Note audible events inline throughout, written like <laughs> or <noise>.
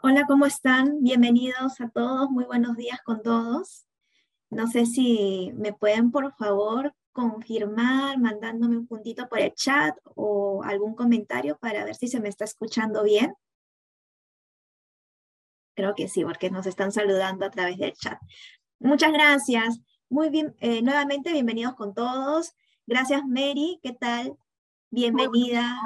Hola, ¿cómo están? Bienvenidos a todos, muy buenos días con todos. No sé si me pueden, por favor, confirmar mandándome un puntito por el chat o algún comentario para ver si se me está escuchando bien. Creo que sí, porque nos están saludando a través del chat. Muchas gracias. Muy bien, eh, nuevamente bienvenidos con todos. Gracias, Mary. ¿Qué tal? Bienvenida.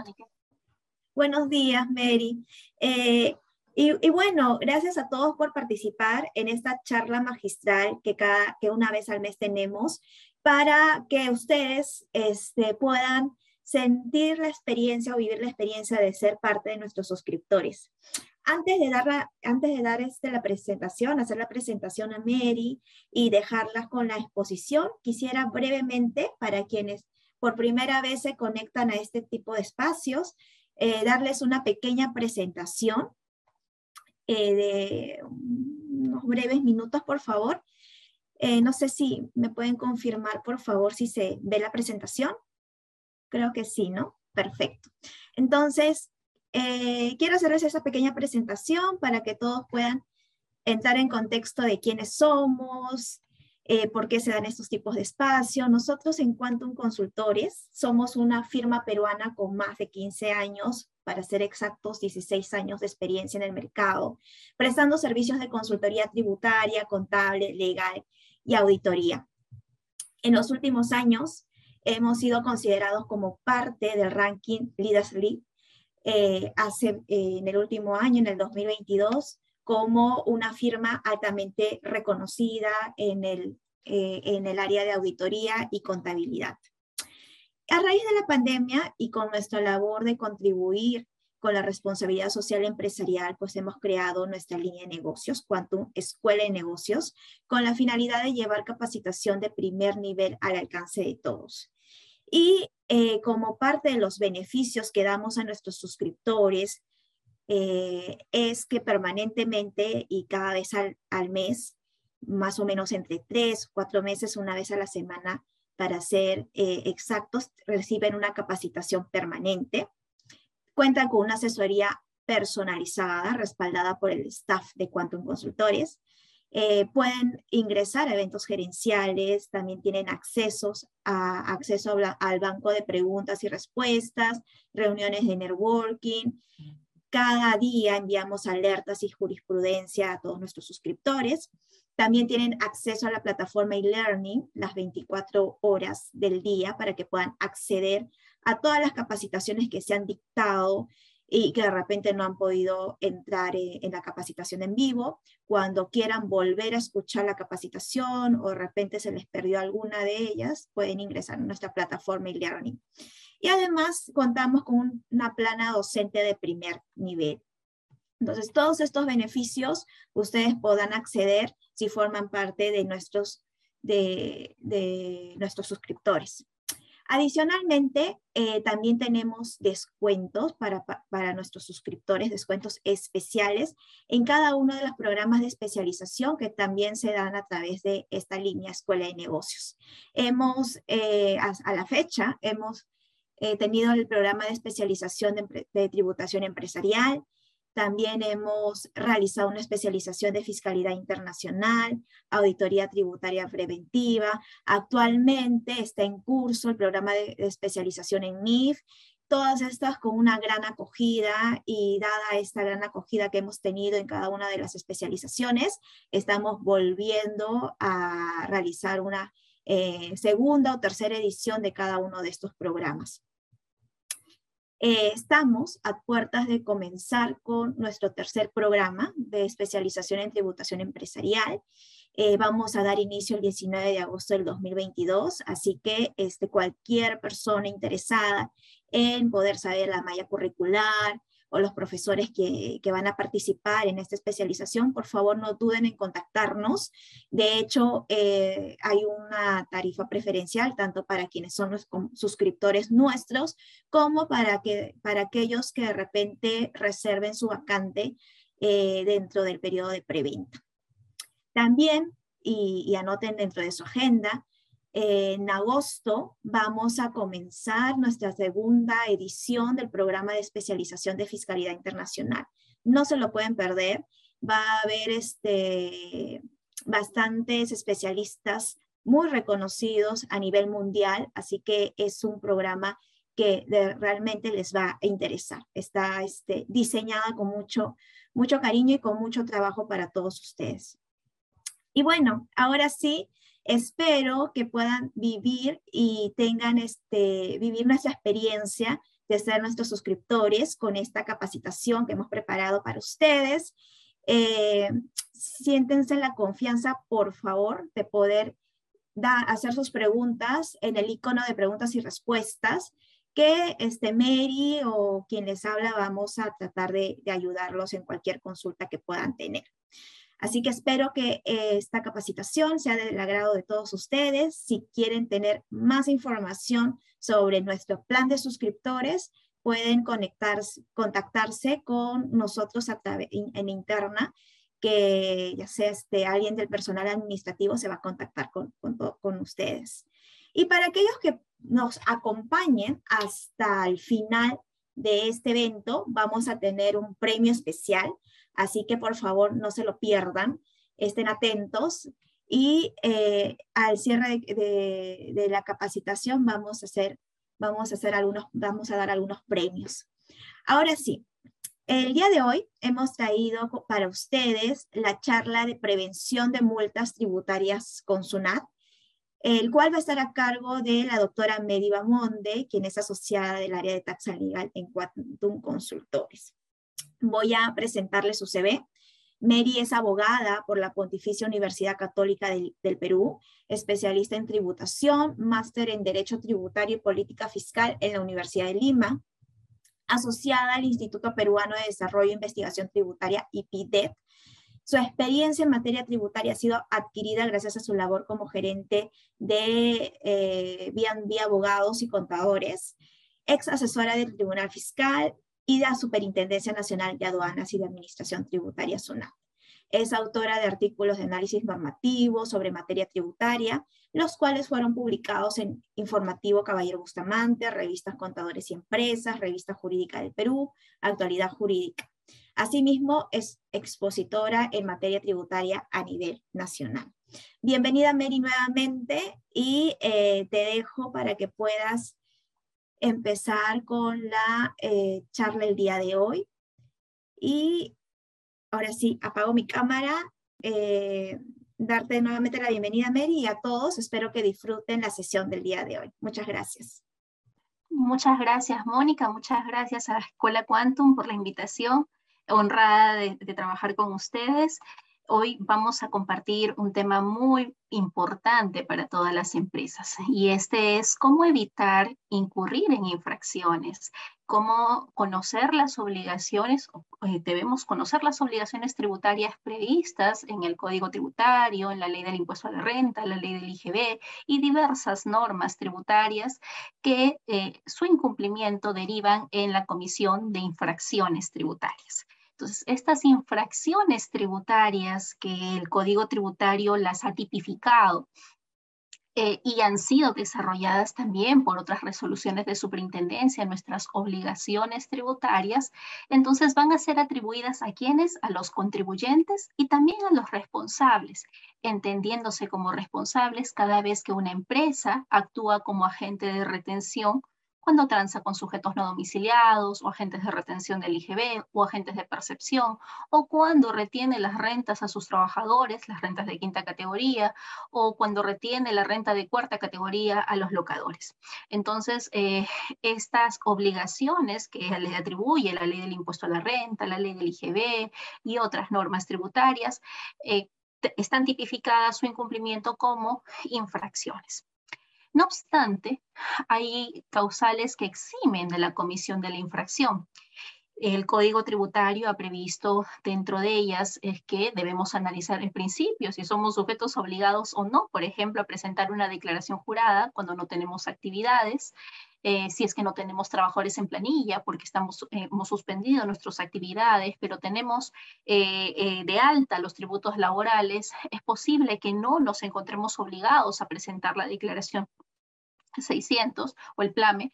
Buenos días, Mary. Eh, y, bueno, gracias a todos por participar en esta charla magistral que, cada, que una vez al mes tenemos para que ustedes este, puedan sentir la experiencia o vivir la experiencia de ser parte de nuestros suscriptores. Antes de dar, antes de dar este, la presentación, hacer la presentación a Mary y dejarla con la exposición, quisiera brevemente, para quienes por primera vez se conectan a este tipo de espacios, eh, darles una pequeña presentación eh, de unos breves minutos, por favor. Eh, no sé si me pueden confirmar, por favor, si se ve la presentación. Creo que sí, ¿no? Perfecto. Entonces, eh, quiero hacerles esa pequeña presentación para que todos puedan entrar en contexto de quiénes somos, por qué se dan estos tipos de espacios. Nosotros en Quantum Consultores somos una firma peruana con más de 15 años para ser exactos, 16 años de experiencia en el mercado, prestando servicios de consultoría tributaria, contable, legal y auditoría. En los últimos años hemos sido considerados como parte del ranking Leaders League eh, hace, eh, en el último año, en el 2022, como una firma altamente reconocida en el, eh, en el área de auditoría y contabilidad. A raíz de la pandemia y con nuestra labor de contribuir con la responsabilidad social empresarial, pues hemos creado nuestra línea de negocios, Quantum Escuela de Negocios, con la finalidad de llevar capacitación de primer nivel al alcance de todos. Y eh, como parte de los beneficios que damos a nuestros suscriptores, eh, es que permanentemente y cada vez al, al mes, más o menos entre tres, cuatro meses, una vez a la semana, para ser eh, exactos, reciben una capacitación permanente, cuentan con una asesoría personalizada, respaldada por el staff de Quantum Consultores, eh, pueden ingresar a eventos gerenciales, también tienen accesos a, acceso al banco de preguntas y respuestas, reuniones de networking. Cada día enviamos alertas y jurisprudencia a todos nuestros suscriptores. También tienen acceso a la plataforma e-learning las 24 horas del día para que puedan acceder a todas las capacitaciones que se han dictado y que de repente no han podido entrar en, la capacitación en vivo. Cuando quieran volver a escuchar la capacitación o de repente se les perdió alguna de ellas, pueden ingresar a nuestra plataforma e-learning. Y además contamos con una plana docente de primer nivel. Entonces, todos estos beneficios ustedes puedan acceder si forman parte de nuestros, de, nuestros suscriptores. Adicionalmente, eh, también tenemos descuentos para, para, nuestros suscriptores, descuentos especiales en cada uno de los programas de especialización que también se dan a través de esta línea Escuela de Negocios. Hemos, eh, a, la fecha, hemos eh, tenido el programa de especialización de tributación empresarial, también hemos realizado una especialización de fiscalidad internacional, auditoría tributaria preventiva. Actualmente está en curso el programa de, especialización en NIF. Todas estas con una gran acogida y dada esta gran acogida que hemos tenido en cada una de las especializaciones, estamos volviendo a realizar una eh, segunda o tercera edición de cada uno de estos programas. Eh, estamos a puertas de comenzar con nuestro tercer programa de especialización en tributación empresarial. Eh, vamos a dar inicio el 19 de agosto del 2022, así que este, cualquier persona interesada en poder saber la malla curricular, o los profesores que, van a participar en esta especialización, por favor no duden en contactarnos. De hecho, eh, hay una tarifa preferencial tanto para quienes son los suscriptores nuestros como para, que, para aquellos que de repente reserven su vacante eh, dentro del periodo de preventa. También, y anoten dentro de su agenda, en agosto vamos a comenzar nuestra segunda edición del programa de especialización de fiscalidad internacional. no se lo pueden perder. Va a haber este, bastantes especialistas muy reconocidos a nivel mundial, así que es un programa que realmente les va a interesar. Está este, diseñada con mucho, mucho cariño y con mucho trabajo para todos ustedes. Y bueno, ahora sí, espero que puedan vivir y tengan este, vivir nuestra experiencia de ser nuestros suscriptores con esta capacitación que hemos preparado para ustedes. Eh, siéntense la confianza, por favor, de poder hacer sus preguntas en el icono de preguntas y respuestas que este Mary o quien les habla vamos a tratar de, ayudarlos en cualquier consulta que puedan tener. Así que espero que eh, esta capacitación sea del agrado de todos ustedes. Si quieren tener más información sobre nuestro plan de suscriptores, pueden conectarse, contactarse con nosotros en interna, que ya sea este, alguien del personal administrativo se va a contactar con, con, con ustedes. Y para aquellos que nos acompañen hasta el final de este evento, vamos a tener un premio especial, así que por favor no se lo pierdan, estén atentos y eh, al cierre de, la capacitación vamos a hacer, vamos a hacer algunos, vamos a dar algunos premios. Ahora sí, el día de hoy hemos traído para ustedes la charla de prevención de multas tributarias con SUNAT el cual va a estar a cargo de la doctora Medi Bamonde, quien es asociada del área de taxa legal en Quantum Consultores. Voy a presentarle su CV. Mary es abogada por la Pontificia Universidad Católica del, Perú, especialista en tributación, máster en Derecho Tributario y Política Fiscal en la Universidad de Lima, asociada al Instituto Peruano de Desarrollo e Investigación Tributaria, IPIDET, su experiencia en materia tributaria ha sido adquirida gracias a su labor como gerente de eh, abogados y contadores, ex asesora del Tribunal Fiscal y la Superintendencia Nacional de Aduanas y de Administración Tributaria SUNAT. Es autora de artículos de análisis normativo sobre materia tributaria, los cuales fueron publicados en Informativo Caballero Bustamante, Revistas Contadores y Empresas, Revista Jurídica del Perú, Actualidad Jurídica. Asimismo, es expositora en materia tributaria a nivel nacional. Bienvenida, Mary, nuevamente y eh, te dejo para que puedas empezar con la eh, charla el día de hoy. Y ahora sí, apago mi cámara. Eh, darte nuevamente la bienvenida, Mary, y a todos. Espero que disfruten la sesión del día de hoy. Muchas gracias. Muchas gracias, Mónica. Muchas gracias a la Escuela Quantum por la invitación honrada de, trabajar con ustedes. Hoy vamos a compartir un tema muy importante para todas las empresas y este es cómo evitar incurrir en infracciones, cómo conocer las obligaciones, eh, debemos conocer las obligaciones tributarias previstas en el Código Tributario, en la Ley del Impuesto a la Renta, la Ley del IGB y diversas normas tributarias que eh, su incumplimiento derivan en la comisión de infracciones tributarias. Entonces, estas infracciones tributarias que el Código Tributario las ha tipificado eh, y han sido desarrolladas también por otras resoluciones de superintendencia, nuestras obligaciones tributarias, entonces van a ser atribuidas a quienes, a los contribuyentes y también a los responsables, entendiéndose como responsables cada vez que una empresa actúa como agente de retención cuando transa con sujetos no domiciliados o agentes de retención del IGB o agentes de percepción, o cuando retiene las rentas a sus trabajadores, las rentas de quinta categoría, o cuando retiene la renta de cuarta categoría a los locadores. Entonces, eh, estas obligaciones que le atribuye la ley del impuesto a la renta, la ley del IGB y otras normas tributarias, eh, están tipificadas su incumplimiento como infracciones. No obstante, hay causales que eximen de la comisión de la infracción. El Código Tributario ha previsto dentro de ellas es que debemos analizar en principio si somos sujetos obligados o no, por ejemplo, a presentar una declaración jurada cuando no tenemos actividades, eh, si es que no tenemos trabajadores en planilla porque estamos, eh, hemos suspendido nuestras actividades, pero tenemos eh, de alta los tributos laborales, es posible que no nos encontremos obligados a presentar la declaración 600 o el PLAME,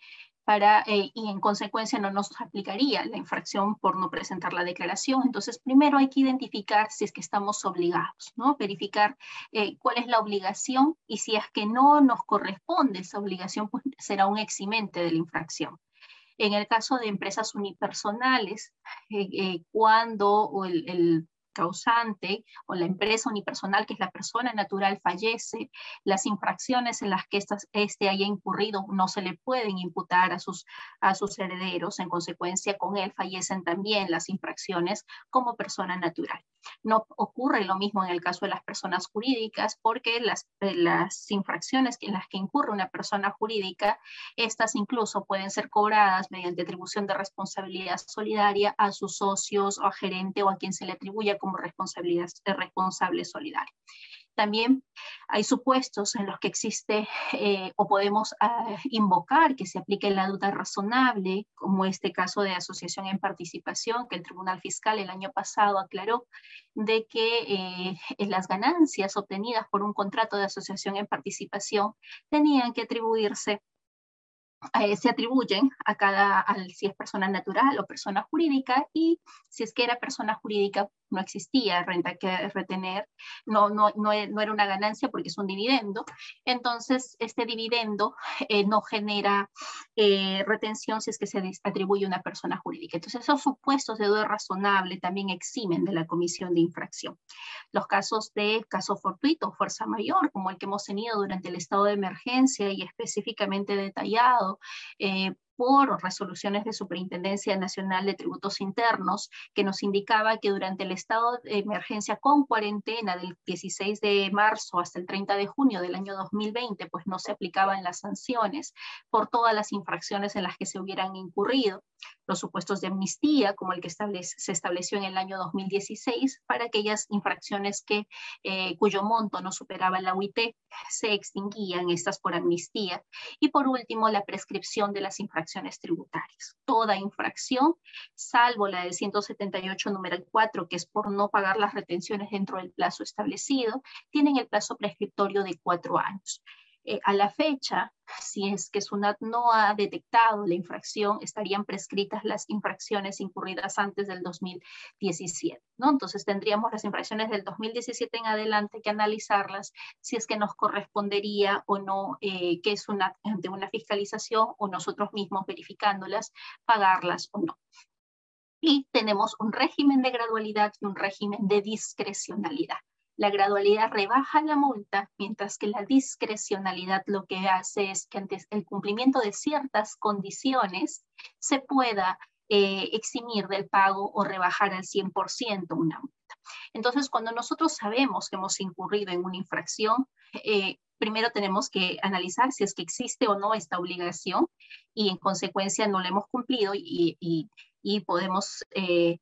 eh, y en consecuencia no nos aplicaría la infracción por no presentar la declaración. Entonces, primero hay que identificar si es que estamos obligados, ¿no? Verificar eh, cuál es la obligación y si es que no nos corresponde esa obligación, pues será un eximente de la infracción. En el caso de empresas unipersonales, eh, cuando el causante o la empresa unipersonal, que es la persona natural, fallece, las infracciones en las que éste haya incurrido no se le pueden imputar a sus, a sus herederos. En consecuencia, con él fallecen también las infracciones como persona natural. No ocurre lo mismo en el caso de las personas jurídicas, porque las, las infracciones en las que incurre una persona jurídica, estas incluso pueden ser cobradas mediante atribución de responsabilidad solidaria a sus socios o a gerente o a quien se le atribuya como responsabilidad, responsable solidario. También hay supuestos en los que existe eh, o podemos ah, invocar que se aplique la duda razonable, como este caso de asociación en participación, que el Tribunal Fiscal el año pasado aclaró de que eh, las ganancias obtenidas por un contrato de asociación en participación tenían que atribuirse eh, se atribuyen a cada, al, si es persona natural o persona jurídica, y si es que era persona jurídica, no existía renta que retener, no, no, no, e, era una ganancia porque es un dividendo, entonces este dividendo eh, no genera eh, retención si es que se atribuye a una persona jurídica. Entonces esos supuestos de duda razonable también eximen de la comisión de infracción. Los casos de caso fortuito, fuerza mayor, como el que hemos tenido durante el estado de emergencia y específicamente detallado, eh, por resoluciones de Superintendencia Nacional de Tributos Internos, que nos indicaba que durante el estado de emergencia con cuarentena del 16 de marzo hasta el 30 de junio del año 2020, pues no se aplicaban las sanciones por todas las infracciones en las que se hubieran incurrido los supuestos de amnistía, como el que se estableció en el año 2016, para aquellas infracciones que, eh, cuyo monto no superaba la UIT, se extinguían estas por amnistía. Y por último, la prescripción de las infracciones tributarias. Toda infracción, salvo la del 178 número 4, que es por no pagar las retenciones dentro del plazo establecido, tienen el plazo prescriptorio de cuatro años. Eh, a la fecha, si es que SUNAT no ha detectado la infracción, estarían prescritas las infracciones incurridas antes del 2017, ¿no? Entonces tendríamos las infracciones del 2017 en adelante que analizarlas si es que nos correspondería o no, eh, que es una, ante una fiscalización o nosotros mismos verificándolas, pagarlas o no. Y tenemos un régimen de gradualidad y un régimen de discrecionalidad. La gradualidad rebaja la multa, mientras que la discrecionalidad lo que hace es que ante el cumplimiento de ciertas condiciones se pueda eh, eximir del pago o rebajar al 100% una multa. Entonces, cuando nosotros sabemos que hemos incurrido en una infracción, eh, primero tenemos que analizar si es que existe o no esta obligación y en consecuencia no la hemos cumplido y, podemos eh,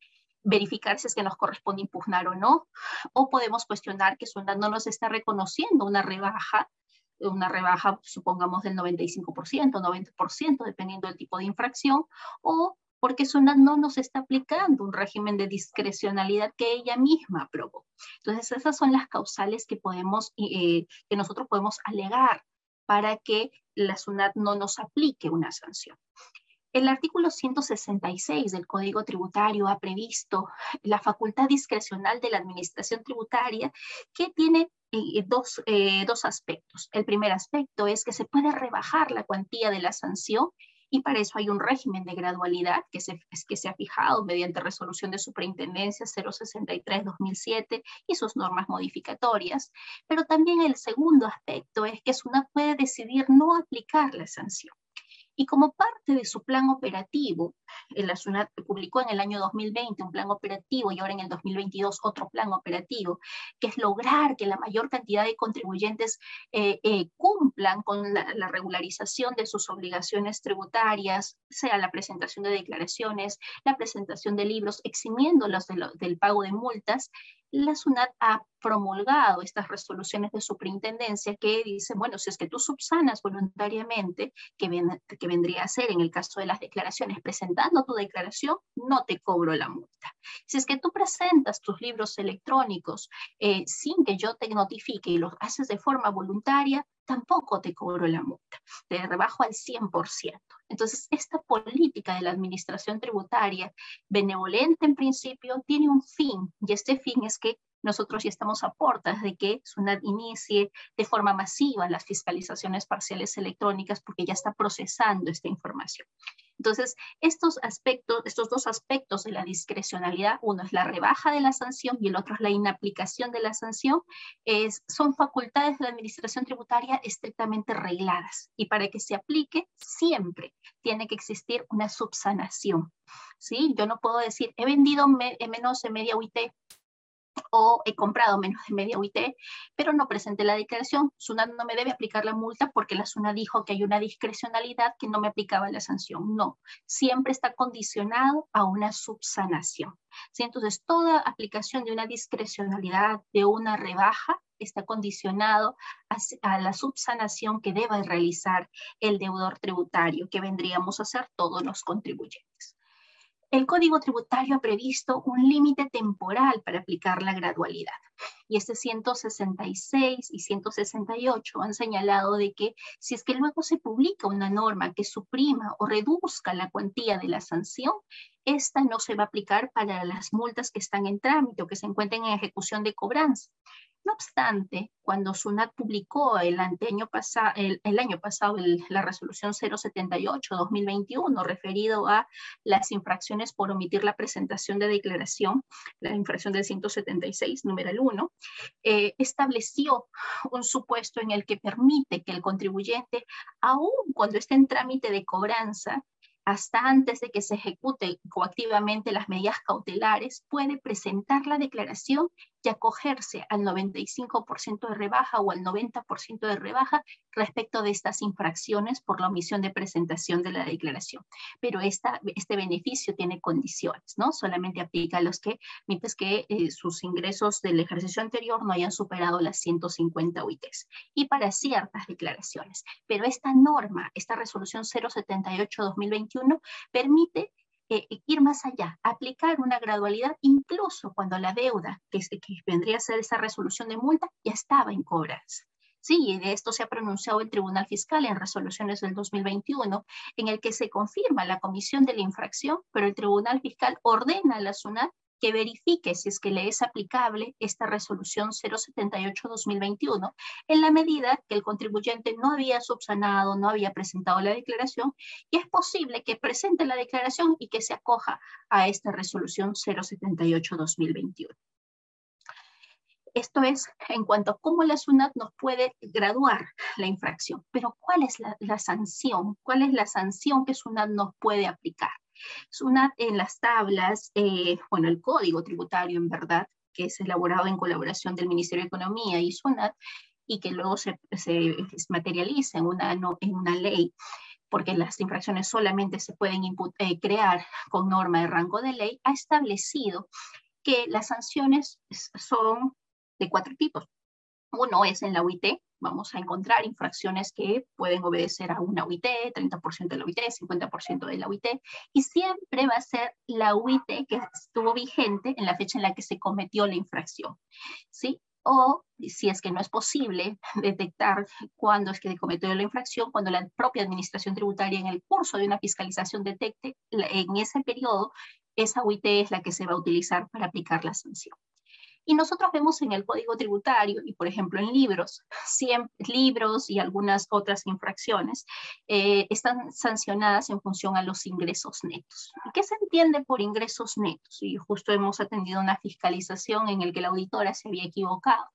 verificar si es que nos corresponde impugnar o no, o podemos cuestionar que SUNAT no nos está reconociendo una rebaja, una rebaja, supongamos, del 95%, 90%, dependiendo del tipo de infracción, o porque SUNAT no nos está aplicando un régimen de discrecionalidad que ella misma aprobó. Entonces, esas son las causales que, podemos, eh, que nosotros podemos alegar para que la SUNAT no nos aplique una sanción. El artículo 166 del Código Tributario ha previsto la facultad discrecional de la Administración Tributaria que tiene eh, dos, eh, dos aspectos. El primer aspecto es que se puede rebajar la cuantía de la sanción y para eso hay un régimen de gradualidad que se, que se ha fijado mediante resolución de superintendencia 063-2007 y sus normas modificatorias. Pero también el segundo aspecto es que SUNAT puede decidir no aplicar la sanción. Y como parte de su plan operativo, la SUNAT publicó en el año 2020 un plan operativo y ahora en el 2022 otro plan operativo, que es lograr que la mayor cantidad de contribuyentes eh, eh, cumplan con la, regularización de sus obligaciones tributarias, sea la presentación de declaraciones, la presentación de libros, eximiéndolos del pago de multas la SUNAT ha promulgado estas resoluciones de superintendencia que dicen, bueno, si es que tú subsanas voluntariamente, que, que vendría a ser en el caso de las declaraciones, presentando tu declaración, no te cobro la multa. Si es que tú presentas tus libros electrónicos eh, sin que yo te notifique y los haces de forma voluntaria, tampoco te cobro la multa. te rebajo al 100%. Entonces, esta política de la administración tributaria, benevolente en principio, tiene un fin, y este fin es que nosotros ya estamos a puertas de que SUNAT inicie de forma masiva las fiscalizaciones parciales electrónicas porque ya está procesando esta información. Entonces, estos aspectos, estos dos aspectos de la discrecionalidad, uno es la rebaja de la sanción y el otro es la inaplicación de la sanción, son facultades de la administración tributaria estrictamente regladas y para que se aplique siempre tiene que existir una subsanación. ¿sí? Yo no puedo decir, he vendido menos de media UIT, o he comprado menos de media UIT, pero no presenté la declaración, SUNAT no me debe aplicar la multa porque la SUNAT dijo que hay una discrecionalidad que no me aplicaba la sanción. No, siempre está condicionado a una subsanación. ¿sí? Entonces, toda aplicación de una discrecionalidad, de una rebaja, está condicionado a, a, la subsanación que deba realizar el deudor tributario, que vendríamos a ser todos los contribuyentes. El Código Tributario ha previsto un límite temporal para aplicar la gradualidad. Y este 166 y 168 han señalado de que si es que luego se publica una norma que suprima o reduzca la cuantía de la sanción, esta no se va a aplicar para las multas que están en trámite o que se encuentren en ejecución de cobranza. No obstante, cuando SUNAT publicó el, año, el, año pasado la resolución 078-2021 referido a las infracciones por omitir la presentación de declaración, la infracción del 176, número 1, eh, estableció un supuesto en el que permite que el contribuyente, aun cuando esté en trámite de cobranza, hasta antes de que se ejecute coactivamente las medidas cautelares, puede presentar la declaración acogerse al 95% de rebaja o al 90% de rebaja respecto de estas infracciones por la omisión de presentación de la declaración. Pero esta, este beneficio tiene condiciones, ¿no? Solamente aplica a los que, mientras que eh, sus ingresos del ejercicio anterior no hayan superado las 150 UITs. Y para ciertas declaraciones. Pero esta norma, esta resolución 078-2021, permite ir más allá, aplicar una gradualidad incluso cuando la deuda, que, vendría a ser esa resolución de multa, ya estaba en cobranza. Sí, de esto se ha pronunciado el Tribunal Fiscal en resoluciones del 2021, en el que se confirma la comisión de la infracción, pero el Tribunal Fiscal ordena a la SUNAT que verifique si es que le es aplicable esta resolución 078-2021 en la medida que el contribuyente no había subsanado, no había presentado la declaración y es posible que presente la declaración y que se acoja a esta resolución 078-2021. Esto es en cuanto a cómo la SUNAT nos puede graduar la infracción. Pero ¿cuál es la, sanción? ¿Cuál es la sanción que SUNAT nos puede aplicar? SUNAT en las tablas, eh, bueno, el código tributario en verdad, que es elaborado en colaboración del Ministerio de Economía y SUNAT, y que luego se, materializa en una, en una ley, porque las infracciones solamente se pueden eh, crear con norma de rango de ley, ha establecido que las sanciones son de cuatro tipos. Uno es en la UIT, vamos a encontrar infracciones que pueden obedecer a una UIT, 30% de la UIT, 50% de la UIT, y siempre va a ser la UIT que estuvo vigente en la fecha en la que se cometió la infracción. ¿sí? O si es que no es posible <laughs> detectar cuándo es que se cometió la infracción, cuando la propia administración tributaria en el curso de una fiscalización detecte, en ese periodo, esa UIT es la que se va a utilizar para aplicar la sanción. Y nosotros vemos en el Código Tributario y, por ejemplo, en libros, libros y algunas otras infracciones eh, están sancionadas en función a los ingresos netos. ¿Y qué se entiende por ingresos netos? Y justo hemos atendido una fiscalización en el que la auditora se había equivocado.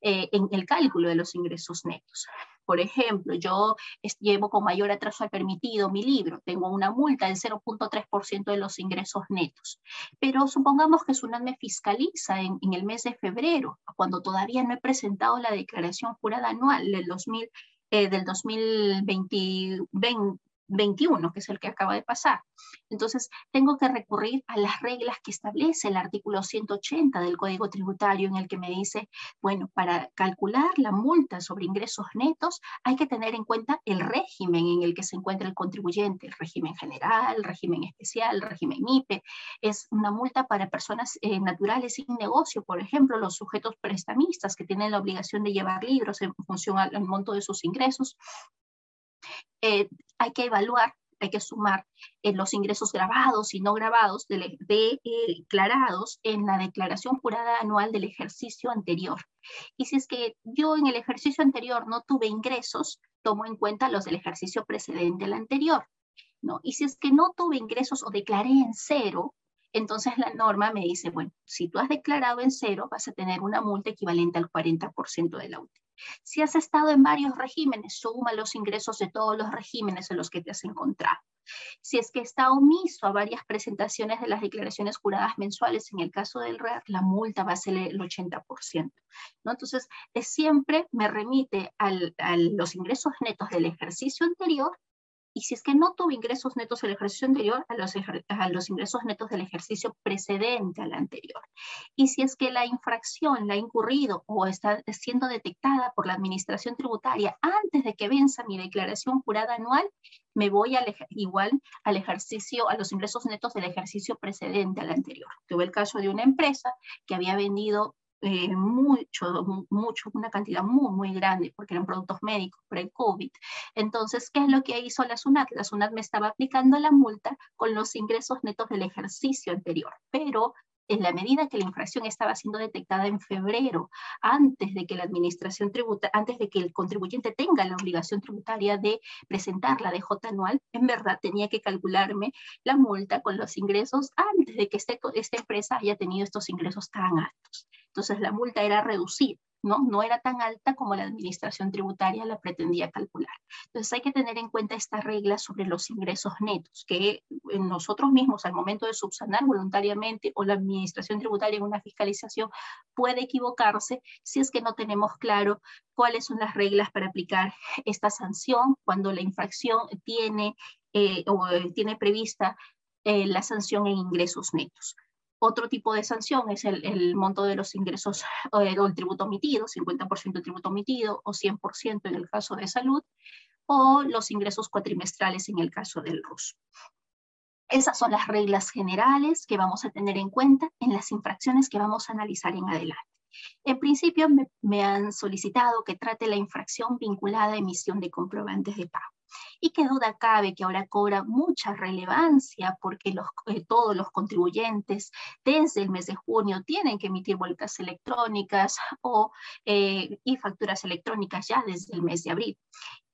Eh, en el cálculo de los ingresos netos. Por ejemplo, yo llevo con mayor atraso al permitido mi libro, tengo una multa del 0.3% de los ingresos netos. Pero supongamos que SUNAT me fiscaliza en, el mes de febrero, cuando todavía no he presentado la declaración jurada anual del 2000 eh, del 2020, 21, que es el que acaba de pasar. Entonces, tengo que recurrir a las reglas que establece el artículo 180 del Código Tributario, en el que me dice, bueno, para calcular la multa sobre ingresos netos, hay que tener en cuenta el régimen en el que se encuentra el contribuyente, el régimen general, régimen especial, régimen IPE. Es una multa para personas eh, naturales sin negocio, por ejemplo, los sujetos prestamistas que tienen la obligación de llevar libros en función al monto de sus ingresos eh, hay que evaluar hay que sumar eh, los ingresos grabados y no grabados declarados en la declaración jurada anual del ejercicio anterior. Y si es que yo en el ejercicio anterior no tuve ingresos, tomo en cuenta los del ejercicio precedente al anterior. ¿no? Y si es que no tuve ingresos o declaré en cero, entonces la norma me dice, bueno, si tú has declarado en cero, vas a tener una multa equivalente al 40% de la UTI. Si has estado en varios regímenes, suma los ingresos de todos los regímenes en los que te has encontrado. Si es que está omiso a varias presentaciones de las declaraciones juradas mensuales, en el caso del REAR, la multa va a ser el 80%. ¿no? Entonces, siempre me remite a los ingresos netos del ejercicio anterior y si es que no tuvo ingresos netos el ejercicio anterior, a los, a los ingresos netos del ejercicio precedente al anterior. Y si es que la infracción la ha incurrido o está siendo detectada por la administración tributaria antes de que venza mi declaración jurada anual, me voy al, igual al ejercicio, a los ingresos netos del ejercicio precedente al anterior. Tuve el caso de una empresa que había vendido eh, mucho, mucho, una cantidad muy, muy grande, porque eran productos médicos pre-COVID. Entonces, ¿qué es lo que hizo la SUNAT? La SUNAT me estaba aplicando la multa con los ingresos netos del ejercicio anterior, pero en la medida que la infracción estaba siendo detectada en febrero, antes de que la administración tributa, antes de que el contribuyente tenga la obligación tributaria de presentar la DJ anual, en verdad tenía que calcularme la multa con los ingresos antes de que este, esta empresa haya tenido estos ingresos tan altos. Entonces la multa era reducida. ¿No? No era tan alta como la administración tributaria la pretendía calcular. Entonces hay que tener en cuenta esta regla sobre los ingresos netos, que nosotros mismos al momento de subsanar voluntariamente o la administración tributaria en una fiscalización puede equivocarse si es que no tenemos claro cuáles son las reglas para aplicar esta sanción cuando la infracción tiene, eh, o eh, tiene prevista eh, la sanción en ingresos netos. Otro tipo de sanción es el, monto de los ingresos o el tributo omitido, 50% de tributo omitido o 100% en el caso de salud, o los ingresos cuatrimestrales en el caso del RUS. Esas son las reglas generales que vamos a tener en cuenta en las infracciones que vamos a analizar en adelante. En principio me han solicitado que trate la infracción vinculada a emisión de comprobantes de pago. Y qué duda cabe que ahora cobra mucha relevancia porque eh, todos los contribuyentes desde el mes de junio tienen que emitir vueltas electrónicas o, eh, y facturas electrónicas ya desde el mes de abril.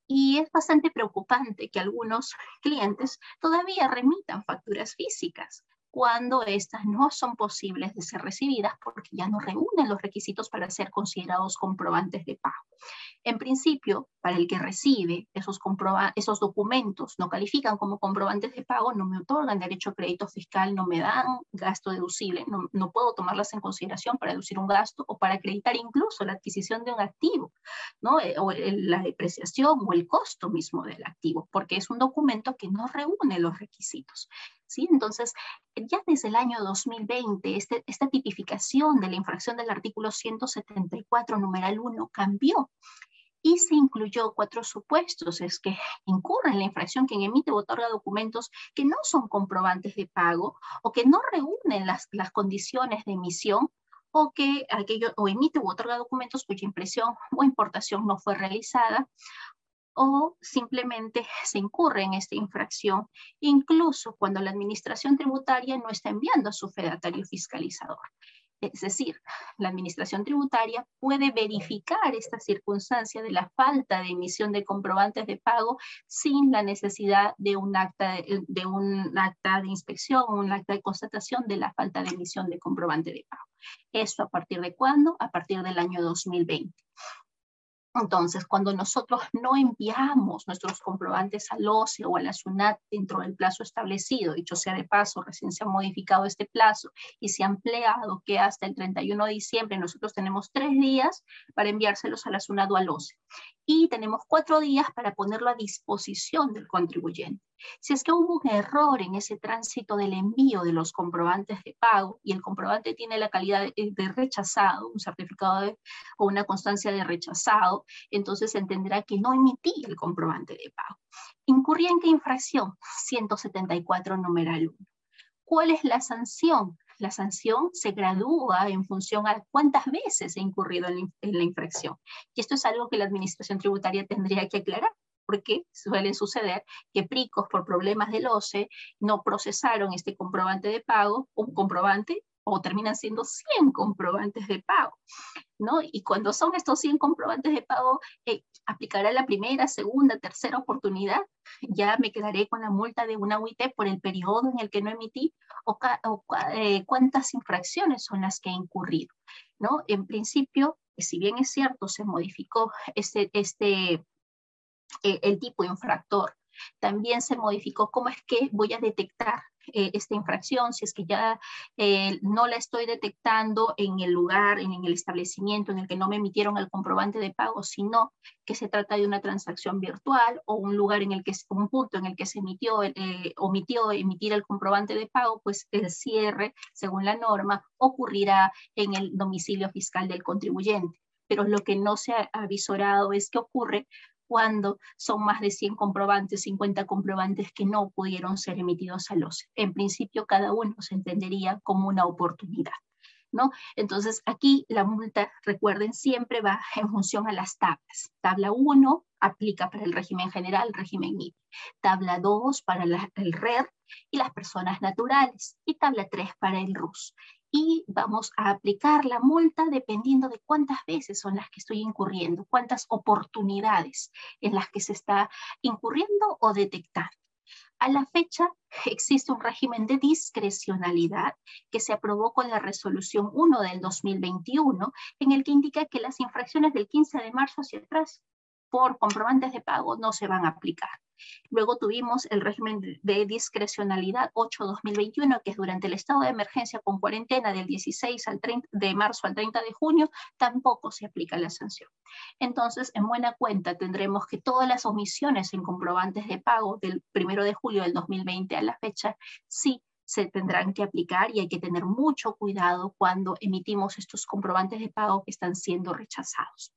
Y es bastante preocupante que algunos clientes todavía remitan facturas físicas cuando estas no son posibles de ser recibidas porque ya no reúnen los requisitos para ser considerados comprobantes de pago. En principio, para el que recibe esos, esos documentos no califican como comprobantes de pago, no me otorgan derecho a crédito fiscal, no me dan gasto deducible, no, no puedo tomarlas en consideración para deducir un gasto o para acreditar incluso la adquisición de un activo, ¿no? Eh, o la depreciación o el costo mismo del activo, porque es un documento que no reúne los requisitos. ¿Sí? Entonces, ya desde el año 2020, este, esta tipificación de la infracción del artículo 174, numeral 1, cambió y se incluyó cuatro supuestos, es que incurre en la infracción quien emite o otorga documentos que no son comprobantes de pago o que no reúnen las, las condiciones de emisión o que aquello, o emite u otorga documentos cuya impresión o importación no fue realizada o simplemente se incurre en esta infracción, incluso cuando la administración tributaria no está enviando a su fedatario fiscalizador. Es decir, la administración tributaria puede verificar esta circunstancia de la falta de emisión de comprobantes de pago sin la necesidad de un acta de, un acta de inspección o un acta de constatación de la falta de emisión de comprobante de pago. ¿Esto a partir de cuándo? A partir del año 2020. Entonces, cuando nosotros no enviamos nuestros comprobantes al OCE o a la SUNAT dentro del plazo establecido, dicho sea de paso, recién se ha modificado este plazo y se ha empleado que hasta el 31 de diciembre nosotros tenemos tres días para enviárselos a la SUNAT o al OCE y tenemos cuatro días para ponerlo a disposición del contribuyente. Si es que hubo un error en ese tránsito del envío de los comprobantes de pago y el comprobante tiene la calidad de, rechazado, un certificado o una constancia de rechazado, entonces entenderá que no emití el comprobante de pago. ¿Incurría en qué infracción? 174 numeral 1. ¿Cuál es la sanción? La sanción se gradúa en función a cuántas veces he incurrido en, la infracción. Y esto es algo que la administración tributaria tendría que aclarar porque suele suceder que PRICOS por problemas del OCE no procesaron este comprobante de pago, un comprobante o terminan siendo 100 comprobantes de pago, ¿no? Y cuando son estos 100 comprobantes de pago, eh, aplicará la primera, segunda, tercera oportunidad, ya me quedaré con la multa de una UIT por el periodo en el que no emití o, eh, cuántas infracciones son las que he incurrido, ¿no? En principio, si bien es cierto, se modificó este, este, eh, el tipo infractor, también se modificó cómo es que voy a detectar eh, esta infracción, si es que ya eh, no la estoy detectando en el lugar, en, el establecimiento en el que no me emitieron el comprobante de pago, sino que se trata de una transacción virtual o un lugar en el que, un punto en el que se emitió, omitió emitir el comprobante de pago, pues el cierre, según la norma, ocurrirá en el domicilio fiscal del contribuyente. Pero lo que no se ha avisorado es que ocurre cuando son más de 100 comprobantes, 50 comprobantes que no pudieron ser emitidos a los. En principio, cada uno se entendería como una oportunidad. ¿No? Entonces, aquí la multa, recuerden, siempre va <laughs> en función a las tablas. Tabla 1 aplica para el régimen general, régimen MIP. Tabla 2 para el RER y las personas naturales. Y tabla 3 para el RUS y vamos a aplicar la multa dependiendo de cuántas veces son las que estoy incurriendo, cuántas oportunidades en las que se está incurriendo o detectando. A la fecha existe un régimen de discrecionalidad que se aprobó con la resolución 1 del 2021, en el que indica que las infracciones del 15 de marzo hacia atrás por comprobantes de pago no se van a aplicar. Luego tuvimos el régimen de discrecionalidad 8-2021, que es durante el estado de emergencia con cuarentena del 16 al 30, de marzo al 30 de junio, tampoco se aplica la sanción. Entonces, en buena cuenta tendremos que todas las omisiones en comprobantes de pago del 1 de julio del 2020 a la fecha, sí se tendrán que aplicar y hay que tener mucho cuidado cuando emitimos estos comprobantes de pago que están siendo rechazados.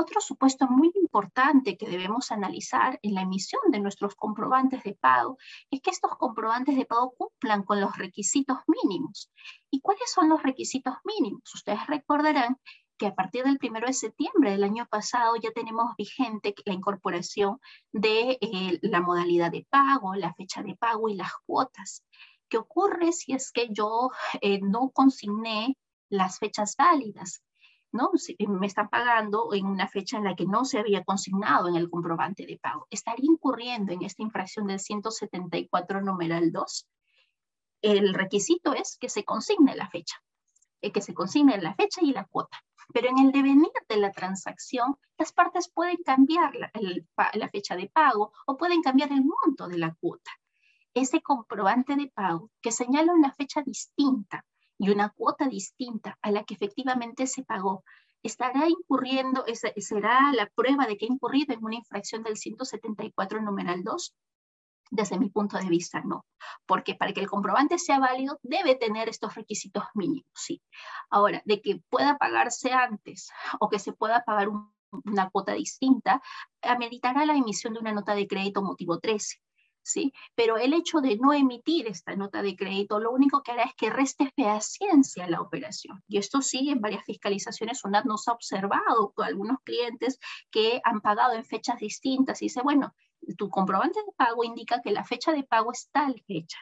Otro supuesto muy importante que debemos analizar en la emisión de nuestros comprobantes de pago es que estos comprobantes de pago cumplan con los requisitos mínimos. ¿Y cuáles son los requisitos mínimos? Ustedes recordarán que a partir del 1 de septiembre del año pasado ya tenemos vigente la incorporación de eh, la modalidad de pago, la fecha de pago y las cuotas. ¿Qué ocurre si es que yo eh, no consigné las fechas válidas? ¿No? me están pagando en una fecha en la que no se había consignado en el comprobante de pago. Estaría incurriendo en esta infracción del 174 numeral 2. El requisito es que se consigne la fecha, eh, que se consigne la fecha y la cuota. Pero en el devenir de la transacción, las partes pueden cambiar la, la fecha de pago o pueden cambiar el monto de la cuota. Ese comprobante de pago que señala una fecha distinta y una cuota distinta a la que efectivamente se pagó, estará incurriendo, será la prueba de que ha incurrido en una infracción del 174 numeral 2? Desde mi punto de vista, no. Porque para que el comprobante sea válido, debe tener estos requisitos mínimos, sí. Ahora, de que pueda pagarse antes o que se pueda pagar una cuota distinta, ameritará la emisión de una nota de crédito motivo 13. ¿Sí? Pero el hecho de no emitir esta nota de crédito, lo único que hará es que reste fehaciencia a la operación. Y esto sí, en varias fiscalizaciones UNAD nos ha observado con algunos clientes que han pagado en fechas distintas y dice, bueno, tu comprobante de pago indica que la fecha de pago es tal fecha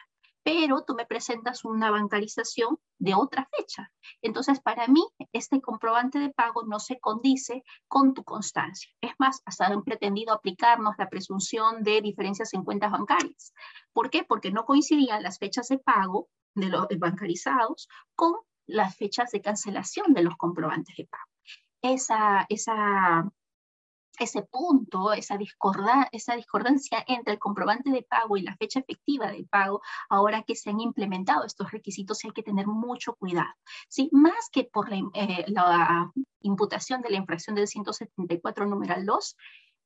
pero tú me presentas una bancarización de otra fecha. Entonces, para mí, este comprobante de pago no se condice con tu constancia. Es más, hasta han pretendido aplicarnos la presunción de diferencias en cuentas bancarias. ¿Por qué? Porque no coincidían las fechas de pago de los bancarizados con las fechas de cancelación de los comprobantes de pago. Esa, esa ese punto, esa, esa discordancia entre el comprobante de pago y la fecha efectiva del pago, ahora que se han implementado estos requisitos, hay que tener mucho cuidado. ¿sí? Más que por la, eh, imputación de la infracción del 174 numeral 2,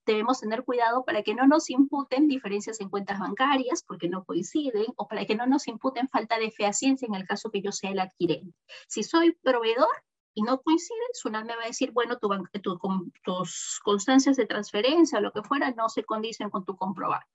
debemos tener cuidado para que no nos imputen diferencias en cuentas bancarias porque no coinciden o para que no nos imputen falta de fehaciencia en el caso que yo sea el adquirente. Si soy proveedor, y no coinciden, SUNAT me va a decir, bueno, tu, tus constancias de transferencia o lo que fuera no se condicen con tu comprobante.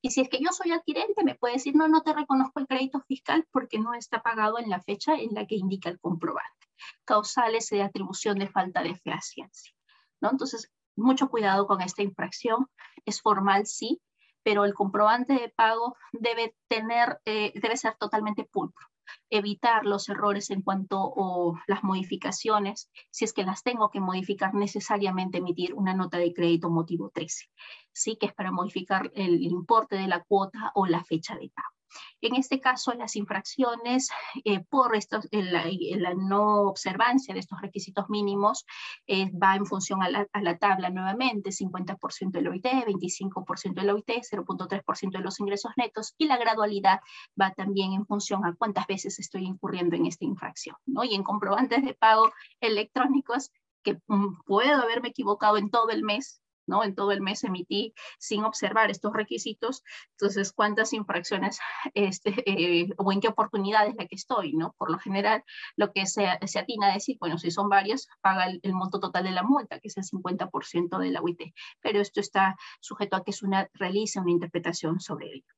Y si es que yo soy adquirente, me puede decir, no, no te reconozco el crédito fiscal porque no está pagado en la fecha en la que indica el comprobante. Causales de atribución de falta de fehaciencia. ¿no? Entonces, mucho cuidado con esta infracción. Es formal, sí, pero el comprobante de pago debe, tener, eh, debe ser totalmente pulcro evitar los errores en cuanto a las modificaciones, si es que las tengo que modificar necesariamente emitir una nota de crédito motivo 13, sí que es para modificar el importe de la cuota o la fecha de pago. En este caso, las infracciones eh, por estos, la, no observancia de estos requisitos mínimos eh, va en función a la, tabla nuevamente, 50% del OIT, 25% del OIT, 0.3% de los ingresos netos y la gradualidad va también en función a cuántas veces estoy incurriendo en esta infracción. ¿no? Y en comprobantes de pago electrónicos, que mm, puedo haberme equivocado en todo el mes, ¿no? En todo el mes emití sin observar estos requisitos, entonces, ¿cuántas infracciones <laughs> este, eh, o en qué oportunidad es la que estoy, ¿no? Por lo general, lo que se, se atina a decir, bueno, si son varias, paga el, monto total de la multa, que es el 50% de la UIT, pero esto está sujeto a que es una, realice una interpretación sobre ello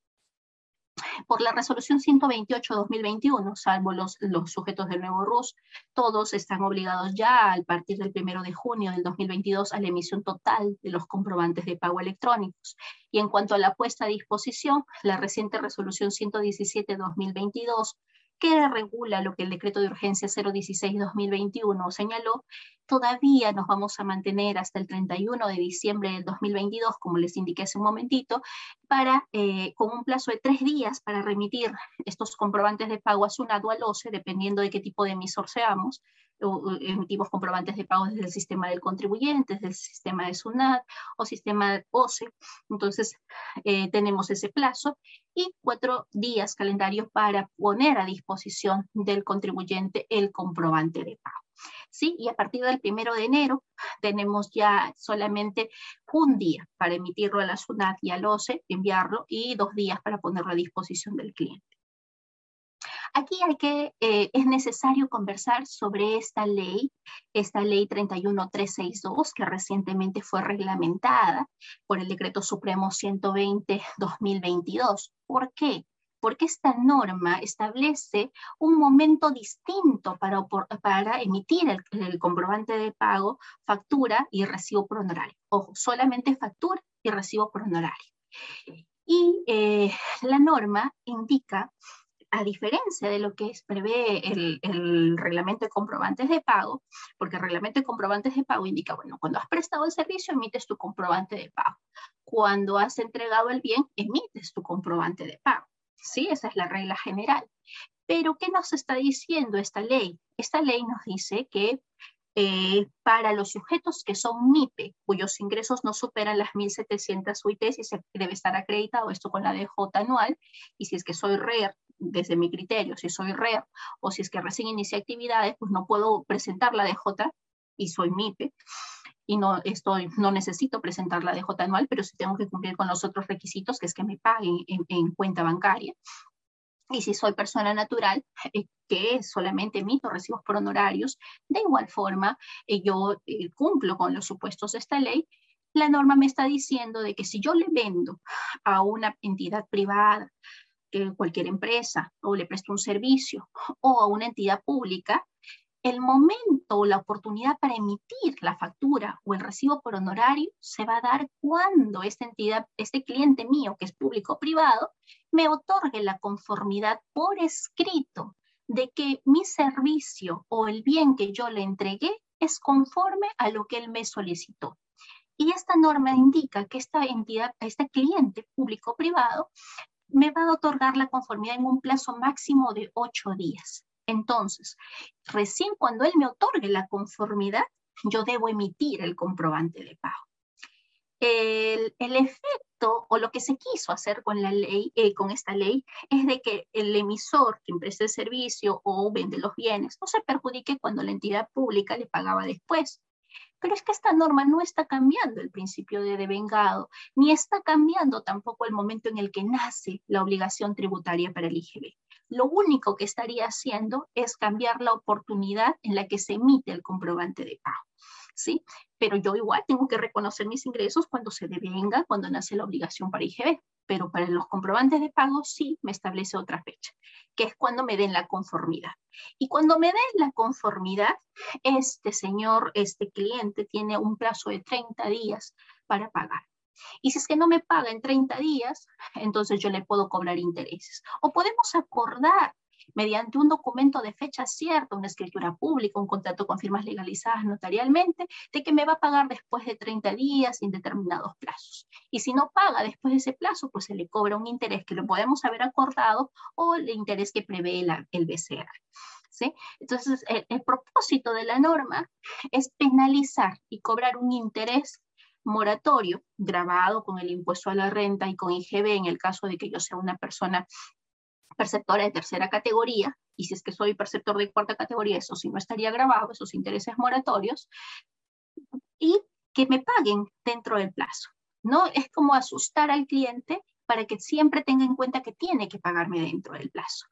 por la resolución 128-2021, salvo los, los sujetos del nuevo RUS, todos están obligados ya a partir del 1 de junio del 2022 a la emisión total de los comprobantes de pago electrónicos. Y en cuanto a la puesta a disposición, la reciente resolución 117-2022 que regula lo que el decreto de urgencia 016-2021 señaló, todavía nos vamos a mantener hasta el 31 de diciembre del 2022, como les indiqué hace un momentito, para, eh, con un plazo de tres días para remitir estos comprobantes de pago a SUNAT o al OCE, dependiendo de qué tipo de emisor seamos, emitimos comprobantes de pago desde el sistema del contribuyente, desde el sistema de SUNAT o sistema OCE. Entonces, eh, tenemos ese plazo y cuatro días calendarios para poner a disposición del contribuyente el comprobante de pago. ¿Sí? Y a partir del primero de enero tenemos ya solamente un día para emitirlo a la SUNAT y al OCE, enviarlo, y dos días para ponerlo a disposición del cliente. Aquí hay que, eh, es necesario conversar sobre esta ley, esta ley 31362, que recientemente fue reglamentada por el Decreto Supremo 120-2022. ¿Por qué? Porque esta norma establece un momento distinto para, emitir el, el, comprobante de pago, factura y recibo por honorario. Ojo, solamente factura y recibo por honorario. Y eh, la norma indica a diferencia de lo que prevé el, reglamento de comprobantes de pago, porque el reglamento de comprobantes de pago indica, bueno, cuando has prestado el servicio, emites tu comprobante de pago. Cuando has entregado el bien, emites tu comprobante de pago. Sí, esa es la regla general. Pero, ¿qué nos está diciendo esta ley? Esta ley nos dice que eh, para los sujetos que son MIPE, cuyos ingresos no superan las 1.700 UITs y se debe estar acreditado esto con la DJ anual, y si es que soy RER, desde mi criterio, si soy RER o si es que recién inicié actividades, pues no puedo presentar la DJ y soy MIPE y no, estoy, no necesito presentar la DJ anual, pero sí tengo que cumplir con los otros requisitos, que es que me paguen en cuenta bancaria. Y si soy persona natural, eh, que solamente emito recibos por honorarios, de igual forma, eh, yo eh, cumplo con los supuestos de esta ley. La norma me está diciendo de que si yo le vendo a una entidad privada, cualquier empresa, o le presto un servicio, o a una entidad pública, el momento o la oportunidad para emitir la factura o el recibo por honorario se va a dar cuando esta entidad, este cliente mío, que es público privado, me otorgue la conformidad por escrito de que mi servicio o el bien que yo le entregué es conforme a lo que él me solicitó. Y esta norma indica que esta entidad, este cliente público privado, me va a otorgar la conformidad en un plazo máximo de ocho días. Entonces, recién cuando él me otorgue la conformidad, yo debo emitir el comprobante de pago. El, efecto o lo que se quiso hacer con la ley, eh, con esta ley, es de que el emisor que preste el servicio o vende los bienes no se perjudique cuando la entidad pública le pagaba después. Pero es que esta norma no está cambiando el principio de devengado, ni está cambiando tampoco el momento en el que nace la obligación tributaria para el IGB lo único que estaría haciendo es cambiar la oportunidad en la que se emite el comprobante de pago. ¿sí? Pero yo igual tengo que reconocer mis ingresos cuando se devenga, cuando nace la obligación para IGB. pero para los comprobantes de pago sí me establece otra fecha, que es cuando me den la conformidad. Y cuando me den la conformidad, este señor, este cliente tiene un plazo de 30 días para pagar. Y si es que no me paga en 30 días, entonces yo le puedo cobrar intereses. O podemos acordar mediante un documento de fecha cierta, una escritura pública, un contrato con firmas legalizadas notarialmente, de que me va a pagar después de 30 días en determinados plazos. Y si no paga después de ese plazo, pues se le cobra un interés que lo podemos haber acordado o el interés que prevé el BCR. ¿Sí? Entonces, el, el propósito de la norma es penalizar y cobrar un interés moratorio grabado con el impuesto a la renta y con IGB en el caso de que yo sea una persona perceptora de tercera categoría, y si es que soy perceptor de cuarta categoría, eso sí no estaría grabado, esos intereses moratorios, y que me paguen dentro del plazo. ¿no? Es como asustar al cliente para que siempre tenga en cuenta que tiene que pagarme dentro del plazo.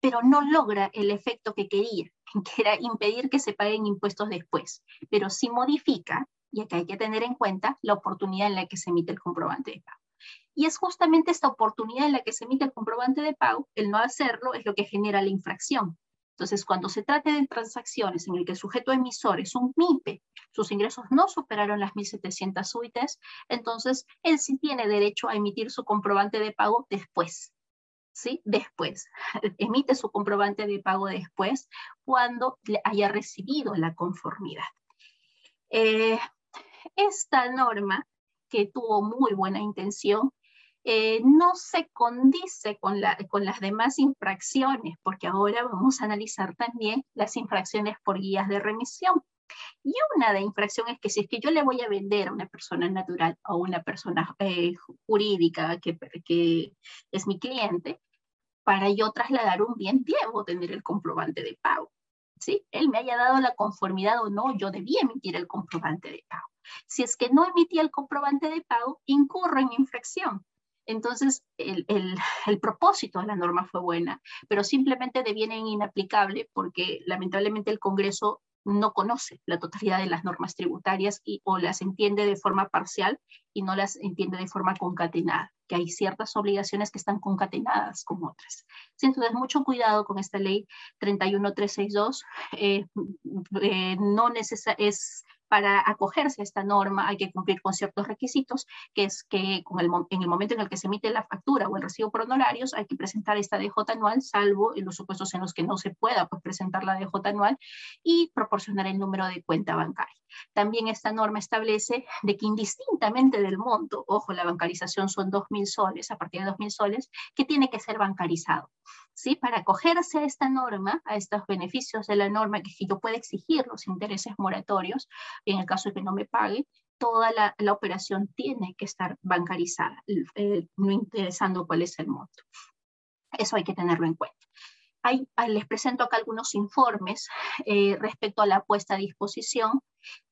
Pero no logra el efecto que quería, <laughs> que era impedir que se paguen impuestos después, pero sí modifica, y acá hay que tener en cuenta la oportunidad en la que se emite el comprobante de pago. Y es justamente esta oportunidad en la que se emite el comprobante de pago, el no hacerlo es lo que genera la infracción. Entonces, cuando se trate de transacciones en el que el sujeto emisor es un MIPE, sus ingresos no superaron las 1.700 UITs, entonces él sí tiene derecho a emitir su comprobante de pago después. ¿Sí? Después. <laughs> Emite su comprobante de pago después cuando haya recibido la conformidad. Eh, esta norma, que tuvo muy buena intención, eh, no se condice con, la, con las demás infracciones, porque ahora vamos a analizar también las infracciones por guías de remisión. Y una de infracción es que si es que yo le voy a vender a una persona natural o una persona eh, jurídica que, que es mi cliente, para yo trasladar un bien debo tener el comprobante de pago. ¿sí? Él me haya dado la conformidad o no, yo debía emitir el comprobante de pago. Si es que no emití el comprobante de pago, incurro en infracción. Entonces, el, propósito de la norma fue buena, pero simplemente deviene inaplicable porque lamentablemente el Congreso no conoce la totalidad de las normas tributarias y, o las entiende de forma parcial y no las entiende de forma concatenada, que hay ciertas obligaciones que están concatenadas con otras. entonces, mucho cuidado con esta ley 31362. Eh, eh, no es para acogerse a esta norma hay que cumplir con ciertos requisitos, que es que con el, en el momento en el que se emite la factura o el recibo por honorarios hay que presentar esta DJ anual, salvo en los supuestos en los que no se pueda pues, presentar la DJ anual y proporcionar el número de cuenta bancaria. También esta norma establece de que indistintamente del monto, ojo, la bancarización son 2.000 soles, a partir de 2.000 soles, que tiene que ser bancarizado. ¿Sí? Para acogerse a esta norma, a estos beneficios de la norma, que yo pueda exigir los intereses moratorios, en el caso de que no me pague, toda la, operación tiene que estar bancarizada, no interesando cuál es el monto. Eso hay que tenerlo en cuenta. Les presento acá algunos informes eh, respecto a la puesta a disposición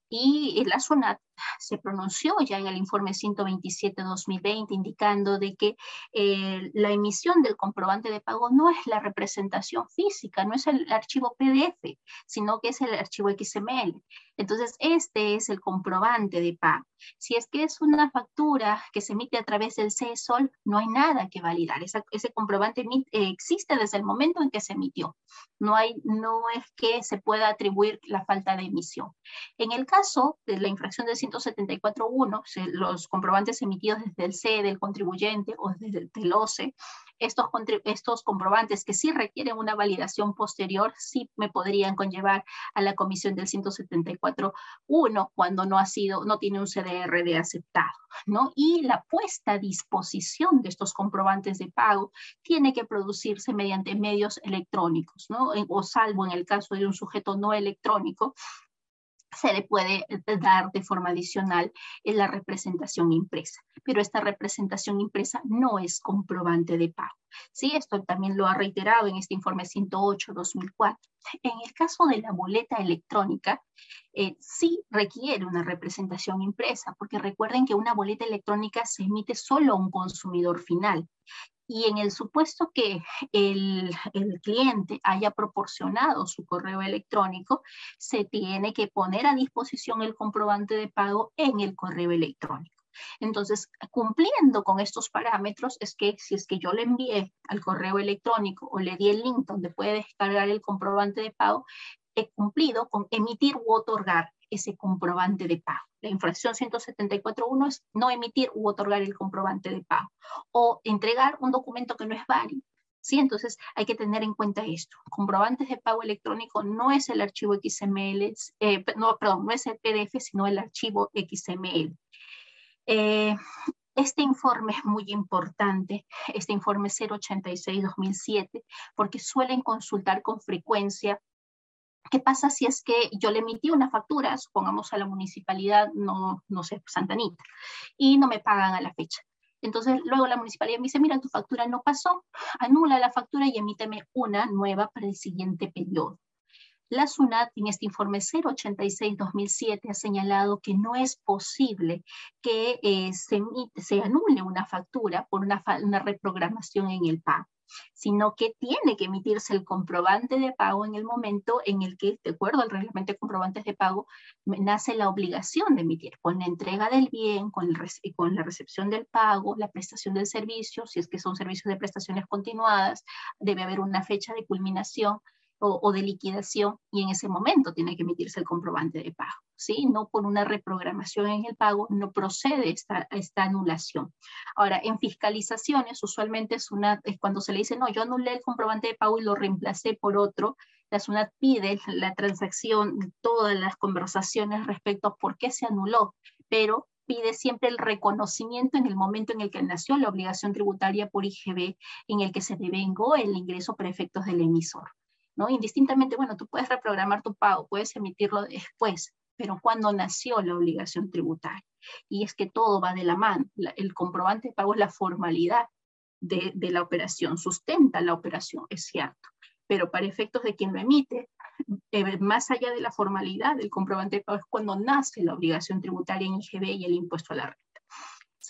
y la SUNAT se pronunció ya en el informe 127-2020 indicando de que eh, la emisión del comprobante de pago no es la representación física, no es el archivo PDF, sino que es el archivo XML. Entonces, este es el comprobante de pago. Si es que es una factura que se emite a través del CESOL, no hay nada que validar. ese comprobante eh, existe desde el momento en que se emitió. No, hay, no es que se pueda atribuir la falta de emisión. En el caso de la infracción del 174.1, los comprobantes emitidos desde el C del contribuyente o desde el OCE, estos, estos comprobantes que sí requieren una validación posterior, sí me podrían conllevar a la comisión del 174.1 cuando no ha sido, no tiene un CDR de aceptado, ¿no? Y la puesta a disposición de estos comprobantes de pago tiene que producirse mediante medios electrónicos, ¿no? O salvo en el caso de un sujeto no electrónico, se le puede eh, dar de forma adicional en la representación impresa, pero esta representación impresa no es comprobante de pago. ¿sí? Esto también lo ha reiterado en este informe 108-2004. En el caso de la boleta electrónica, eh, sí requiere una representación impresa, porque recuerden que una boleta electrónica se emite solo a un consumidor final y en el supuesto que el, cliente haya proporcionado su correo electrónico, se tiene que poner a disposición el comprobante de pago en el correo electrónico. Entonces, cumpliendo con estos parámetros, es que si es que yo le envié al correo electrónico o le di el link donde puede descargar el comprobante de pago, he cumplido con emitir u otorgar ese comprobante de pago. La infracción 174.1 es no emitir u otorgar el comprobante de pago o entregar un documento que no es válido. ¿Sí? Entonces hay que tener en cuenta esto. Comprobantes de pago electrónico no es el archivo XML, eh, no, perdón, no es el PDF, sino el archivo XML. Eh, este informe es muy importante, este informe 086-2007, porque suelen consultar con frecuencia ¿Qué pasa si es que yo le emití una factura, supongamos a la municipalidad, no, no sé, Santa Anita, y no me pagan a la fecha? Entonces, luego la municipalidad me dice, mira, tu factura no pasó, anula la factura y emíteme una nueva para el siguiente periodo. La SUNAT en este informe 086-2007 ha señalado que no es posible que eh, se, anule una factura por una, reprogramación en el pago sino que tiene que emitirse el comprobante de pago en el momento en el que, de acuerdo al reglamento de comprobantes de pago, nace la obligación de emitir, con la entrega del bien, con la recepción del pago, la prestación del servicio, si es que son servicios de prestaciones continuadas, debe haber una fecha de culminación o, de liquidación y en ese momento tiene que emitirse el comprobante de pago. ¿sí? No por una reprogramación en el pago, no procede esta, anulación. Ahora, en fiscalizaciones, usualmente es, una, es cuando se le dice, no, yo anulé el comprobante de pago y lo reemplacé por otro, la SUNAT pide la transacción, todas las conversaciones respecto a por qué se anuló, pero pide siempre el reconocimiento en el momento en el que nació la obligación tributaria por IGB, en el que se devengó el ingreso para efectos del emisor. ¿No? Indistintamente, bueno, tú puedes reprogramar tu pago, puedes emitirlo después, pero cuando nació la obligación tributaria. Y es que todo va de la mano. el comprobante de pago es la formalidad de, la operación, sustenta la operación, es cierto. Pero para efectos de quien lo emite, eh, más allá de la formalidad del comprobante de pago es cuando nace la obligación tributaria en IGB y el impuesto a la renta.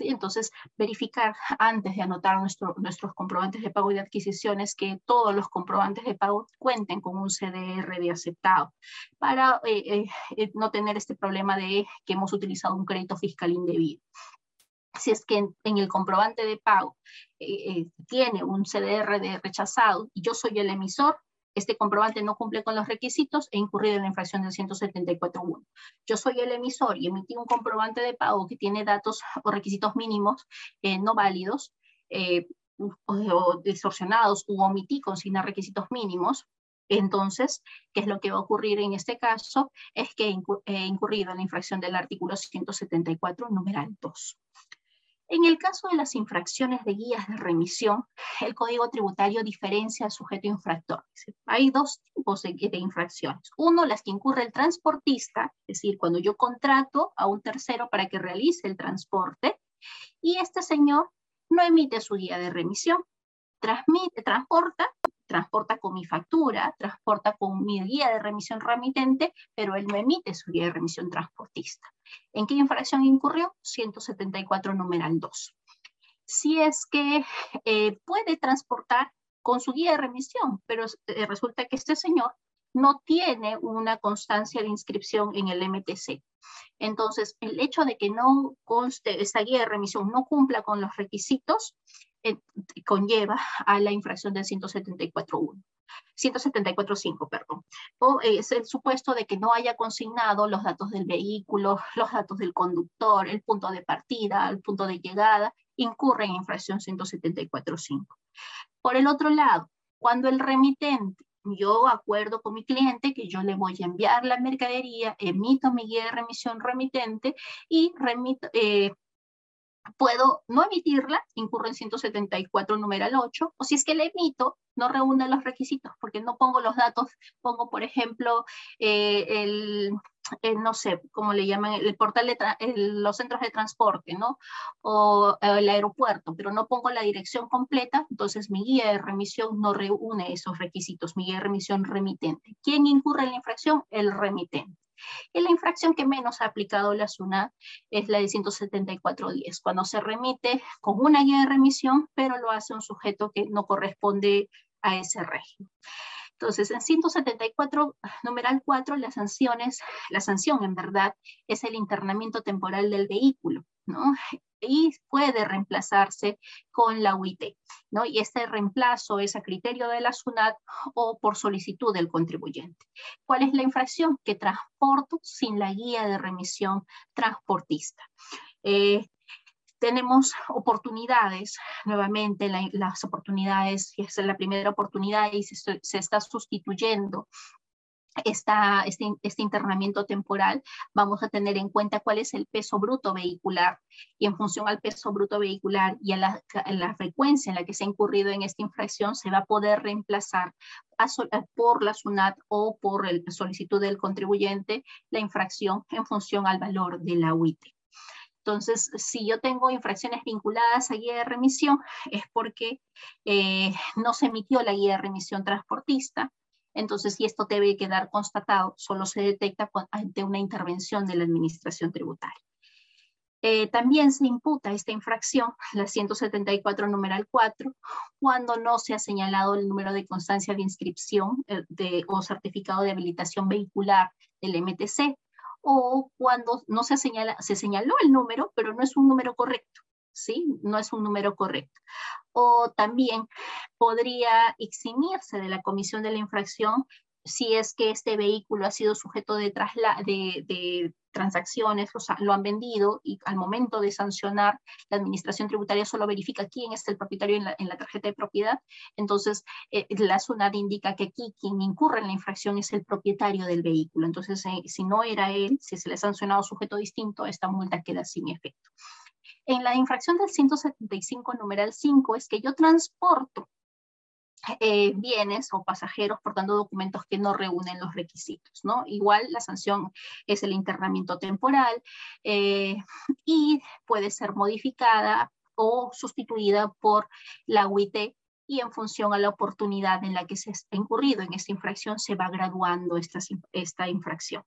Entonces, verificar antes de anotar nuestros comprobantes de pago y de adquisiciones que todos los comprobantes de pago cuenten con un CDR de aceptado para eh, eh, eh, no tener este problema de que hemos utilizado un crédito fiscal indebido. Si es que en, el comprobante de pago tiene un CDR de rechazado y yo soy el emisor, este comprobante no cumple con los requisitos, he incurrido en la infracción del 174.1. Yo soy el emisor y emití un comprobante de pago que tiene datos o requisitos mínimos eh, no válidos, eh, o, distorsionados, u omití consignar requisitos mínimos, entonces, ¿qué es lo que va a ocurrir en este caso? Es que he incurrido en la infracción del artículo 174, numeral 2. En el caso de las infracciones de guías de remisión, <laughs> el Código Tributario diferencia al sujeto infractor. Hay dos tipos de, infracciones. Uno, las que incurre el transportista, es decir, cuando yo contrato a un tercero para que realice el transporte, y este señor no emite su guía de remisión, transmite, transporta transporta con mi factura, transporta con mi guía de remisión remitente, pero él no emite su guía de remisión transportista. ¿En qué infracción incurrió? 174 numeral 2. Si es que eh, puede transportar con su guía de remisión, pero eh, resulta que este señor no tiene una constancia de inscripción en el MTC. Entonces, el hecho de que no conste, esta guía de remisión no cumpla con los requisitos, eh, conlleva a la infracción del 174.1. 174.5, perdón. O es el supuesto de que no haya consignado los datos del vehículo, los datos del conductor, el punto de partida, el punto de llegada, incurre en infracción 174.5. Por el otro lado, cuando el remitente, yo acuerdo con mi cliente que yo le voy a enviar la mercadería, emito mi guía de remisión remitente y remito, eh, puedo no emitirla, incurre en 174 numeral 8, o si es que la emito, no reúne los requisitos, porque no pongo los datos, pongo, por ejemplo, eh, el, no sé, cómo le llaman, el portal de los centros de transporte, ¿no? O el aeropuerto, pero no pongo la dirección completa, entonces mi guía de remisión no reúne esos requisitos, mi guía de remisión remitente. ¿Quién incurre en la infracción? El remitente. Y la infracción que menos ha aplicado la SUNAT es la de 174.10, cuando se remite con una guía de remisión, pero lo hace un sujeto que no corresponde a ese régimen. Entonces, en 174, numeral 4, las sanciones, la sanción en verdad es el internamiento temporal del vehículo, ¿no? Y puede reemplazarse con la UIT, ¿no? Y este reemplazo es a criterio de la SUNAT o por solicitud del contribuyente. ¿Cuál es la infracción? Que transporto sin la guía de remisión transportista. Eh, tenemos oportunidades, nuevamente las oportunidades, es la primera oportunidad y se, está sustituyendo esta, este, este, internamiento temporal, vamos a tener en cuenta cuál es el peso bruto vehicular y en función al peso bruto vehicular y a la, la frecuencia en la que se ha incurrido en esta infracción, se va a poder reemplazar por la SUNAT o por el solicitud del contribuyente la infracción en función al valor de la UIT. Entonces, si yo tengo infracciones vinculadas a guía de remisión, es porque eh, no se emitió la guía de remisión transportista. Entonces, si esto debe quedar constatado, solo se detecta ante una intervención de la administración tributaria. Eh, también se imputa esta infracción, la 174 numeral 4, cuando no se ha señalado el número de constancia de inscripción eh, de, o certificado de habilitación vehicular del MTC, o cuando no se señala, se señaló el número, pero no es un número correcto, ¿sí? No es un número correcto. O también podría eximirse de la comisión de la infracción si es que este vehículo ha sido sujeto de, de, transacciones, o sea, lo han vendido y al momento de sancionar, la administración tributaria solo verifica quién es el propietario en la, tarjeta de propiedad. Entonces, eh, la SUNAT indica que aquí quien incurre en la infracción es el propietario del vehículo. Entonces, eh, si no era él, si se le ha sancionado sujeto distinto, esta multa queda sin efecto. En la infracción del 175, numeral 5, es que yo transporto eh, bienes o pasajeros portando documentos que no reúnen los requisitos, ¿no? Igual la sanción es el internamiento temporal eh, y puede ser modificada o sustituida por la UIT y en función a la oportunidad en la que se ha incurrido en esta infracción se va graduando esta, esta infracción.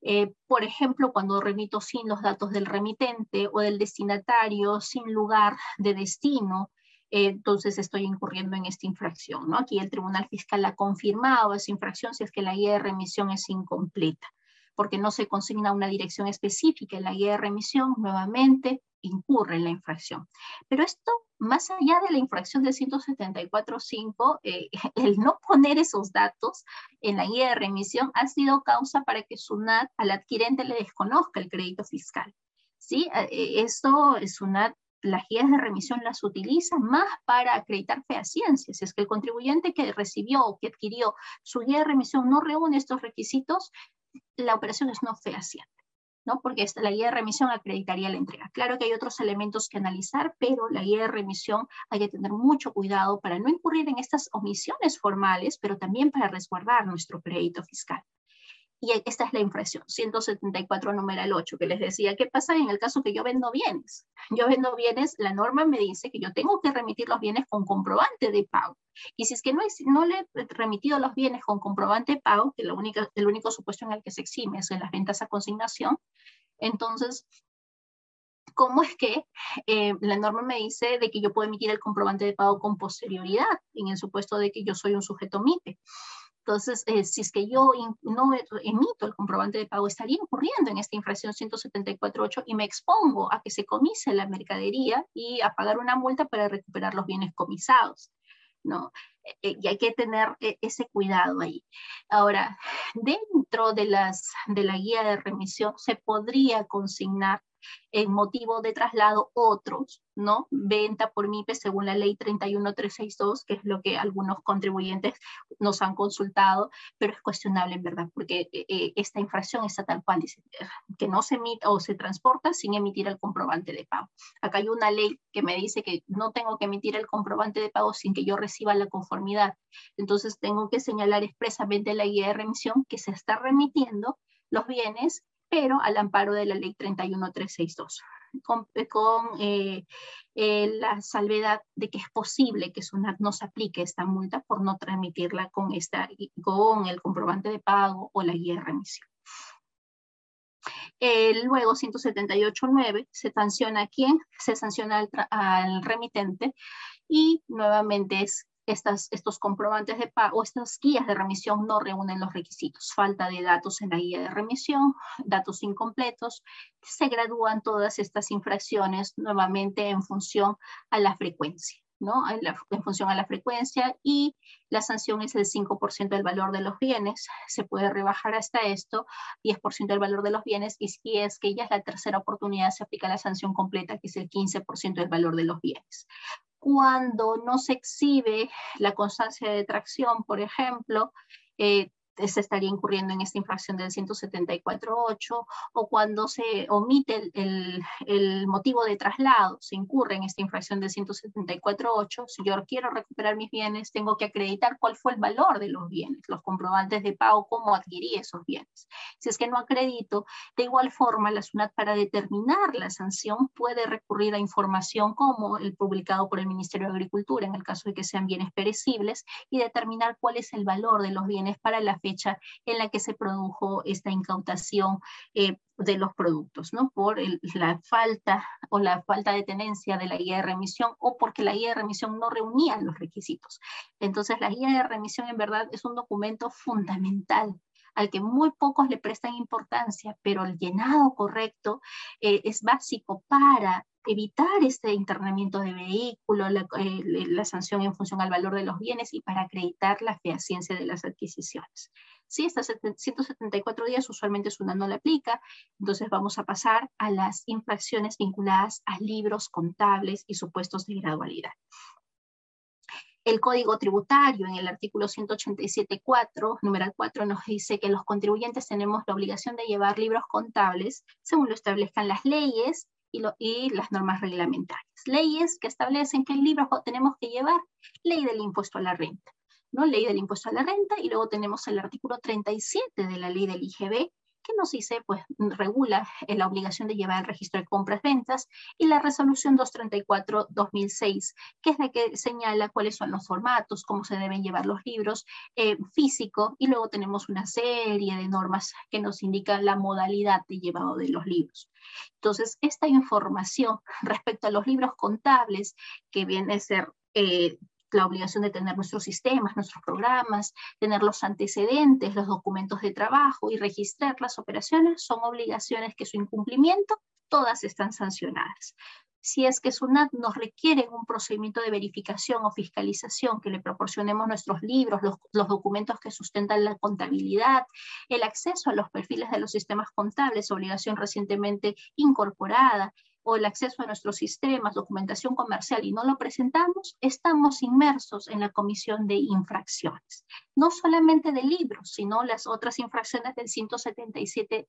Eh, por ejemplo, cuando remito sin los datos del remitente o del destinatario, sin lugar de destino, entonces estoy incurriendo en esta infracción. ¿no? Aquí el Tribunal Fiscal ha confirmado esa infracción si es que la guía de remisión es incompleta, porque no se consigna una dirección específica en la guía de remisión, nuevamente incurre en la infracción. Pero esto, más allá de la infracción del 174.5, eh, <laughs> el no poner esos datos en la guía de remisión ha sido causa para que SUNAT al adquirente le desconozca el crédito fiscal. ¿Sí? Eh, esto, SUNAT las guías de remisión las utiliza más para acreditar fehacientes. Si es que el contribuyente que recibió o que adquirió su guía de remisión no reúne estos requisitos, la operación es no fehaciente. ¿no? Porque la guía de remisión acreditaría la entrega. Claro que hay otros elementos que analizar, pero la guía de remisión hay que tener mucho cuidado para no incurrir en estas omisiones formales, pero también para resguardar nuestro crédito fiscal. Y esta es la infracción, 174 numeral 8, que les decía, ¿qué pasa en el caso que yo vendo bienes? Yo vendo bienes, la norma me dice que yo tengo que remitir los bienes con comprobante de pago. Y si es que no, no le he remitido los bienes con comprobante de pago, que la el único supuesto en el que se exime es en las ventas a consignación, entonces ¿cómo es que eh, la norma me dice de que yo puedo emitir el comprobante de pago con posterioridad en el supuesto de que yo soy un sujeto MIPE? Entonces, eh, si es que yo no emito el comprobante de pago, estaría incurriendo en esta infracción 174.8 y me expongo a que se comise la mercadería y a pagar una multa para recuperar los bienes comisados. ¿no? Eh, eh, y hay que tener ese cuidado ahí. Ahora, dentro de, las, de la guía de remisión se podría consignar en motivo de traslado otros, ¿no? Venta por MIPE según la ley 31362, que es lo que algunos contribuyentes nos han consultado, pero es cuestionable en verdad, porque eh, eh, esta infracción está tal cual, dice, que no se emite o se transporta sin emitir el comprobante de pago. Acá hay una ley que me dice que no tengo que emitir el comprobante de pago sin que yo reciba la conformidad. Entonces tengo que señalar expresamente la guía de remisión que se está remitiendo los bienes pero al amparo de la ley 31362, con, con eh, eh, la salvedad de que es posible que SUNAT nos aplique esta multa por no transmitirla con, esta, con el comprobante de pago o la guía de remisión. Eh, luego, 178.9, se sanciona a quién? Se sanciona al, remitente y nuevamente es estos comprobantes de pago, estas guías de remisión no reúnen los requisitos. Falta de datos en la guía de remisión, datos incompletos. Se gradúan todas estas infracciones nuevamente en función a la frecuencia. ¿no? En, función a la frecuencia y la sanción es el 5% del valor de los bienes. Se puede rebajar hasta esto, 10% del valor de los bienes y si es que ya es la tercera oportunidad se aplica la sanción completa que es el 15% del valor de los bienes. Cuando no se exhibe la constancia de tracción, por ejemplo, eh, se estaría incurriendo en esta infracción del 174.8 o cuando se omite el, el, motivo de traslado, se incurre en esta infracción del 174.8. Si yo quiero recuperar mis bienes, tengo que acreditar cuál fue el valor de los bienes, los comprobantes de pago, cómo adquirí esos bienes. Si es que no acredito, de igual forma, la SUNAT para determinar la sanción puede recurrir a información como el publicado por el Ministerio de Agricultura, en el caso de que sean bienes perecibles, y determinar cuál es el valor de los bienes para la en la que se produjo esta incautación eh, de los productos, ¿no? Por la falta o la falta de tenencia de la guía de remisión o porque la guía de remisión no reunía los requisitos. Entonces, la guía de remisión en verdad es un documento fundamental al que muy pocos le prestan importancia, pero el llenado correcto eh, es básico para evitar este internamiento de vehículo, eh, la, sanción en función al valor de los bienes y para acreditar la fehaciencia de las adquisiciones. Si estas 174 días usualmente una no la aplica, entonces vamos a pasar a las infracciones vinculadas a libros contables y supuestos de gradualidad. El Código Tributario en el artículo 187.4, número 4, nos dice que los contribuyentes tenemos la obligación de llevar libros contables según lo establezcan las leyes y, las normas reglamentarias. Leyes que establecen qué libros tenemos que llevar. Ley del impuesto a la renta. ¿no? Ley del impuesto a la renta y luego tenemos el artículo 37 de la ley del IGB que nos dice, pues regula la obligación de llevar el registro de compras-ventas y la resolución 234-2006, que es la que señala cuáles son los formatos, cómo se deben llevar los libros eh, físico y luego tenemos una serie de normas que nos indican la modalidad de llevado de los libros. Entonces, esta información <laughs> respecto a los libros contables, que viene a ser eh, la obligación de tener nuestros sistemas, nuestros programas, tener los antecedentes, los documentos de trabajo y registrar las operaciones son obligaciones que su incumplimiento todas están sancionadas. Si es que SUNAT nos requiere un procedimiento de verificación o fiscalización, que le proporcionemos nuestros libros, los, los documentos que sustentan la contabilidad, el acceso a los perfiles de los sistemas contables, obligación recientemente incorporada, o el acceso a nuestros sistemas, documentación comercial y no lo presentamos, estamos inmersos en la comisión de infracciones. No solamente de libros, sino las otras infracciones del 177,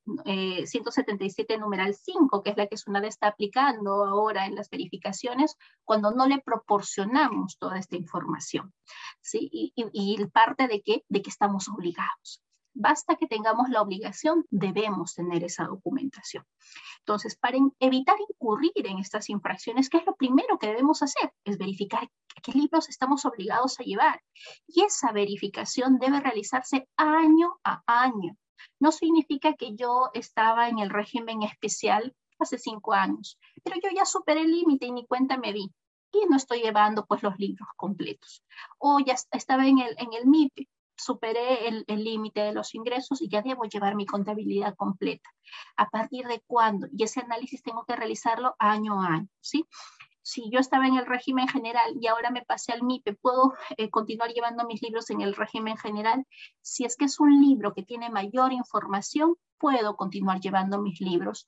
177 eh, numeral 5, que es la que SUNAD está aplicando ahora en las verificaciones, cuando no le proporcionamos toda esta información. ¿sí? Y, y, parte de qué? De que estamos obligados. Basta que tengamos la obligación, debemos tener esa documentación. Entonces, para evitar incurrir en estas infracciones, ¿qué es lo primero que debemos hacer? Es verificar qué libros estamos obligados a llevar. Y esa verificación debe realizarse año a año. No significa que yo estaba en el régimen especial hace cinco años, pero yo ya superé el límite y ni cuenta me vi y no estoy llevando pues los libros completos. O ya estaba en el, en superé el límite de los ingresos y ya debo llevar mi contabilidad completa. ¿A partir de cuándo? Y ese análisis tengo que realizarlo año a año, ¿sí? Si yo estaba en el régimen general y ahora me pasé al MIPE, ¿puedo eh, continuar llevando mis libros en el régimen general? Si es que es un libro que tiene mayor información, puedo continuar llevando mis libros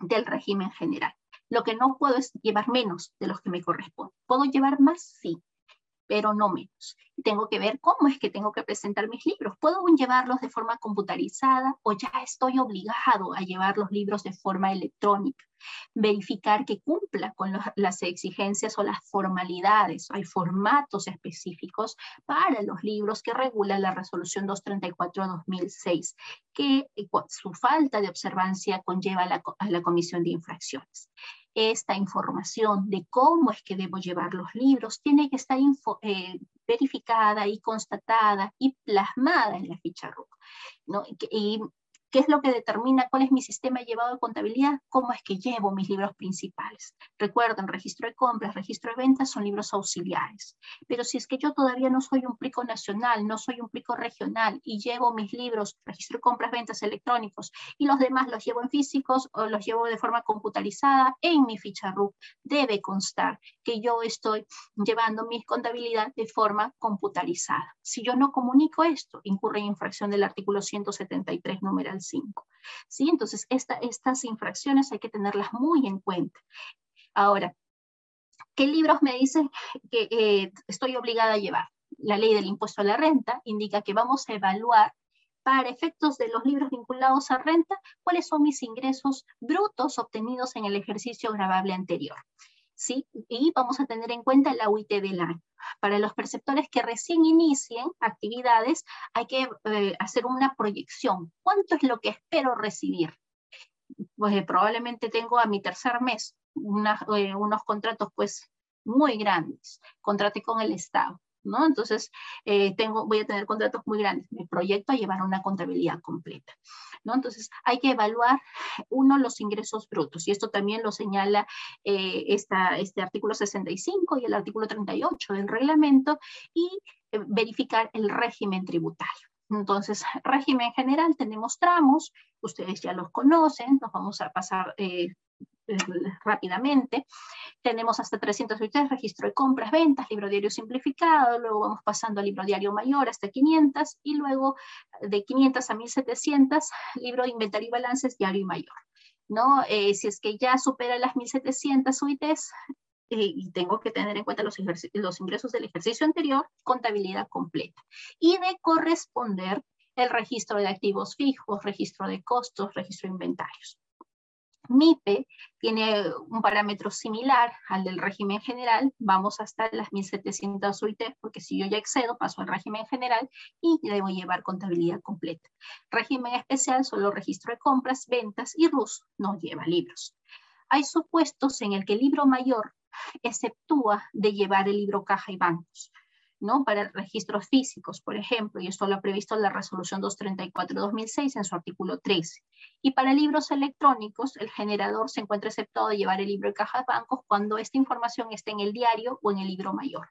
del régimen general. Lo que no puedo es llevar menos de los que me corresponden. ¿Puedo llevar más? Sí, pero no menos. Tengo que ver cómo es que tengo que presentar mis libros. ¿Puedo llevarlos de forma computarizada o ya estoy obligado a llevar los libros de forma electrónica? Verificar que cumpla con las exigencias o las formalidades. Hay formatos específicos para los libros que regula la resolución 234-2006, que eh, su falta de observancia conlleva a la comisión de infracciones esta información de cómo es que debo llevar los libros tiene que estar eh, verificada y constatada y plasmada en la ficha RUC. ¿no? ¿Qué es lo que determina cuál es mi sistema llevado de contabilidad? ¿Cómo es que llevo mis libros principales? Recuerden, registro de compras, registro de ventas son libros auxiliares. Pero si es que yo todavía no soy un plico nacional, no soy un plico regional y llevo mis libros, registro de compras, ventas electrónicos y los demás los llevo en físicos o los llevo de forma computarizada en mi ficha RUC, debe constar que yo estoy llevando mi contabilidad de forma computarizada. Si yo no comunico esto, incurre en infracción del artículo 173, numeral 5. ¿Sí? Entonces, estas infracciones hay que tenerlas muy en cuenta. Ahora, ¿qué libros me dicen que eh, estoy obligada a llevar? La ley del impuesto a la renta indica que vamos a evaluar para efectos de los libros vinculados a renta, cuáles son mis ingresos brutos obtenidos en el ejercicio grabable anterior. Y vamos a tener en cuenta la UIT del año. Para los perceptores que recién inicien actividades, hay que eh, hacer una proyección. ¿Cuánto es lo que espero recibir? Pues eh, probablemente tengo a mi tercer mes eh, unos contratos pues muy grandes. Contraté con el Estado. ¿No? Entonces, tengo, voy a tener contratos muy grandes. Mi proyecto a llevar una contabilidad completa. ¿no? Entonces, hay que evaluar, uno, los ingresos brutos, y esto también lo señala eh, este artículo 65 y el artículo 38 del reglamento, y eh, verificar el régimen tributario. Entonces, régimen general, tenemos tramos, ustedes ya los conocen, nos vamos a pasar eh, eh, rápidamente. Tenemos hasta 383 registro de compras, ventas, libro diario simplificado, luego vamos pasando al libro diario mayor hasta 500 y luego de 500 a 1700 libro de inventario y balances diario y mayor. ¿no? Eh, si es que ya supera las 1700 UITs, eh, y tengo que tener en cuenta los, los ingresos del ejercicio anterior, contabilidad completa. Y de corresponder el registro de activos fijos, registro de costos, registro de inventarios. MIPE tiene un parámetro similar al del régimen general, vamos hasta las 1700 UIT, porque si yo ya excedo, paso al régimen general y debo llevar contabilidad completa. Régimen especial, solo registro de compras, ventas y RUS no lleva libros. Hay supuestos en el que el libro mayor exceptúa de llevar el libro caja y bancos. ¿No? para registros físicos, por ejemplo, y esto lo ha previsto la resolución 234-2006 en su artículo 13. Y para libros electrónicos, el generador se encuentra exceptuado de llevar el libro de caja de bancos cuando esta información esté en el diario o en el libro mayor.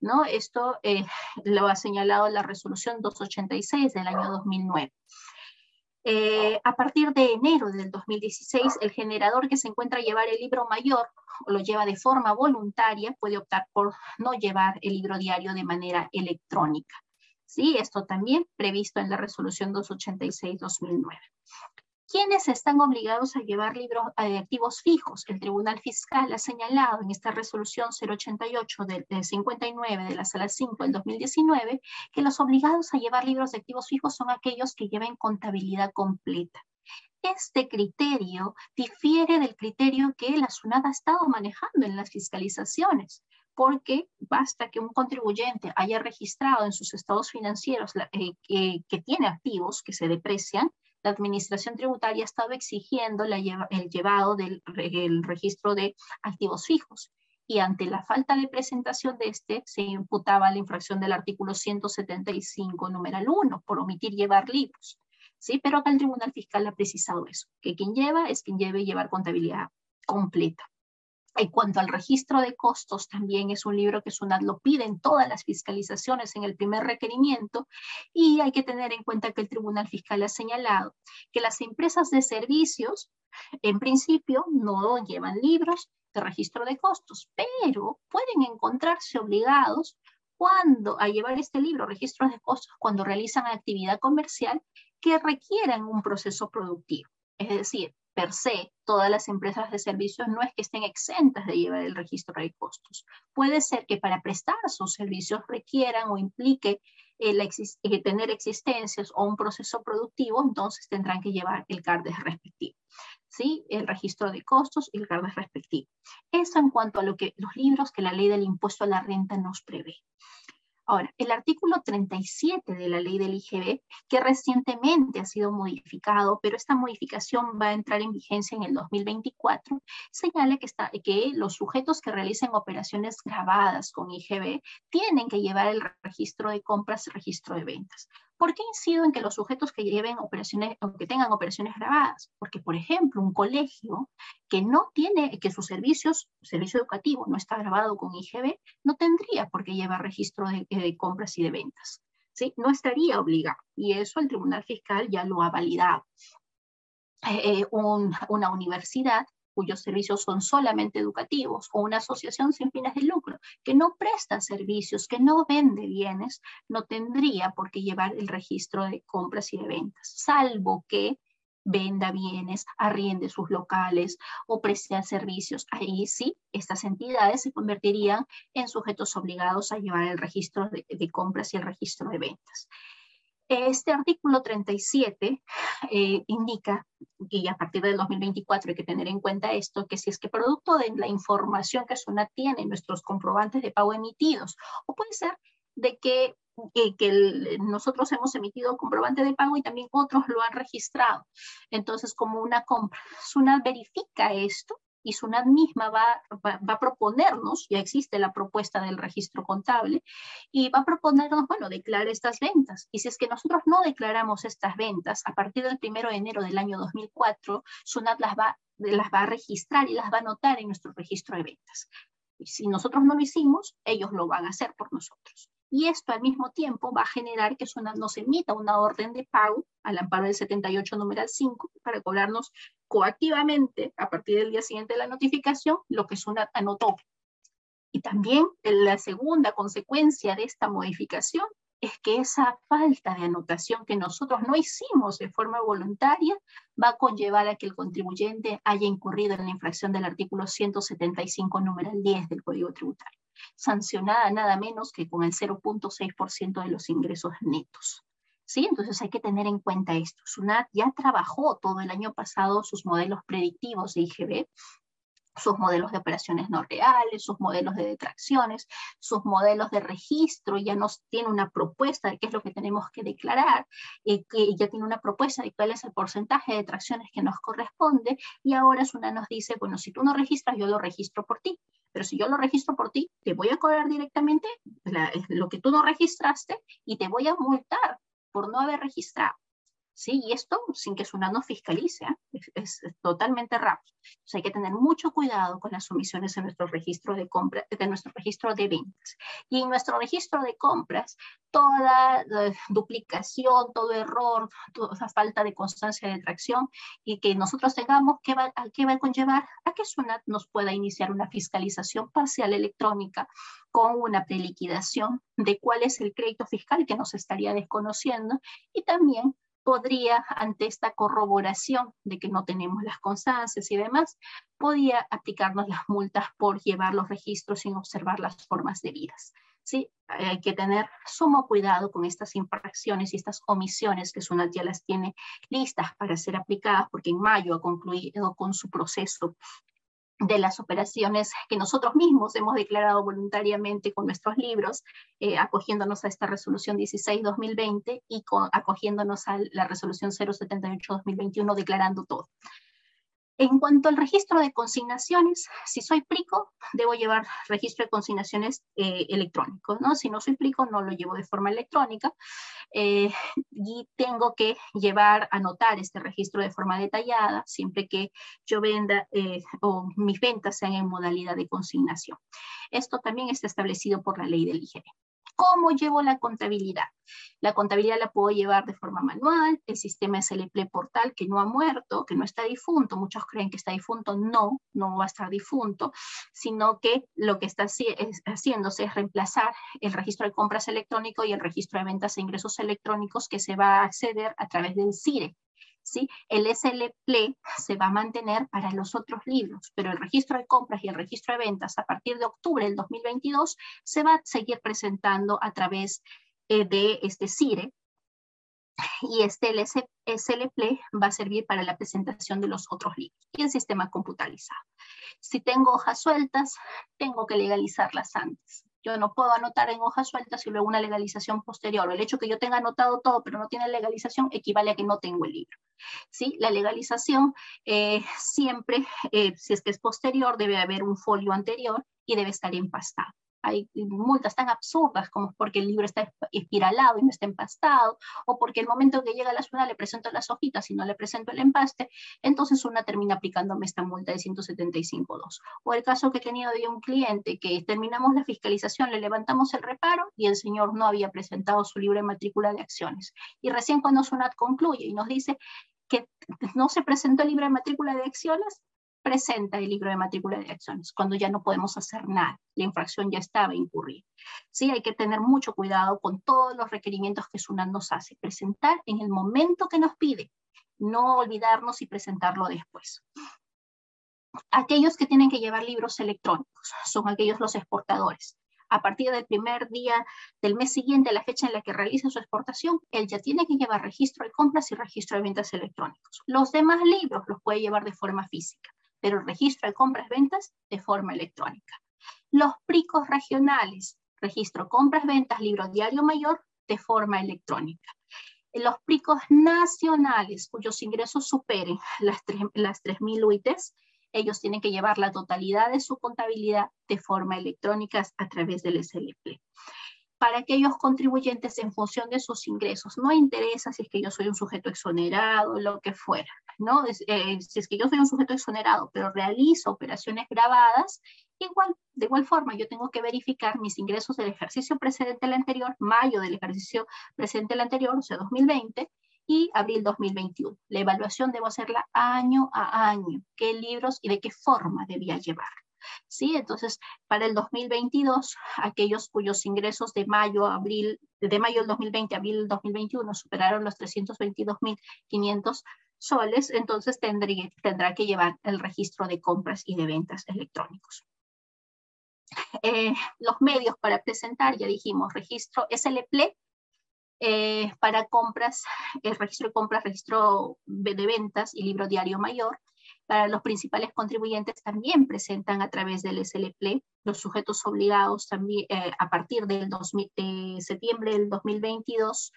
¿no? Esto eh, lo ha señalado la resolución 286 del año 2009. Eh, a partir de enero del 2016, el generador que se encuentra a llevar el libro mayor o lo lleva de forma voluntaria puede optar por no llevar el libro diario de manera electrónica. Sí, esto también previsto en la resolución 286-2009. ¿Quiénes están obligados a llevar libros de activos fijos? El Tribunal Fiscal ha señalado en esta resolución 088 del, 59 de la Sala 5 del 2019 que los obligados a llevar libros de activos fijos son aquellos que lleven contabilidad completa. Este criterio difiere del criterio que la SUNAT ha estado manejando en las fiscalizaciones porque basta que un contribuyente haya registrado en sus estados financieros eh, que, tiene activos que se deprecian la Administración Tributaria ha estado exigiendo el llevado del registro de activos fijos y ante la falta de presentación de este se imputaba la infracción del artículo 175, numeral 1, por omitir llevar libros. ¿sí? Pero acá el Tribunal Fiscal ha precisado eso, que quien lleva es quien debe llevar contabilidad completa. En cuanto al registro de costos, también es un libro que SUNAT lo pide en todas las fiscalizaciones en el primer requerimiento y hay que tener en cuenta que el Tribunal Fiscal ha señalado que las empresas de servicios, en principio, no llevan libros de registro de costos, pero pueden encontrarse obligados cuando a llevar este libro, registros de costos, cuando realizan actividad comercial que requieran un proceso productivo. Es decir, per se, todas las empresas de servicios no es que estén exentas de llevar el registro de costos. Puede ser que para prestar sus servicios requieran o implique el eh, tener existencias o un proceso productivo, entonces tendrán que llevar el CARDES respectivo. ¿sí? El registro de costos y el CARDES respectivo. Eso en cuanto a lo que, los libros que la ley del impuesto a la renta nos prevé. Ahora, el artículo 37 de la ley del IGB, que recientemente ha sido modificado, pero esta modificación va a entrar en vigencia en el 2024, señala que, está, que los sujetos que realicen operaciones grabadas con IGB tienen que llevar el registro de compras y registro de ventas. ¿Por qué incido en que los sujetos que lleven operaciones que tengan operaciones grabadas? Porque, por ejemplo, un colegio que no tiene, que sus servicios, servicio educativo no está grabado con IGB, no tendría por qué llevar registro de, de compras y de ventas. ¿sí? No estaría obligado. Y eso el Tribunal Fiscal ya lo ha validado. Eh, eh, una universidad cuyos servicios son solamente educativos, o una asociación sin fines de lucro que no presta servicios, que no vende bienes, no tendría por qué llevar el registro de compras y de ventas, salvo que venda bienes, arriende sus locales o preste servicios. Ahí sí, estas entidades se convertirían en sujetos obligados a llevar el registro de, de compras y el registro de ventas. Este artículo 37 eh, indica, y a partir del 2024 hay que tener en cuenta esto, que si es que producto de la información que SUNAT tiene, nuestros comprobantes de pago emitidos, o puede ser de que, eh, que nosotros hemos emitido comprobante de pago y también otros lo han registrado. Entonces, como una compra, SUNAT verifica esto y SUNAT misma va, va, a proponernos, ya existe la propuesta del registro contable, y va a proponernos, bueno, declarar estas ventas. Y si es que nosotros no declaramos estas ventas, a partir del 1 de enero del año 2004, SUNAT las va, las va a registrar y las va a anotar en nuestro registro de ventas. Y si nosotros no lo hicimos, ellos lo van a hacer por nosotros y esto al mismo tiempo va a generar que SUNAT nos emita una orden de pago al amparo del 78 numeral 5 para cobrarnos coactivamente a partir del día siguiente de la notificación lo que SUNAT anotó. Y también la segunda consecuencia de esta modificación es que esa falta de anotación que nosotros no hicimos de forma voluntaria va a conllevar a que el contribuyente haya incurrido en la infracción del artículo 175 numeral 10 del Código Tributario sancionada nada menos que con el 0.6% de los ingresos netos. ¿Sí? Entonces hay que tener en cuenta esto. SUNAT ya trabajó todo el año pasado sus modelos predictivos de IGB, sus modelos de operaciones no reales, sus modelos de detracciones, sus modelos de registro, ya nos tiene una propuesta de qué es lo que tenemos que declarar, eh, que ya tiene una propuesta de cuál es el porcentaje de detracciones que nos corresponde, y ahora SUNAT nos dice, bueno, si tú no registras, yo lo registro por ti. Pero si yo lo registro por ti, te voy a cobrar directamente lo que tú no registraste y te voy a multar por no haber registrado. ¿Sí? Y esto sin que SUNAT nos fiscalice, ¿eh? es, totalmente rápido. Entonces hay que tener mucho cuidado con las omisiones en nuestro registro de compra, de nuestro registro de ventas. Y en nuestro registro de compras, toda duplicación, todo error, toda falta de constancia de tracción y que nosotros tengamos, ¿qué va, a qué va a conllevar? A que SUNAT nos pueda iniciar una fiscalización parcial electrónica con una preliquidación de cuál es el crédito fiscal que nos estaría desconociendo y también podría, ante esta corroboración de que no tenemos las constancias y demás, podía aplicarnos las multas por llevar los registros sin observar las formas debidas. ¿sí? Hay que tener sumo cuidado con estas infracciones y estas omisiones que SUNAT ya las tiene listas para ser aplicadas porque en mayo ha concluido con su proceso de las operaciones que nosotros mismos hemos declarado voluntariamente con nuestros libros, eh, acogiéndonos a esta resolución 16-2020 y acogiéndonos a la resolución 078-2021, declarando todo. En cuanto al registro de consignaciones, si soy plico, debo llevar registro de consignaciones eh, electrónico, ¿no? Si no soy plico, no lo llevo de forma electrónica eh, y tengo que llevar, anotar este registro de forma detallada siempre que yo venda eh, o mis ventas sean en modalidad de consignación. Esto también está establecido por la ley del IGB. ¿Cómo llevo la contabilidad? La contabilidad la puedo llevar de forma manual, el sistema es el EPLE portal que no ha muerto, que no está difunto, muchos creen que está difunto, no, no va a estar difunto, sino que lo que está haciéndose es reemplazar el registro de compras electrónico y el registro de ventas e ingresos electrónicos que se va a acceder a través del CIRE, ¿sí? El SLP se va a mantener para los otros libros, pero el registro de compras y el registro de ventas a partir de octubre del 2022 se va a seguir presentando a través eh, de este CIRE, y este SLP va a servir para la presentación de los otros libros y el sistema computarizado. Si tengo hojas sueltas, tengo que legalizarlas antes. Yo no puedo anotar en hojas sueltas y luego una legalización posterior. El hecho que yo tenga anotado todo pero no tiene legalización equivale a que no tengo el libro. ¿Sí? La legalización eh, siempre, eh, si es que es posterior, debe haber un folio anterior y debe estar empastado. Hay multas tan absurdas como porque el libro está espiralado y no está empastado, o porque el momento que llega la SUNAT le presento las hojitas y no le presento el empaste, entonces una termina aplicándome esta multa de 175.2. O el caso que he tenido de un cliente que terminamos la fiscalización, le levantamos el reparo y el señor no había presentado su libro de matrícula de acciones. Y recién cuando SUNAT concluye y nos dice que no se presentó el libro de matrícula de acciones, presenta el libro de matrícula de acciones, cuando ya no podemos hacer nada, la infracción ya estaba incurrida. Sí, hay que tener mucho cuidado con todos los requerimientos que SUNAT nos hace, presentar en el momento que nos pide, no olvidarnos y presentarlo después. Aquellos que tienen que llevar libros electrónicos son aquellos los exportadores. A partir del primer día del mes siguiente, la fecha en la que realice su exportación, él ya tiene que llevar registro de compras y registro de ventas electrónicos. Los demás libros los puede llevar de forma física pero el registro de compras-ventas de forma electrónica. Los pricos regionales, registro compras-ventas, libro diario mayor, de forma electrónica. Los pricos nacionales, cuyos ingresos superen las 3.000 UITs, ellos tienen que llevar la totalidad de su contabilidad de forma electrónica a través del SLP para aquellos contribuyentes en función de sus ingresos. No interesa si es que yo soy un sujeto exonerado, lo que fuera, ¿no? Eh, si es que yo soy un sujeto exonerado, pero realizo operaciones grabadas, igual, de igual forma, yo tengo que verificar mis ingresos del ejercicio precedente al anterior, mayo del ejercicio precedente al anterior, o sea, 2020, y abril 2021. La evaluación debo hacerla año a año, qué libros y de qué forma debía llevar. ¿Sí? Entonces, para el 2022, aquellos cuyos ingresos de mayo abril, de mayo del 2020 a abril del 2021 superaron los 322.500 soles, entonces tendrá que llevar el registro de compras y de ventas electrónicos. Eh, los medios para presentar, ya dijimos, registro SLPLE, eh, para compras, el registro de compras, registro de ventas y libro diario mayor, para los principales contribuyentes también presentan a través del SLP, los sujetos obligados también eh, a partir del de septiembre del 2022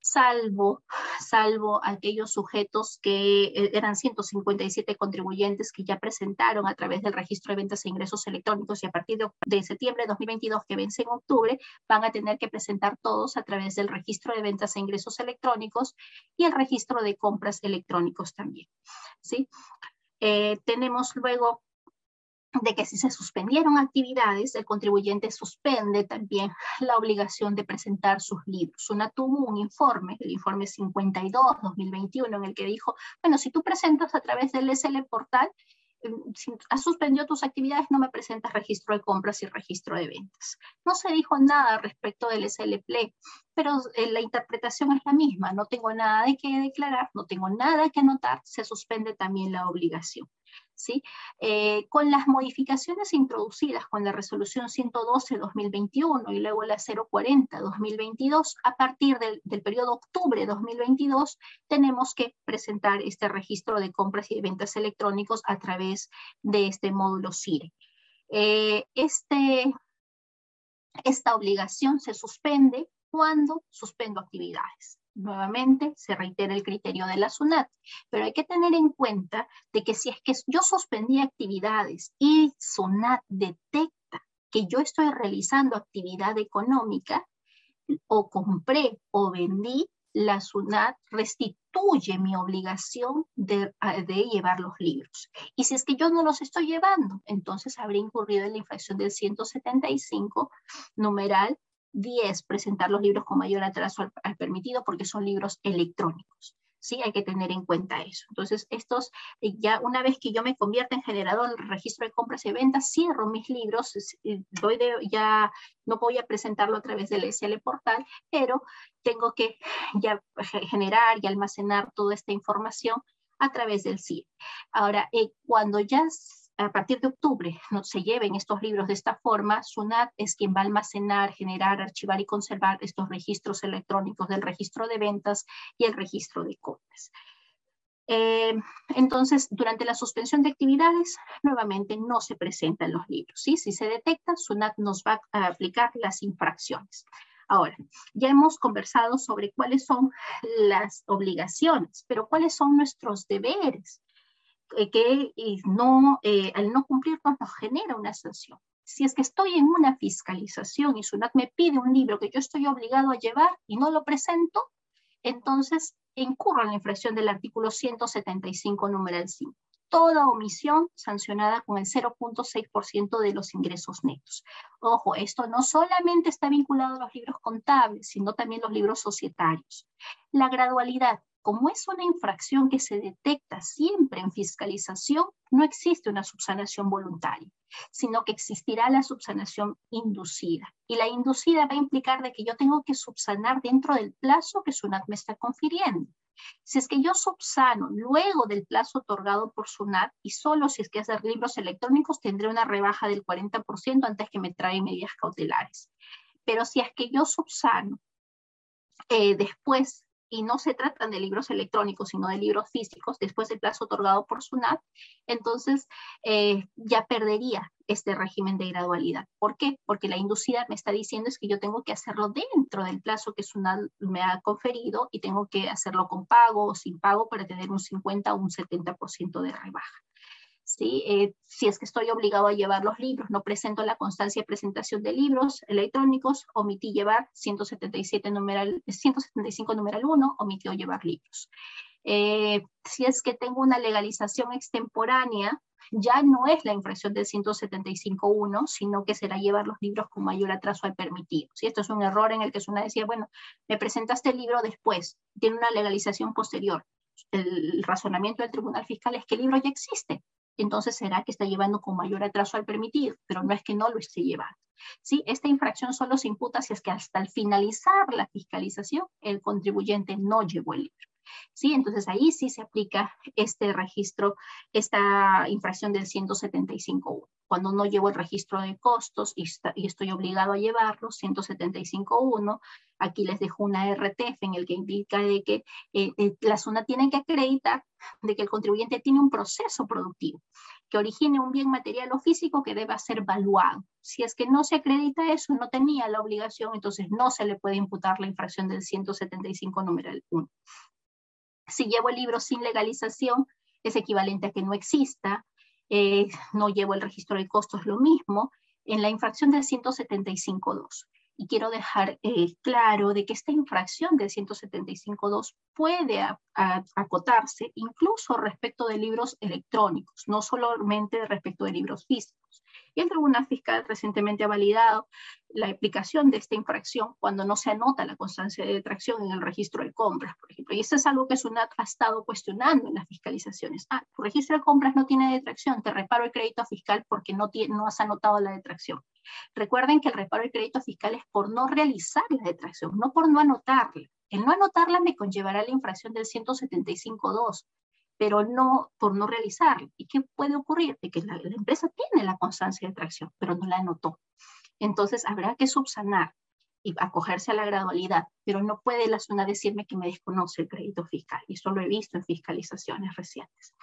salvo, salvo aquellos sujetos que eh, eran 157 contribuyentes que ya presentaron a través del registro de ventas e ingresos electrónicos y a partir de, septiembre de 2022, que vence en octubre, van a tener que presentar todos a través del registro de ventas e ingresos electrónicos y el registro de compras electrónicos también. ¿sí? Eh, tenemos luego de que si se suspendieron actividades, el contribuyente suspende también la obligación de presentar sus libros. Una tuvo un informe, el informe 52-2021, en el que dijo, bueno, si tú presentas a través del SL Portal, eh, si has suspendido tus actividades, no me presentas registro de compras y registro de ventas. No se dijo nada respecto del SLP, pero eh, la interpretación es la misma. No tengo nada de que declarar, no tengo nada que anotar, se suspende también la obligación. ¿Sí? Eh, con las modificaciones introducidas con la resolución 112-2021 y luego la 040-2022, a partir del, del periodo octubre 2022, tenemos que presentar este registro de compras y de ventas electrónicos a través de este módulo CIRE. Eh, este, esta obligación se suspende cuando suspendo actividades nuevamente se reitera el criterio de la SUNAT, pero hay que tener en cuenta de que si es que yo suspendí actividades y SUNAT detecta que yo estoy realizando actividad económica o compré o vendí, la SUNAT restituye mi obligación de, llevar los libros. Y si es que yo no los estoy llevando, entonces habría incurrido en la infracción del 175, numeral 10, presentar los libros con mayor atraso al, permitido porque son libros electrónicos. Sí, hay que tener en cuenta eso. Entonces, estos, eh, ya una vez que yo me convierta en generador registro de compras y ventas, cierro mis libros, doy de, ya no voy a presentarlo a través del SL Portal, pero tengo que ya generar y almacenar toda esta información a través del CIE. Ahora, eh, cuando ya a partir de octubre no se lleven estos libros de esta forma, SUNAT es quien va a almacenar, generar, archivar y conservar estos registros electrónicos del registro de ventas y el registro de compras. Eh, entonces, durante la suspensión de actividades, nuevamente no se presentan los libros. ¿sí? Si se detecta, SUNAT nos va a aplicar las infracciones. Ahora, ya hemos conversado sobre cuáles son las obligaciones, pero cuáles son nuestros deberes. Eh, que no, eh, al no cumplirnos nos genera una sanción. Si es que estoy en una fiscalización y SUNAT me pide un libro que yo estoy obligado a llevar y no lo presento, entonces incurro en la infracción del artículo 175, numeral 5 toda omisión sancionada con el 0.6% de los ingresos netos. Ojo, esto no solamente está vinculado a los libros contables, sino también los libros societarios. La gradualidad, como es una infracción que se detecta siempre en fiscalización, no existe una subsanación voluntaria, sino que existirá la subsanación inducida. Y la inducida va a implicar de que yo tengo que subsanar dentro del plazo que SUNAT me está confiriendo. Si es que yo subsano luego del plazo otorgado por SUNAT y solo si es que hacer libros electrónicos tendré una rebaja del 40% antes que me trae medidas cautelares. Pero si es que yo subsano eh, después y no se tratan de libros electrónicos, sino de libros físicos, después del plazo otorgado por SUNAT, entonces eh, ya perdería este régimen de gradualidad. ¿Por qué? Porque la inducida me está diciendo es que yo tengo que hacerlo dentro del plazo que SUNAT me ha conferido y tengo que hacerlo con pago o sin pago para tener un 50 o un 70% de rebaja. ¿Sí? Eh, si es que estoy obligado a llevar los libros, no presento la constancia de presentación de libros electrónicos, omití llevar 177 numeral, 175 numeral 1, omitió llevar libros. Eh, si es que tengo una legalización extemporánea, ya no es la infracción del 175.1, sino que será llevar los libros con mayor atraso al permitido. Si esto es un error en el que una decía, bueno, me presentaste el libro después, tiene una legalización posterior. El razonamiento del Tribunal Fiscal es que el libro ya existe, entonces será que está llevando con mayor atraso al permitido, pero no es que no lo esté llevando. ¿Sí? Esta infracción solo se imputa si es que hasta el finalizar la fiscalización el contribuyente no llevó el libro. ¿Sí? Entonces ahí sí se aplica este registro, esta infracción del 175.1. Cuando no llevo el registro de costos y, estoy obligado a llevarlo, 175.1, aquí les dejo una RTF en el que indica de que eh, eh, la zona tiene que acreditar de que el contribuyente tiene un proceso productivo que origine un bien material o físico que deba ser valuado. Si es que no se acredita eso, no tenía la obligación, entonces no se le puede imputar la infracción del 175 numeral 1. Si llevo el libro sin legalización, es equivalente a que no exista. Eh, no llevo el registro de costos, lo mismo. En la infracción del 175.2 y quiero dejar eh, claro de que esta infracción del 175.2 puede acotarse incluso respecto de libros electrónicos, no solamente respecto de libros físicos. Y el Tribunal Fiscal recientemente ha validado la aplicación de esta infracción cuando no se anota la constancia de detracción en el registro de compras, por ejemplo. Y esto es algo que SUNAT ha estado cuestionando en las fiscalizaciones. Ah, tu registro de compras no tiene detracción, te reparo el crédito fiscal porque no, no has anotado la detracción. Recuerden que el reparo del crédito fiscal es por no realizar la detracción, no por no anotarla. El no anotarla me conllevará la infracción del 175.2, pero no por no realizarla. ¿Y qué puede ocurrir? De que la, empresa tiene la constancia de detracción, pero no la anotó. Entonces habrá que subsanar y acogerse a la gradualidad, pero no puede la zona decirme que me desconoce el crédito fiscal. Y eso lo he visto en fiscalizaciones recientes.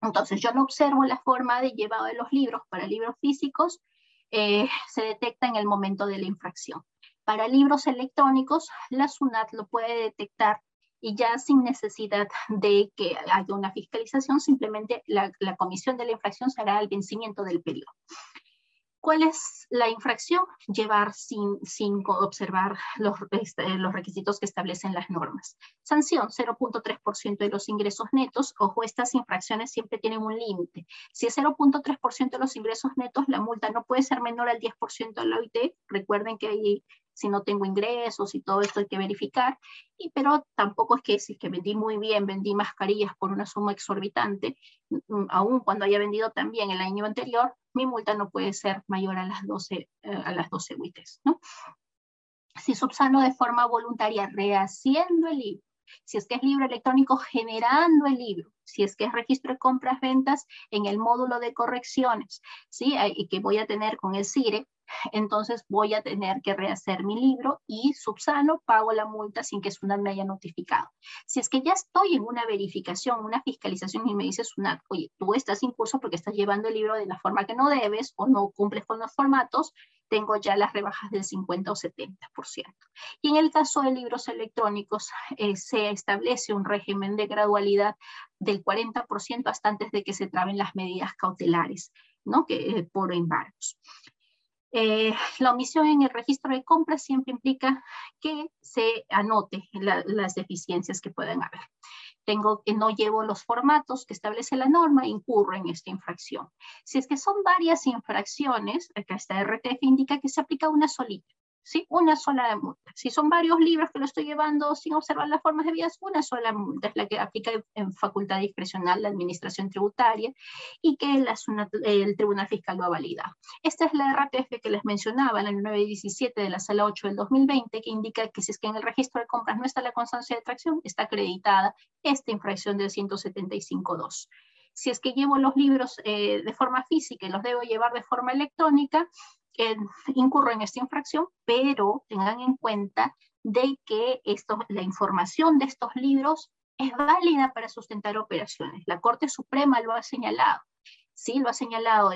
Entonces, yo no observo la forma de llevado de los libros para libros físicos eh, se detecta en el momento de la infracción. Para libros electrónicos, la SUNAT lo puede detectar y ya sin necesidad de que haya una fiscalización, simplemente la, comisión de la infracción será al vencimiento del periodo. ¿Cuál es la infracción? Llevar sin, observar los, este, los requisitos que establecen las normas. Sanción, 0.3% de los ingresos netos. Ojo, estas infracciones siempre tienen un límite. Si es 0.3% de los ingresos netos, la multa no puede ser menor al 10% de la OIT. Recuerden que hay si no tengo ingresos y todo esto hay que verificar, y, pero tampoco es que si que vendí muy bien, vendí mascarillas por una suma exorbitante, mm, mm, aún cuando haya vendido también el año anterior, mi multa no puede ser mayor a las 12, eh, a las 12 WITES. ¿no? Si subsano de forma voluntaria rehaciendo el si es que es libro electrónico generando el libro, si es que es registro de compras, ventas en el módulo de correcciones, ¿sí? y que voy a tener con el CIRE, entonces voy a tener que rehacer mi libro y subsano, pago la multa sin que SUNAT me haya notificado. Si es que ya estoy en una verificación, una fiscalización y me dice SUNAT, oye, tú estás en curso porque estás llevando el libro de la forma que no debes o no cumples con los formatos, tengo ya las rebajas del 50 o 70%. Y en el caso de libros electrónicos, eh, se establece un régimen de gradualidad del 40% hasta antes de que se traben las medidas cautelares, ¿no? que, eh, por embargos. Eh, la omisión en el registro de compras siempre implica que se anote las deficiencias que pueden haber. Tengo, no llevo los formatos que establece la norma, incurro en esta infracción. Si es que son varias infracciones, acá esta RTF indica que se aplica una solita. ¿Sí? Una sola multa. Si son varios libros que lo estoy llevando sin observar las formas de vías, una sola multa es la que aplica en facultad discrecional la administración tributaria y que el Tribunal Fiscal lo ha validado. Esta es la RTF que les mencionaba en el 917 de la Sala 8 del 2020, que indica que si es que en el registro de compras no está la constancia de tracción, está acreditada esta infracción del 175.2 si es que llevo los libros eh, de forma física y los debo llevar de forma electrónica, incurro en esta infracción, pero tengan en cuenta de que esto, la información de estos libros es válida para sustentar operaciones. La Corte Suprema lo ha señalado. Sí, lo ha señalado.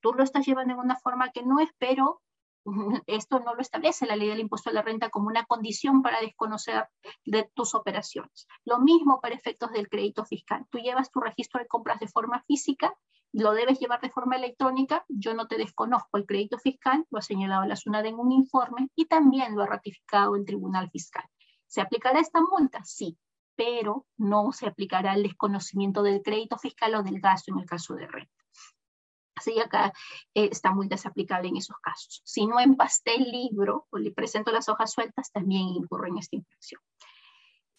Tú lo estás llevando en una forma que no es, pero <laughs> esto no lo establece la ley del impuesto a la renta como una condición para desconocer de tus operaciones. Lo mismo para efectos del crédito fiscal. Tú llevas tu registro de compras de forma física lo debes llevar de forma electrónica, yo no te desconozco el crédito fiscal, lo ha señalado la SUNAT en un informe y también lo ha ratificado el Tribunal Fiscal. ¿Se aplicará esta multa? Sí, pero no se aplicará el desconocimiento del crédito fiscal o del gasto en el caso de renta. Así acá eh, esta multa es aplicable en esos casos. Si no empasté el libro o le presento las hojas sueltas, también incurre en esta infracción.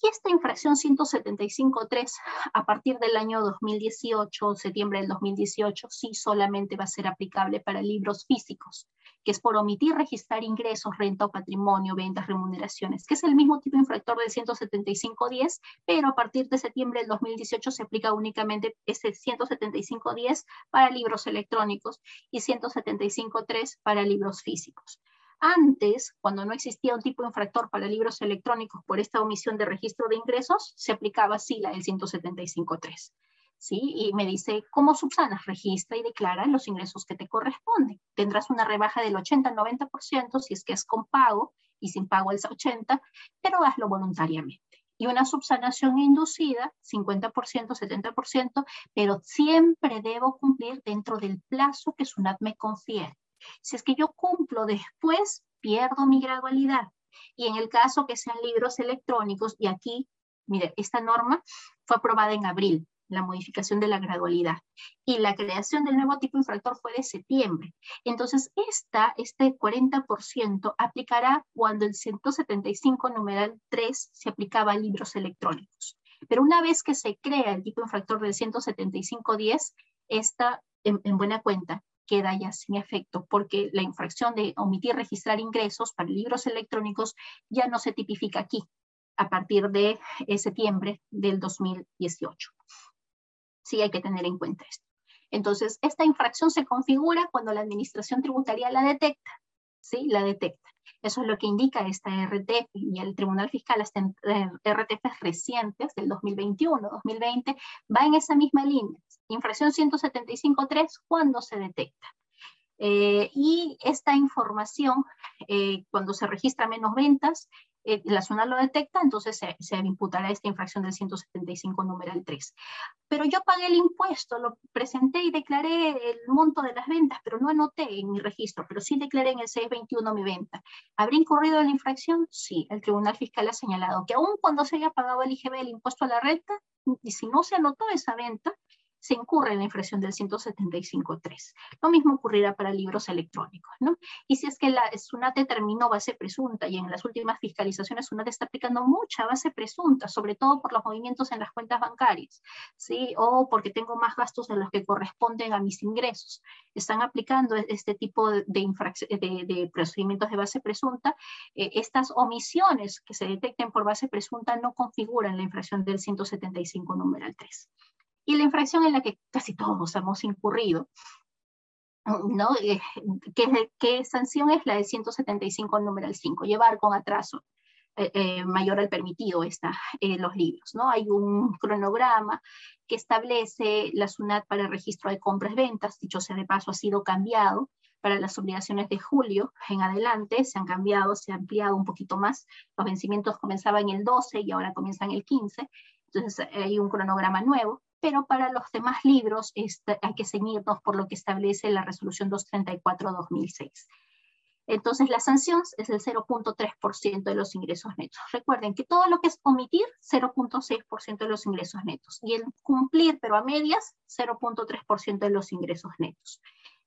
Y esta infracción 175.3 a partir del año 2018, septiembre del 2018, sí solamente va a ser aplicable para libros físicos, que es por omitir registrar ingresos, renta o patrimonio, ventas, remuneraciones, que es el mismo tipo infractor del 175.10, pero a partir de septiembre del 2018 se aplica únicamente ese 175.10 para libros electrónicos y 175.3 para libros físicos. Antes, cuando no existía un tipo infractor para libros electrónicos por esta omisión de registro de ingresos, se aplicaba así la del 175.3. ¿Sí? Y me dice, ¿cómo subsanas? Registra y declara los ingresos que te corresponden. Tendrás una rebaja del 80-90% si es que es con pago y sin pago el 80%, pero hazlo voluntariamente. Y una subsanación inducida, 50%, 70%, pero siempre debo cumplir dentro del plazo que SUNAT me confiere. Si es que yo cumplo después, pierdo mi gradualidad. Y en el caso que sean libros electrónicos, y aquí, mire, esta norma fue aprobada en abril, la modificación de la gradualidad. Y la creación del nuevo tipo infractor fue de septiembre. Entonces, esta, este 40% aplicará cuando el 175 numeral 3 se aplicaba a libros electrónicos. Pero una vez que se crea el tipo infractor del 175.10, está en buena cuenta queda ya sin efecto porque la infracción de omitir registrar ingresos para libros electrónicos ya no se tipifica aquí a partir de eh, septiembre del 2018. Sí hay que tener en cuenta esto. Entonces, esta infracción se configura cuando la administración tributaria la detecta, ¿sí? La detecta. Eso es lo que indica esta RTF y el Tribunal Fiscal, hasta eh, RTF recientes del 2021, 2020, va en esa misma línea. Infracción 175.3 cuando se detecta. Eh, y esta información, eh, cuando se registra menos ventas, eh, la zona lo detecta, entonces se, se, imputará esta infracción del 175 numeral 3. Pero yo pagué el impuesto, lo presenté y declaré el monto de las ventas, pero no anoté en mi registro, pero sí declaré en el 621 mi venta. ¿Habría incurrido en la infracción? Sí, el Tribunal Fiscal ha señalado que aún cuando se haya pagado el IGB, el impuesto a la renta, y si no se anotó esa venta, se incurre en la infracción del 175.3. Lo mismo ocurrirá para libros electrónicos, ¿no? Y si es que la SUNAT determinó base presunta y en las últimas fiscalizaciones SUNAT está aplicando mucha base presunta, sobre todo por los movimientos en las cuentas bancarias, ¿sí? O porque tengo más gastos de los que corresponden a mis ingresos. Están aplicando este tipo de, de, procedimientos de base presunta. Eh, estas omisiones que se detecten por base presunta no configuran la infracción del 175 numeral 3 y la infracción en la que casi todos hemos incurrido. ¿no? Eh, ¿Qué, sanción es la de 175 numeral 5? Llevar con atraso eh, eh, mayor al permitido está, los libros. ¿no? Hay un cronograma que establece la SUNAT para el registro de compras-ventas, dicho sea de paso, ha sido cambiado para las obligaciones de julio en adelante, se han cambiado, se ha ampliado un poquito más, los vencimientos comenzaban el 12 y ahora comienzan el 15, entonces hay un cronograma nuevo, pero para los demás libros este, hay que ceñirnos por lo que establece la resolución 234-2006. Entonces la sanción es el 0.3% de los ingresos netos. Recuerden que todo lo que es omitir, 0.6% de los ingresos netos. Y el cumplir, pero a medias, 0.3% de los ingresos netos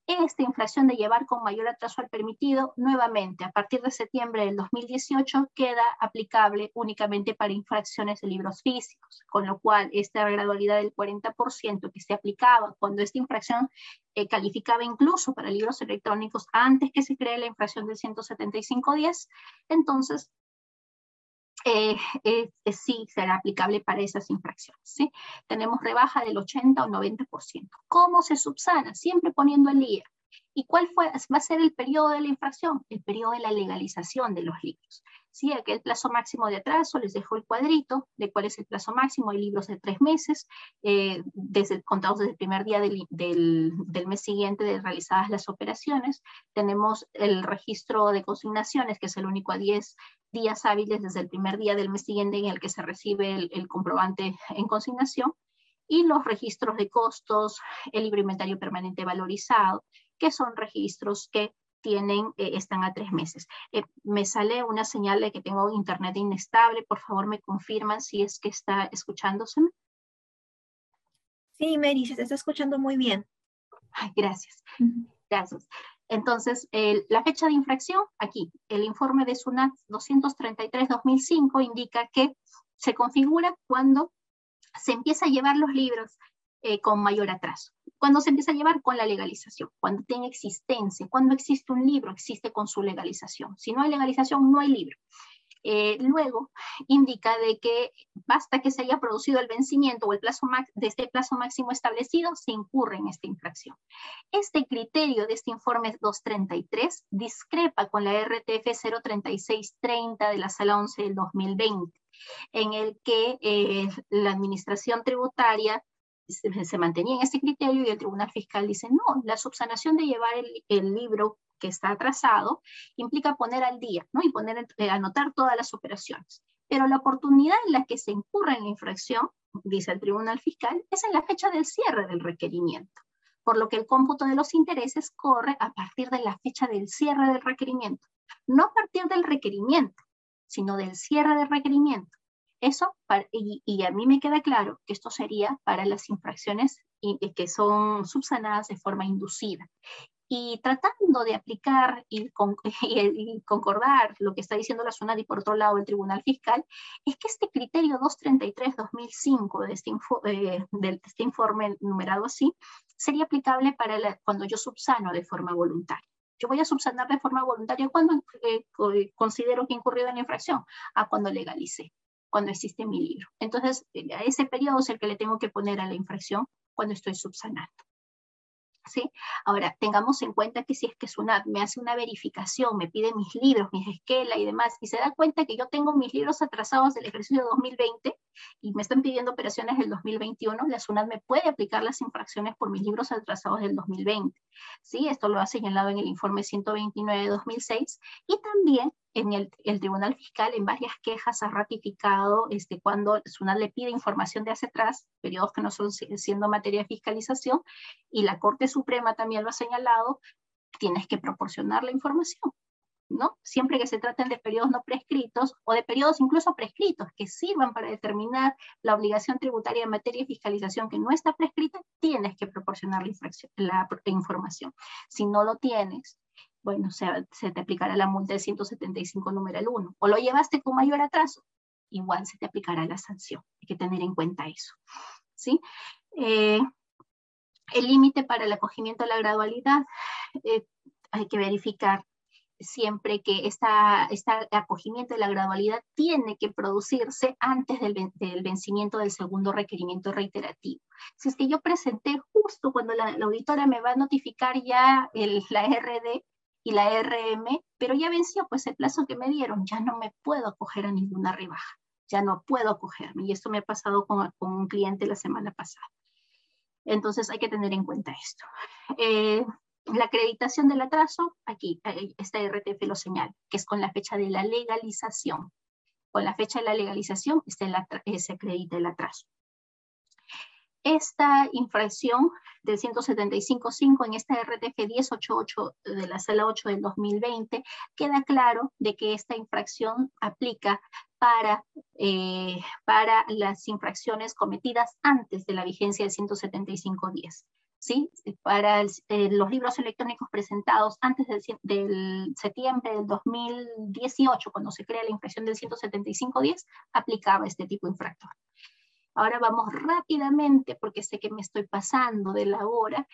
esta inflación de llevar con mayor atraso al permitido, nuevamente, a partir de septiembre del 2018, queda aplicable únicamente para infracciones de libros físicos, con lo cual esta gradualidad del 40% que se aplicaba cuando esta infracción eh, calificaba incluso para libros electrónicos antes que se cree la infracción del 175.10, entonces eh, sí será aplicable para esas infracciones. ¿sí? Tenemos rebaja del 80 o 90%. ¿Cómo se subsana? Siempre poniendo el día. ¿Y cuál fue, va a ser el periodo de la infracción? El periodo de la legalización de los libros. ¿sí? Aquel plazo máximo de atraso, les dejo el cuadrito de cuál es el plazo máximo. Hay libros de tres meses, eh, desde, contados desde el primer día del, del, del, mes siguiente de realizadas las operaciones. Tenemos el registro de consignaciones, que es el único a 10 días hábiles desde el primer día del mes siguiente en el que se recibe el, el comprobante en consignación. Y los registros de costos, el libro inventario permanente valorizado, que son registros que tienen, eh, están a tres meses. Eh, me sale una señal de que tengo internet inestable, por favor me confirman si es que está escuchándose. Sí, Mary, se está escuchando muy bien. Ay, gracias, gracias. Entonces, la fecha de infracción, aquí, el informe de SUNAT 233-2005 indica que se configura cuando se empieza a llevar los libros eh, con mayor atraso. Cuando se empieza a llevar con la legalización, cuando tiene existencia, cuando existe un libro, existe con su legalización. Si no hay legalización, no hay libro. Eh, luego indica de que basta que se haya producido el vencimiento o el plazo de este plazo máximo establecido, se incurre en esta infracción. Este criterio de este informe 233 discrepa con la RTF 03630 de la Sala 11 del 2020, en el que eh, la Administración Tributaria se, mantenía en ese criterio y el Tribunal Fiscal dice, no, la subsanación de llevar el, libro que está atrasado implica poner al día, ¿no? Y poner, eh, anotar todas las operaciones. Pero la oportunidad en la que se incurre en la infracción, dice el Tribunal Fiscal, es en la fecha del cierre del requerimiento, por lo que el cómputo de los intereses corre a partir de la fecha del cierre del requerimiento, no a partir del requerimiento, sino del cierre del requerimiento. Eso, y, a mí me queda claro que esto sería para las infracciones que son subsanadas de forma inducida. Y tratando de aplicar y, <laughs> concordar lo que está diciendo la zona y por otro lado el Tribunal Fiscal, es que este criterio 233-2005 de, este eh, de este informe numerado así, sería aplicable para cuando yo subsano de forma voluntaria. Yo voy a subsanar de forma voluntaria cuando eh, considero que he incurrido en la infracción, a cuando legalice cuando existe mi libro. Entonces, eh, a ese periodo es el que le tengo que poner a la infracción cuando estoy subsanando. ¿Sí? Ahora, tengamos en cuenta que si es que SUNAT me hace una verificación, me pide mis libros, mis esquelas y demás, y se da cuenta que yo tengo mis libros atrasados del ejercicio 2020 y me están pidiendo operaciones del 2021, la SUNAT me puede aplicar las infracciones por mis libros atrasados del 2020. ¿Sí? Esto lo ha señalado en el informe 129 de 2006 y también en el, Tribunal Fiscal en varias quejas ha ratificado este, cuando SUNAT le pide información de hace atrás, periodos que no son siendo materia de fiscalización, y la Corte Suprema también lo ha señalado, tienes que proporcionar la información. ¿no? Siempre que se traten de periodos no prescritos o de periodos incluso prescritos que sirvan para determinar la obligación tributaria en materia de fiscalización que no está prescrita, tienes que proporcionar la, la información. Si no lo tienes, bueno, se, se te aplicará la multa de 175 numeral 1. O lo llevaste con mayor atraso, igual se te aplicará la sanción. Hay que tener en cuenta eso. ¿sí? Eh, el límite para el acogimiento a la gradualidad, eh, hay que verificar siempre que este acogimiento de la gradualidad tiene que producirse antes del, del, vencimiento del segundo requerimiento reiterativo. Si es que yo presenté justo cuando la, auditora me va a notificar ya el, la RD, y la RM, pero ya venció pues el plazo que me dieron, ya no me puedo acoger a ninguna rebaja, ya no puedo acogerme. Y esto me ha pasado con, con un cliente la semana pasada. Entonces hay que tener en cuenta esto. Eh, la acreditación del atraso, aquí, esta RTF lo señala, que es con la fecha de la legalización. Con la fecha de la legalización este, se acredita el atraso. Esta infracción del 175.5 en esta RTF 1088 de la sala 8 del 2020, queda claro de que esta infracción aplica para, eh, para las infracciones cometidas antes de la vigencia del 175.10. ¿Sí? Para eh, los libros electrónicos presentados antes del, del, septiembre del 2018, cuando se crea la infracción del 175.10, aplicaba este tipo de infractor. Ahora vamos rápidamente, porque sé que me estoy pasando de la hora,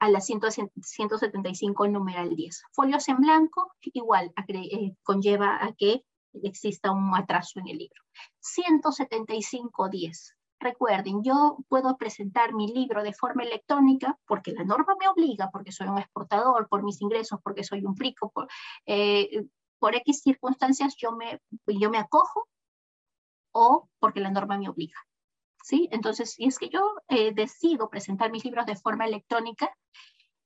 a la 175 numeral 10. Folios en blanco, igual, eh, conlleva a que exista un atraso en el libro. 175.10. Recuerden, yo puedo presentar mi libro de forma electrónica porque la norma me obliga, porque soy un exportador, por mis ingresos, porque soy un frico, por, eh, por X circunstancias yo me, yo me acojo o porque la norma me obliga. ¿sí? Entonces, si es que yo eh, decido presentar mis libros de forma electrónica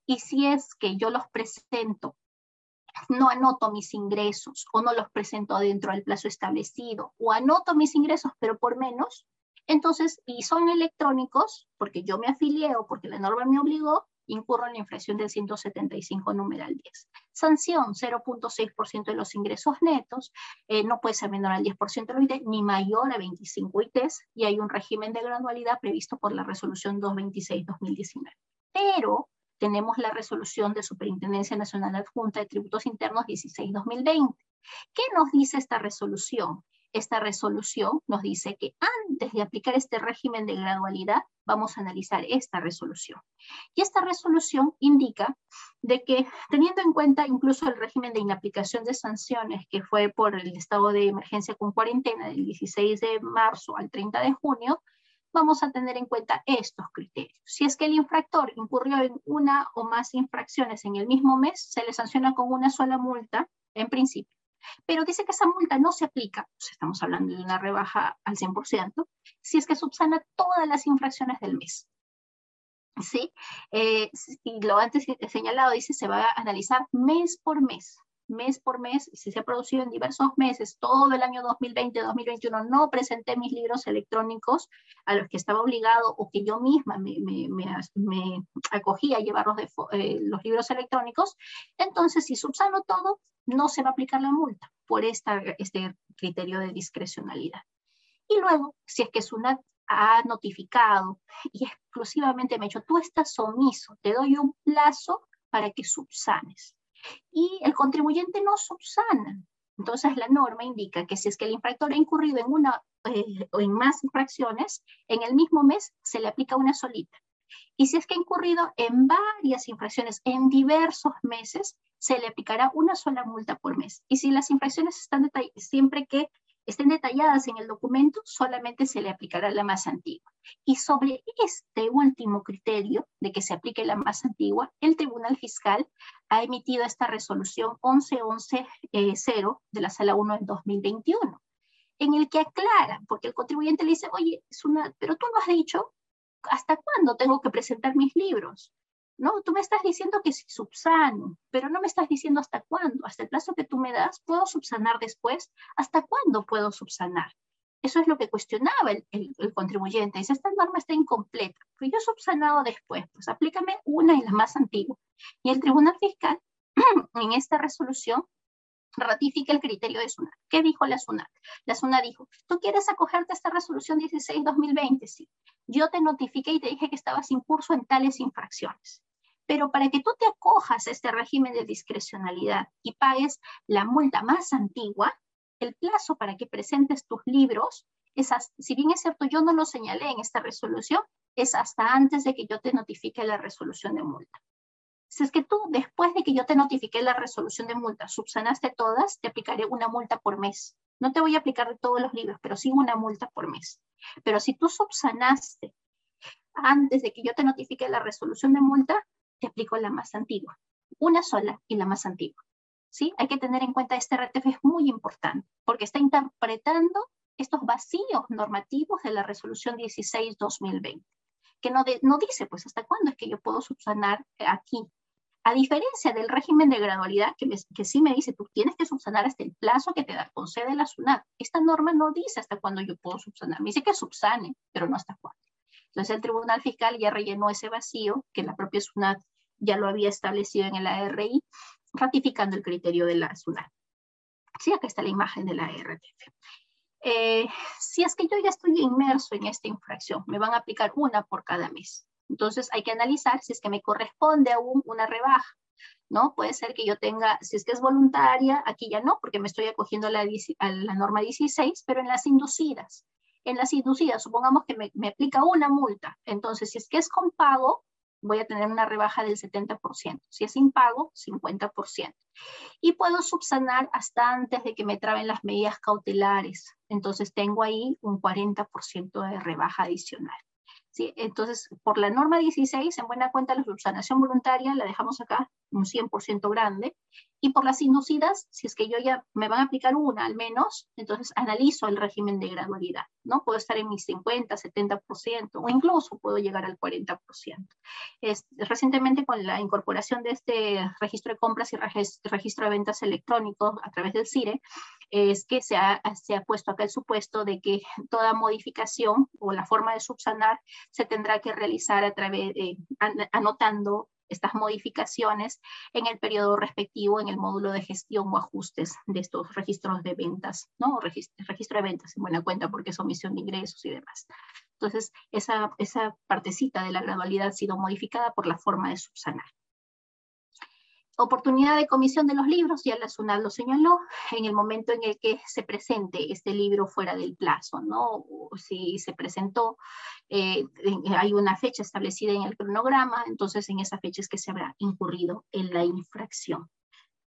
y si es que yo los presento, no anoto mis ingresos o no los presento dentro del plazo establecido o anoto mis ingresos pero por menos, entonces, y son electrónicos, porque yo me afilié o porque la norma me obligó, incurro en la infracción del 175 numeral 10. Sanción, 0.6% de los ingresos netos, eh, no puede ser menor al 10% de los ITES, ni mayor a 25 ITES, y hay un régimen de gradualidad previsto por la resolución 226-2019. Pero tenemos la resolución de Superintendencia Nacional Adjunta de Tributos Internos 16-2020. ¿Qué nos dice esta resolución? Esta resolución nos dice que antes de aplicar este régimen de gradualidad, vamos a analizar esta resolución. Y esta resolución indica de que, teniendo en cuenta incluso el régimen de inaplicación de sanciones que fue por el estado de emergencia con cuarentena del 16 de marzo al 30 de junio, vamos a tener en cuenta estos criterios. Si es que el infractor incurrió en una o más infracciones en el mismo mes, se le sanciona con una sola multa, en principio pero dice que esa multa no se aplica, pues estamos hablando de una rebaja al 100%, si es que subsana todas las infracciones del mes. ¿Sí? Eh, y lo antes señalado dice se va a analizar mes por mes mes por mes, si se ha producido en diversos meses, todo el año 2020-2021, no presenté mis libros electrónicos a los que estaba obligado o que yo misma me, acogía a llevar los, eh, los libros electrónicos, entonces si subsano todo, no se va a aplicar la multa por esta, este criterio de discrecionalidad. Y luego, si es que SUNAT ha notificado y exclusivamente me ha dicho, tú estás omiso, te doy un plazo para que subsanes y el contribuyente no subsana. Entonces la norma indica que si es que el infractor ha incurrido en una eh, o en más infracciones, en el mismo mes se le aplica una solita. Y si es que ha incurrido en varias infracciones en diversos meses, se le aplicará una sola multa por mes. Y si las infracciones están siempre que estén detalladas en el documento, solamente se le aplicará la más antigua. Y sobre este último criterio de que se aplique la más antigua, el Tribunal Fiscal ha emitido esta resolución 1111-0 eh, de la Sala 1 del 2021, en el que aclara, porque el contribuyente le dice, oye, es una, pero tú no has dicho hasta cuándo tengo que presentar mis libros. No, tú me estás diciendo que si subsano, pero no me estás diciendo hasta cuándo. Hasta el plazo que tú me das, ¿puedo subsanar después? ¿Hasta cuándo puedo subsanar? Eso es lo que cuestionaba el, contribuyente. Dice, esta norma está incompleta. Pues yo he subsanado después, pues aplícame una y la más antigua. Y el Tribunal Fiscal, <clears throat> en esta resolución, ratifica el criterio de SUNAT. ¿Qué dijo la SUNAT? La SUNAT dijo, ¿tú quieres acogerte a esta resolución 16-2020? Sí. Yo te notifiqué y te dije que estabas en curso en tales infracciones. Pero para que tú te acojas a este régimen de discrecionalidad y pagues la multa más antigua, el plazo para que presentes tus libros es, si bien es cierto, yo no lo señalé en esta resolución, es hasta antes de que yo te notifique la resolución de multa. Si es que tú, después de que yo te notifique la resolución de multa, subsanaste todas, te aplicaré una multa por mes. No te voy a aplicar de todos los libros, pero sí una multa por mes. Pero si tú subsanaste antes de que yo te notifique la resolución de multa, te aplico la más antigua. Una sola y la más antigua. ¿Sí? Hay que tener en cuenta este RTF es muy importante porque está interpretando estos vacíos normativos de la resolución 16-2020, que no, no dice, pues, hasta cuándo es que yo puedo subsanar aquí. A diferencia del régimen de gradualidad, que, que sí me dice, tú tienes que subsanar hasta el plazo que te da, concede la SUNAT. Esta norma no dice hasta cuándo yo puedo subsanar, me dice que subsane, pero no hasta cuándo. Entonces el Tribunal Fiscal ya rellenó ese vacío que la propia SUNAT ya lo había establecido en el ARI, ratificando el criterio de la SUNAT. Sí, acá está la imagen de la RTF. Eh, si es que yo ya estoy inmerso en esta infracción, me van a aplicar una por cada mes. Entonces hay que analizar si es que me corresponde aún una rebaja, ¿no? Puede ser que yo tenga, si es que es voluntaria, aquí ya no, porque me estoy acogiendo a la norma 16, pero en las inducidas. En las inducidas, supongamos que me, me aplica una multa. Entonces, si es que es con pago, voy a tener una rebaja del 70%. Si es impago, 50%. Y puedo subsanar hasta antes de que me traben las medidas cautelares. Entonces tengo ahí un 40% de rebaja adicional. ¿Sí? Entonces, por la norma 16, en buena cuenta la subsanación voluntaria la dejamos acá un 100% grande y por las inducidas, si es que yo ya me van a aplicar una al menos, entonces analizo el régimen de gradualidad, ¿no? Puedo estar en mis 50, 70% o incluso puedo llegar al 40%. Es, recientemente con la incorporación de este registro de compras y registro de ventas electrónicos a través del CIRE, es que se ha, se ha puesto acá el supuesto de que toda modificación o la forma de subsanar se tendrá que realizar a través, de anotando estas modificaciones en el periodo respectivo en el módulo de gestión o ajustes de estos registros de ventas, ¿no? Registro, registro de ventas en buena cuenta porque es omisión de ingresos y demás. Entonces, esa, esa partecita de la gradualidad ha sido modificada por la forma de subsanar oportunidad de comisión de los libros, ya la SUNAT lo señaló, en el momento en el que se presente este libro fuera del plazo, ¿no? Si se presentó, eh, hay una fecha establecida en el cronograma, entonces en esa fecha es que se habrá incurrido en la infracción.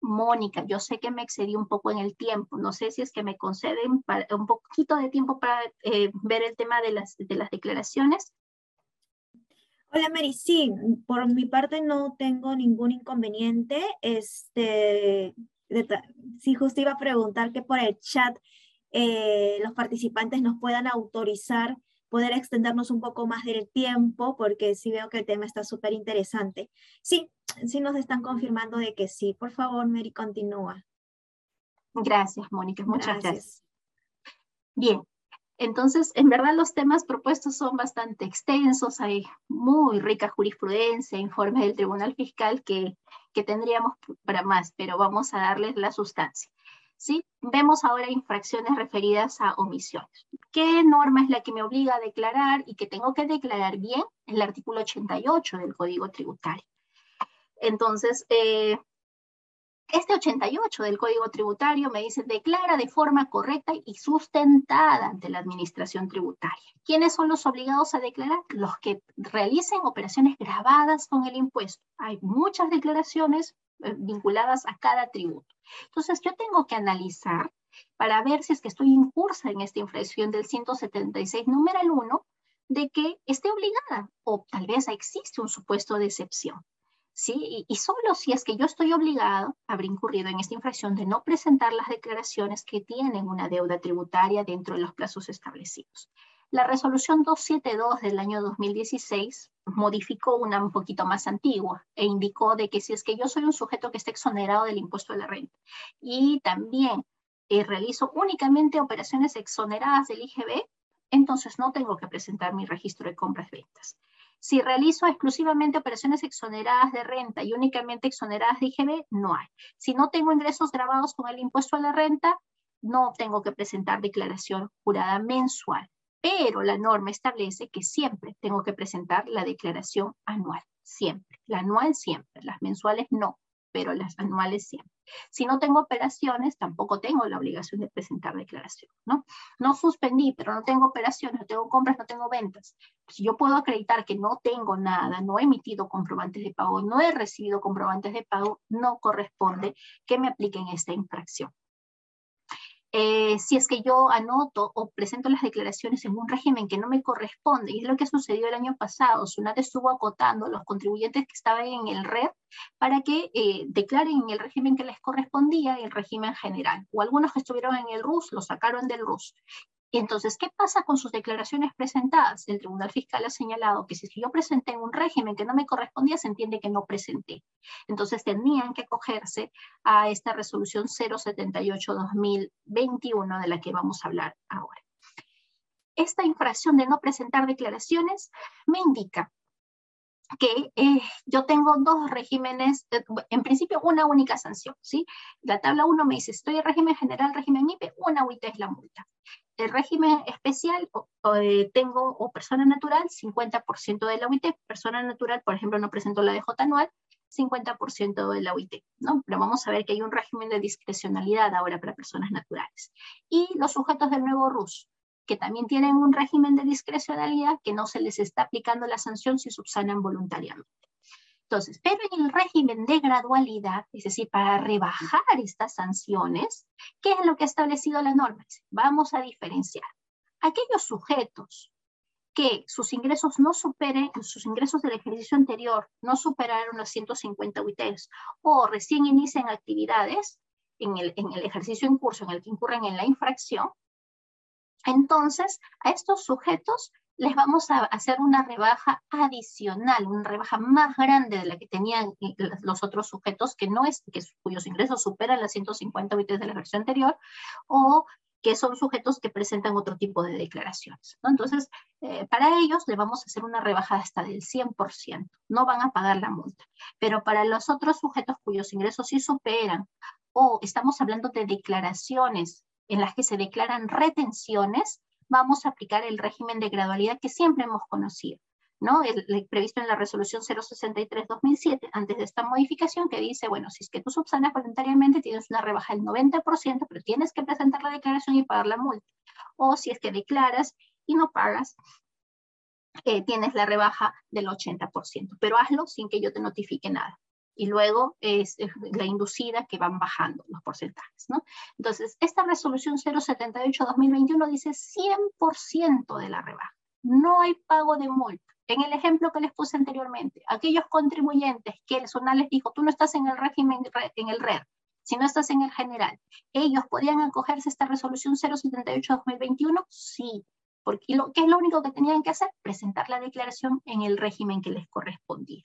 Mónica, yo sé que me excedí un poco en el tiempo, no sé si es que me conceden un poquito de tiempo para eh, ver el tema de las, de las declaraciones. Hola Mary, sí, por mi parte no tengo ningún inconveniente. Este, sí, justo iba a preguntar que por el chat eh, los participantes nos puedan autorizar poder extendernos un poco más del tiempo, porque sí veo que el tema está súper interesante. Sí, sí nos están confirmando de que sí. Por favor, Mary, continúa. Gracias, Mónica, muchas gracias. Bien, entonces, en verdad los temas propuestos son bastante extensos, hay muy rica jurisprudencia, informes del Tribunal Fiscal que, tendríamos para más, pero vamos a darles la sustancia. ¿sí? Vemos ahora infracciones referidas a omisiones. ¿Qué norma es la que me obliga a declarar y que tengo que declarar bien? El artículo 88 del Código Tributario. Entonces, eh, este 88 del Código Tributario me dice, declara de forma correcta y sustentada ante la Administración Tributaria. ¿Quiénes son los obligados a declarar? Los que realicen operaciones grabadas con el impuesto. Hay muchas declaraciones eh, vinculadas a cada tributo. Entonces, yo tengo que analizar para ver si es que estoy incursa en esta infracción del 176 numeral 1 de que esté obligada o tal vez existe un supuesto de excepción. ¿Sí? Y, solo si es que yo estoy obligado, habré incurrido en esta infracción de no presentar las declaraciones que tienen una deuda tributaria dentro de los plazos establecidos. La resolución 272 del año 2016 modificó una un poquito más antigua e indicó de que si es que yo soy un sujeto que está exonerado del impuesto de la renta y también eh, realizo únicamente operaciones exoneradas del IGB, entonces no tengo que presentar mi registro de compras-ventas. Si realizo exclusivamente operaciones exoneradas de renta y únicamente exoneradas de IGB, no hay. Si no tengo ingresos grabados con el impuesto a la renta, no tengo que presentar declaración jurada mensual. Pero la norma establece que siempre tengo que presentar la declaración anual, siempre. La anual siempre, las mensuales no pero las anuales siempre. Si no tengo operaciones, tampoco tengo la obligación de presentar declaración, ¿no? No suspendí, pero no tengo operaciones, no tengo compras, no tengo ventas. Si yo puedo acreditar que no tengo nada, no he emitido comprobantes de pago, no he recibido comprobantes de pago, no corresponde que me apliquen esta infracción. Eh, si es que yo anoto o presento las declaraciones en un régimen que no me corresponde, y es lo que sucedió el año pasado, SUNAT estuvo acotando los contribuyentes que estaban en el RED para que eh, declaren en el régimen que les correspondía, el régimen general, o algunos que estuvieron en el RUS, lo sacaron del RUS. Entonces, ¿qué pasa con sus declaraciones presentadas? El Tribunal Fiscal ha señalado que si yo presenté en un régimen que no me correspondía, se entiende que no presenté. Entonces, tenían que acogerse a esta resolución 078-2021 de la que vamos a hablar ahora. esta infracción de no presentar declaraciones me indica que eh, yo tengo dos regímenes, eh, en principio una única sanción, ¿sí? La tabla 1 me dice, estoy en régimen general, régimen IPE, una UIT es la multa. El régimen especial, eh, tengo, o persona natural, 50% de la UIT, persona natural, por ejemplo, no presento la DJ anual, 50% de la UIT, ¿no? Pero vamos a ver que hay un régimen de discrecionalidad ahora para personas naturales. Y los sujetos del nuevo RUS, que también tienen un régimen de discrecionalidad que no se les está aplicando la sanción si subsanan voluntariamente. Entonces, pero en el régimen de gradualidad, es decir, para rebajar estas sanciones, ¿qué es lo que ha establecido la norma? Vamos a diferenciar aquellos sujetos que sus ingresos no superen, sus ingresos del ejercicio anterior no superaron los 150 UITs o recién inician actividades en el, en el ejercicio en curso en el que incurren en la infracción, entonces, a estos sujetos les vamos a hacer una rebaja adicional, una rebaja más grande de la que tenían eh, los otros sujetos que no es, que, cuyos ingresos superan las 150 UITs de la versión anterior, o que son sujetos que presentan otro tipo de declaraciones. Entonces, eh, para ellos le vamos a hacer una rebaja hasta del 100%, no van a pagar la multa. Pero para los otros sujetos cuyos ingresos sí superan, o estamos hablando de declaraciones en las que se declaran retenciones, vamos a aplicar el régimen de gradualidad que siempre hemos conocido, ¿no? El, previsto en la resolución 063-2007, antes de esta modificación, que dice, bueno, si es que tú subsanas voluntariamente, tienes una rebaja del 90%, pero tienes que presentar la declaración y pagar la multa. O si es que declaras y no pagas, eh, tienes la rebaja del 80%, pero hazlo sin que yo te notifique nada y luego es, la inducida que van bajando los porcentajes. ¿no? Entonces, esta resolución 078-2021 dice 100% de la rebaja. No hay pago de multa. En el ejemplo que les puse anteriormente, aquellos contribuyentes que el SUNAT les dijo, tú no estás en el régimen, en el RER, si no estás en el general, ¿ellos podían acogerse a esta resolución 078-2021? Sí, porque lo, ¿qué es lo único que tenían que hacer? Presentar la declaración en el régimen que les correspondía.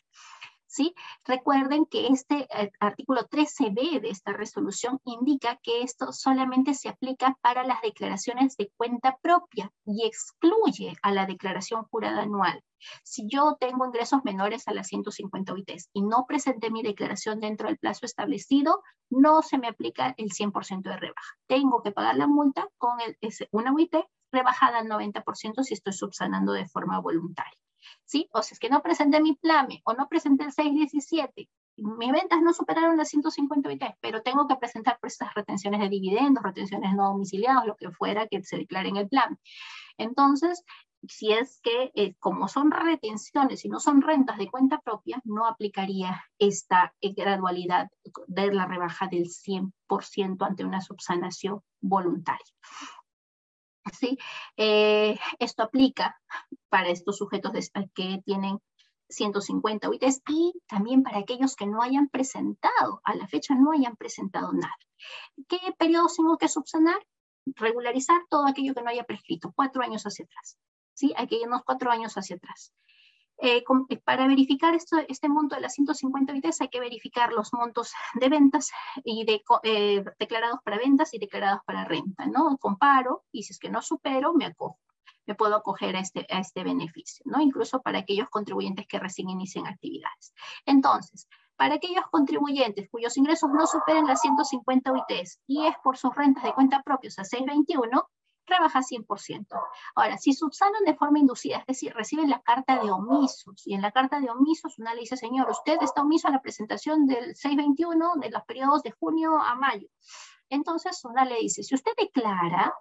Recuerden que este eh, artículo 13b de esta resolución indica que esto solamente se aplica para las declaraciones de cuenta propia y excluye a la declaración jurada anual. Si yo tengo ingresos menores a las 150 UITs y no presenté mi declaración dentro del plazo establecido, no se me aplica el 100% de rebaja. Tengo que pagar la multa con una UIT rebajada al 90% si estoy subsanando de forma voluntaria. ¿Sí? O si es que no presenté mi plame o no presenté el 617, mis ventas no superaron las 153, pero tengo que presentar por estas retenciones de dividendos, retenciones no domiciliadas, lo que fuera que se declare en el plan. Entonces, si es que eh, como son retenciones y no son rentas de cuenta propia, no aplicaría esta eh, gradualidad de la rebaja del 100% ante una subsanación voluntaria. ¿Sí? Eh, esto aplica para estos sujetos que tienen 150 UITs y también para aquellos que no hayan presentado, a la fecha no hayan presentado nada. ¿Qué periodos tengo que subsanar? Regularizar todo aquello que no haya prescrito, cuatro años hacia atrás. ¿sí? Hay que irnos cuatro años hacia atrás. Eh, para verificar esto, este monto de las 150 UITs hay que verificar los montos de ventas y eh, declarados para ventas y declarados para renta, ¿no? Comparo y si es que no supero, me acojo. Me puedo acoger a este, este beneficio, ¿no? Incluso para aquellos contribuyentes que recién inician actividades. Entonces, para aquellos contribuyentes cuyos ingresos no superen las 150 UITs y es por sus rentas de cuenta propios a 621, rebaja 100%. Ahora, si subsanan de forma inducida, es decir, reciben la carta de omisos, y en la carta de omisos una le dice, señor, usted está omiso a la presentación del 621 de los periodos de junio a mayo. Entonces, una le dice, si usted declara,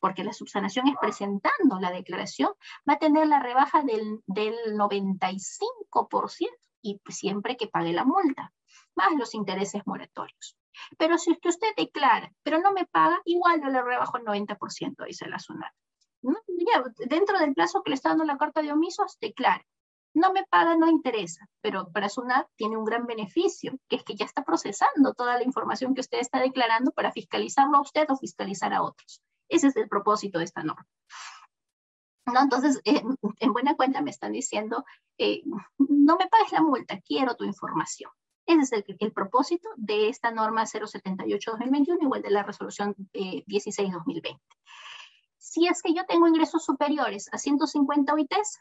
porque la subsanación es presentando la declaración, va a tener la rebaja del, del 95% y siempre que pague la multa, más los intereses moratorios. Pero si usted declara, pero no me paga, igual yo le rebajo el 90%, dice la SUNAT. dentro del plazo que le está dando la carta de omisos, declara. No me paga, no interesa, pero para SUNAT tiene un gran beneficio, que es que ya está procesando toda la información que usted está declarando para fiscalizarlo a usted o fiscalizar a otros. Ese es el propósito de esta norma. ¿No? Entonces, en buena cuenta me están diciendo, eh, no me pagues la multa, quiero tu información. Ese es el, propósito de esta norma 078-2021, igual de la resolución 16-2020. Si es que yo tengo ingresos superiores a 150 OITs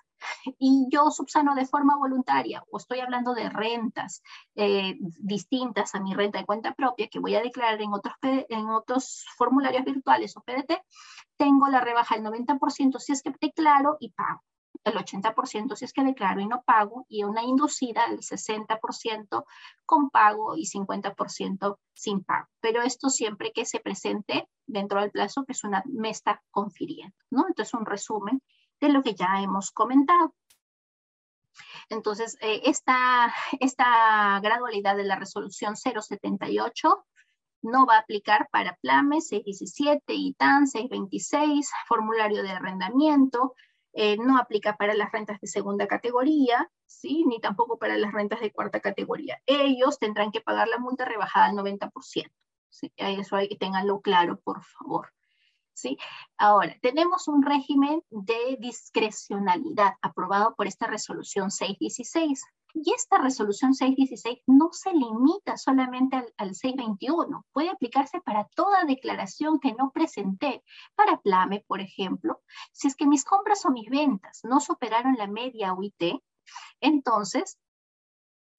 y yo subsano de forma voluntaria, o estoy hablando de rentas eh, distintas a mi renta de cuenta propia que voy a declarar en otros, en otros formularios virtuales o PDT, tengo la rebaja del 90% si es que declaro y pago el 80% si es que declaro y no pago, y una inducida del 60% con pago y 50% sin pago. Pero esto siempre que se presente dentro del plazo que es una, me está confiriendo, ¿no? Entonces, un resumen de lo que ya hemos comentado. Entonces, eh, esta, esta gradualidad de la resolución 078 no va a aplicar para PLAME 617, ITAN 626, formulario de arrendamiento, eh, no aplica para las rentas de segunda categoría, ¿sí? ni tampoco para las rentas de cuarta categoría. Ellos tendrán que pagar la multa rebajada al 90%. ¿sí? Eso hay que tenganlo claro, por favor. ¿sí? Ahora, tenemos un régimen de discrecionalidad aprobado por esta resolución 616. Y esta resolución 616 no se limita solamente al, 621, puede aplicarse para toda declaración que no presenté, para PLAME, por ejemplo. Si es que mis compras o mis ventas no superaron la media UIT, entonces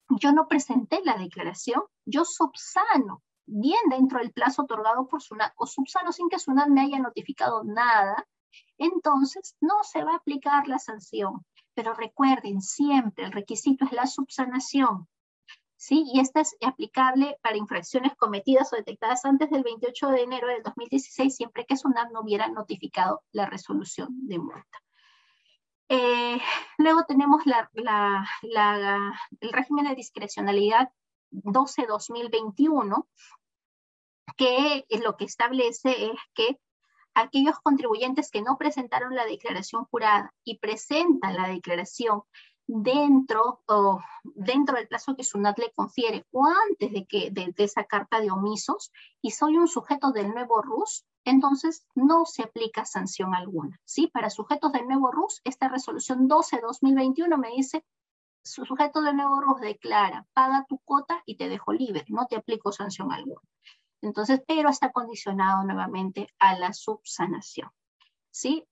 yo no presenté la declaración, yo subsano bien dentro del plazo otorgado por SUNAT o subsano sin que SUNAT me haya notificado nada, entonces no se va a aplicar la sanción. Pero recuerden, siempre el requisito es la subsanación. ¿sí? Y esta es aplicable para infracciones cometidas o detectadas antes del 28 de enero del 2016, siempre que SUNAT no hubiera notificado la resolución de multa. Eh, luego tenemos la, el régimen de discrecionalidad 12-2021, que lo que establece es que aquellos contribuyentes que no presentaron la declaración jurada y presentan la declaración dentro, o dentro del plazo que SUNAT le confiere o antes de, que, de, esa carta de omisos y soy un sujeto del nuevo RUS, entonces no se aplica sanción alguna. ¿sí? Para sujetos del nuevo RUS, esta resolución 12-2021 me dice, su sujeto del nuevo RUS declara, paga tu cuota y te dejo libre, no te aplico sanción alguna. Entonces, pero está condicionado nuevamente a la subsanación. ¿Sí?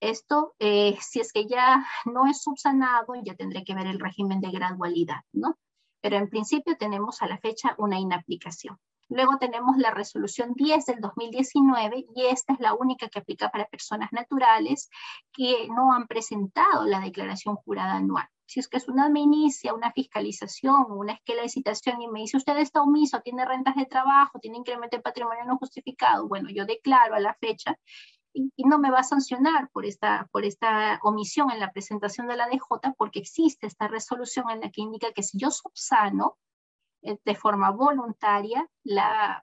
Esto, eh, si es que ya no es subsanado, ya tendré que ver el régimen de gradualidad, ¿no? Pero en principio tenemos a la fecha una inaplicación. Luego tenemos la resolución 10 del 2019 y esta es la única que aplica para personas naturales que no han presentado la declaración jurada anual. Si es que es una me inicia una fiscalización una esquela de citación y me dice usted está omiso, tiene rentas de trabajo, tiene incremento de patrimonio no justificado, bueno, yo declaro a la fecha y, no me va a sancionar por esta, por esta omisión en la presentación de la DJ porque existe esta resolución en la que indica que si yo subsano, eh, de forma voluntaria, la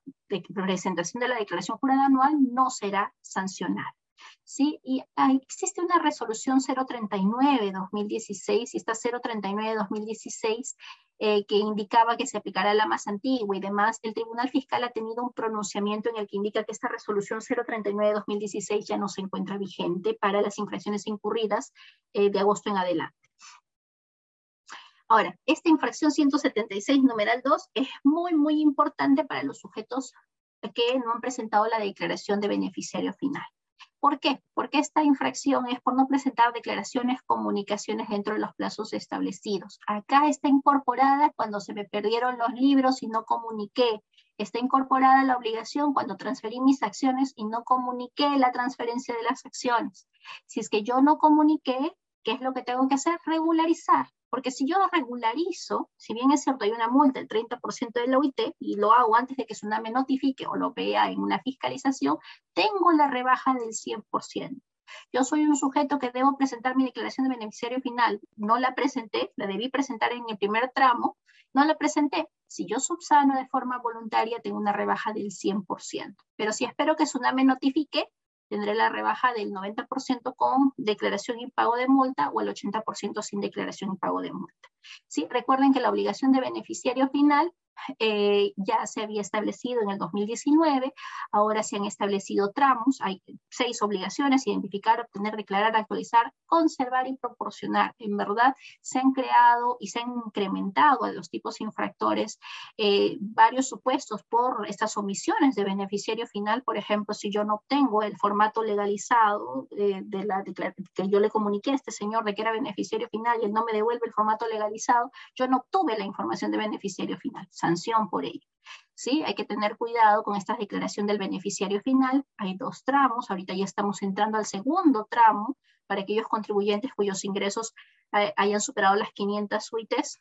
presentación de la declaración jurada anual no será sancionada. ¿Sí? Y existe una resolución 039-2016 y esta 039-2016 eh, que indicaba que se aplicará la más antigua y demás. El Tribunal Fiscal ha tenido un pronunciamiento en el que indica que esta resolución 039-2016 ya no se encuentra vigente para las infracciones incurridas eh, de agosto en adelante. Ahora, esta infracción 176, numeral 2, es muy, muy importante para los sujetos que no han presentado la declaración de beneficiario final. ¿Por qué? Porque esta infracción es por no presentar declaraciones, comunicaciones dentro de los plazos establecidos. Acá está incorporada cuando se me perdieron los libros y no comuniqué. Está incorporada la obligación cuando transferí mis acciones y no comuniqué la transferencia de las acciones. Si es que yo no comuniqué, ¿qué es lo que tengo que hacer? Regularizar. Porque si yo regularizo, si bien es cierto, hay una multa del 30% de la OIT y lo hago antes de que SUNAME notifique o lo vea en una fiscalización, tengo la rebaja del 100%. Yo soy un sujeto que debo presentar mi declaración de beneficiario final. No la presenté, la debí presentar en el primer tramo, no la presenté. Si yo subsano de forma voluntaria, tengo una rebaja del 100%. Pero si espero que SUNAME notifique, tendré la rebaja del 90% con declaración y pago de multa o el 80% sin declaración y pago de multa. ¿Sí? Recuerden que la obligación de beneficiario final eh, ya se había establecido en el 2019, ahora se han establecido tramos, hay seis obligaciones, identificar, obtener, declarar, actualizar, conservar y proporcionar. En verdad, se han creado y se han incrementado a los tipos infractores eh, varios supuestos por estas omisiones de beneficiario final, por ejemplo, si yo no obtengo el formato legalizado eh, de la que yo le comuniqué a este señor de que era beneficiario final y él no me devuelve el formato legalizado, yo no obtuve la información de beneficiario final, por ello. ¿Sí? Hay que tener cuidado con esta declaración del beneficiario final. Hay dos tramos, ahorita ya estamos entrando al segundo tramo para aquellos contribuyentes cuyos ingresos eh, hayan superado las 500 UITs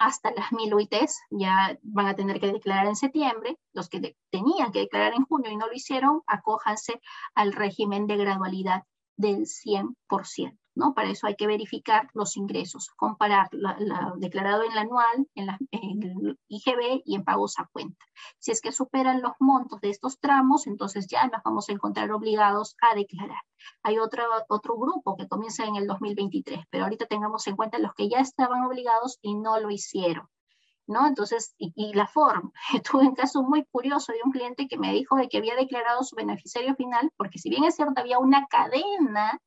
hasta las 1000 UITs ya van a tener que declarar en septiembre. Los que tenían que declarar en junio y no lo hicieron, acójanse al régimen de gradualidad del 100%. ¿No? Para eso hay que verificar los ingresos, comparar la, declarado en la anual, en, la, el IGB y en pagos a cuenta. Si es que superan los montos de estos tramos, entonces ya nos vamos a encontrar obligados a declarar. Hay otro, otro grupo que comienza en el 2023, pero ahorita tengamos en cuenta los que ya estaban obligados y no lo hicieron. ¿No? Entonces, y, la forma. <laughs> Tuve un caso muy curioso de un cliente que me dijo de que había declarado su beneficiario final, porque si bien es cierto, había una cadena